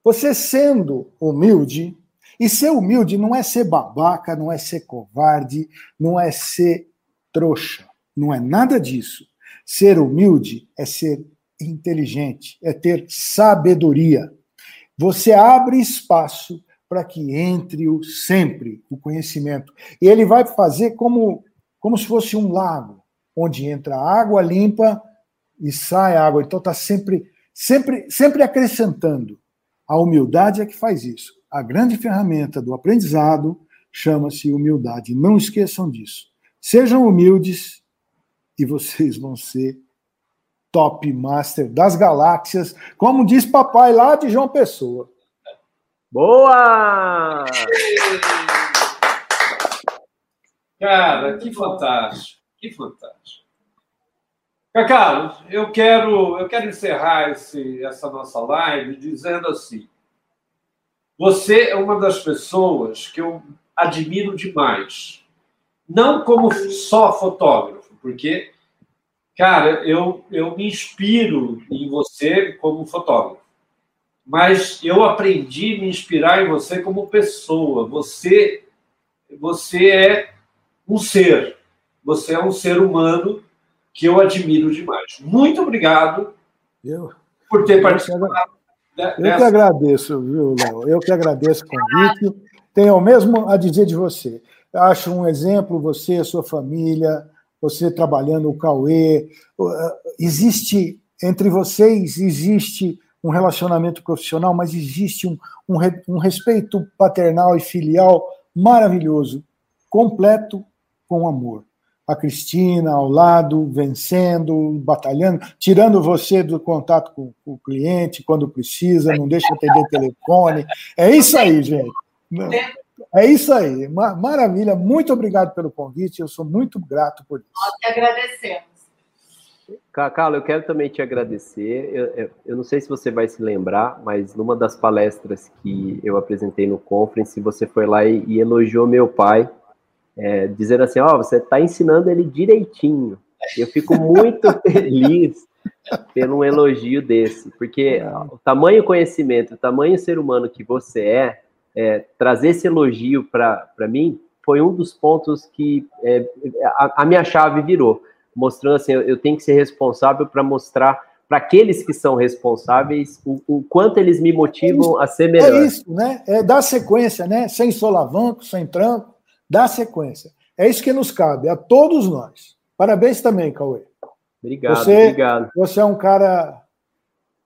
Você sendo humilde, e ser humilde não é ser babaca, não é ser covarde, não é ser trouxa. Não é nada disso. Ser humilde é ser inteligente, é ter sabedoria. Você abre espaço para que entre o sempre o conhecimento. E ele vai fazer como, como se fosse um lago, onde entra água limpa e sai água. Então está sempre, sempre, sempre acrescentando. A humildade é que faz isso. A grande ferramenta do aprendizado chama-se humildade. Não esqueçam disso. Sejam humildes e vocês vão ser top master das galáxias, como diz papai lá de João Pessoa. Boa! Cara, que fantástico, que fantástico. Cacau, eu quero, eu quero encerrar esse, essa nossa live dizendo assim: você é uma das pessoas que eu admiro demais, não como só fotógrafo porque, cara, eu, eu me inspiro em você como fotógrafo, mas eu aprendi a me inspirar em você como pessoa. Você, você é um ser, você é um ser humano que eu admiro demais. Muito obrigado eu, por ter participado. Eu que, eu que agradeço, viu, Léo? Eu que agradeço o convite. Tenho o mesmo a dizer de você. Acho um exemplo, você, a sua família, você trabalhando o Cauê. Existe, entre vocês, existe um relacionamento profissional, mas existe um, um, um respeito paternal e filial maravilhoso, completo com amor. A Cristina ao lado, vencendo, batalhando, tirando você do contato com, o cliente quando precisa, não deixa atender telefone. É isso aí, gente. É isso aí. Maravilha. Muito obrigado pelo convite. Eu sou muito grato por isso. Nós que agradecemos. Cacau, eu quero também te agradecer. Eu, eu, eu, não sei se você vai se lembrar, mas numa das palestras que eu apresentei no conference, você foi lá e, e elogiou meu pai, é, dizendo assim: Ó, oh, você está ensinando ele direitinho. Eu fico muito [laughs] feliz pelo um elogio desse, porque o tamanho conhecimento, o tamanho ser humano que você é, é, trazer esse elogio para mim foi um dos pontos que é, a, a, minha chave virou, mostrando assim, eu, eu tenho que ser responsável para mostrar para aqueles que são responsáveis o, o, quanto eles me motivam a ser melhor. É isso, né? É dar sequência, né? Sem solavanco, sem tranco, dar sequência. É isso que nos cabe a todos nós. Parabéns também, Cauê. Obrigado, você, obrigado. Você é um cara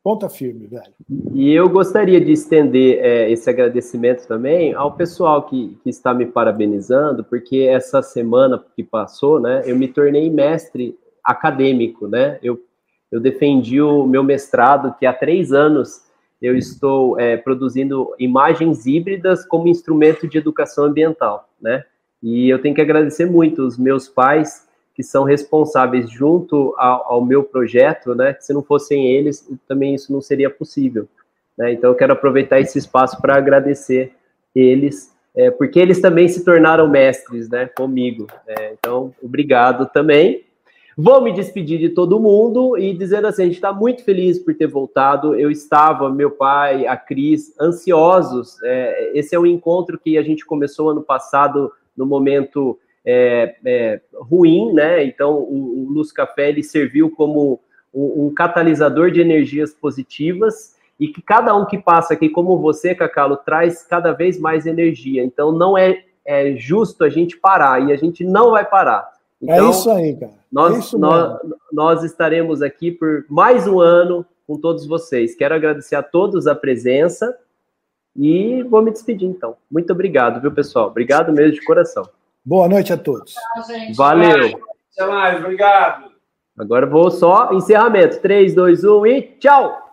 Ponta firme, velho. E eu gostaria de estender é, esse agradecimento também ao pessoal que, que está me parabenizando, porque essa semana que passou, né, eu me tornei mestre acadêmico, né? Eu, eu defendi o meu mestrado, que há três anos eu estou é, produzindo imagens híbridas como instrumento de educação ambiental, né? E eu tenho que agradecer muito os meus pais que são responsáveis junto ao, ao, meu projeto, né? Que se não fossem eles, também isso não seria possível. Né? Então, eu quero aproveitar esse espaço para agradecer eles, é, porque eles também se tornaram mestres, né? Comigo. É, então, obrigado também. Vou me despedir de todo mundo e dizendo assim, a gente está muito feliz por ter voltado. Eu estava, meu pai, a Cris, ansiosos. É, esse é um encontro que a gente começou ano passado no momento é, é, ruim, né? Então o, o Luz Café ele serviu como um, um, catalisador de energias positivas e que cada um que passa aqui, como você, Cacalo, traz cada vez mais energia. Então não é, é justo a gente parar e a gente não vai parar. É então, é isso aí, cara. É nós, nós, nós estaremos aqui por mais um ano com todos vocês. Quero agradecer a todos a presença. E vou me despedir, então. Muito obrigado, viu, pessoal? Obrigado mesmo de coração. Boa noite a todos. Tchau, Valeu. Até mais, obrigado. Agora vou só encerramento. 3, 2, 1 e tchau!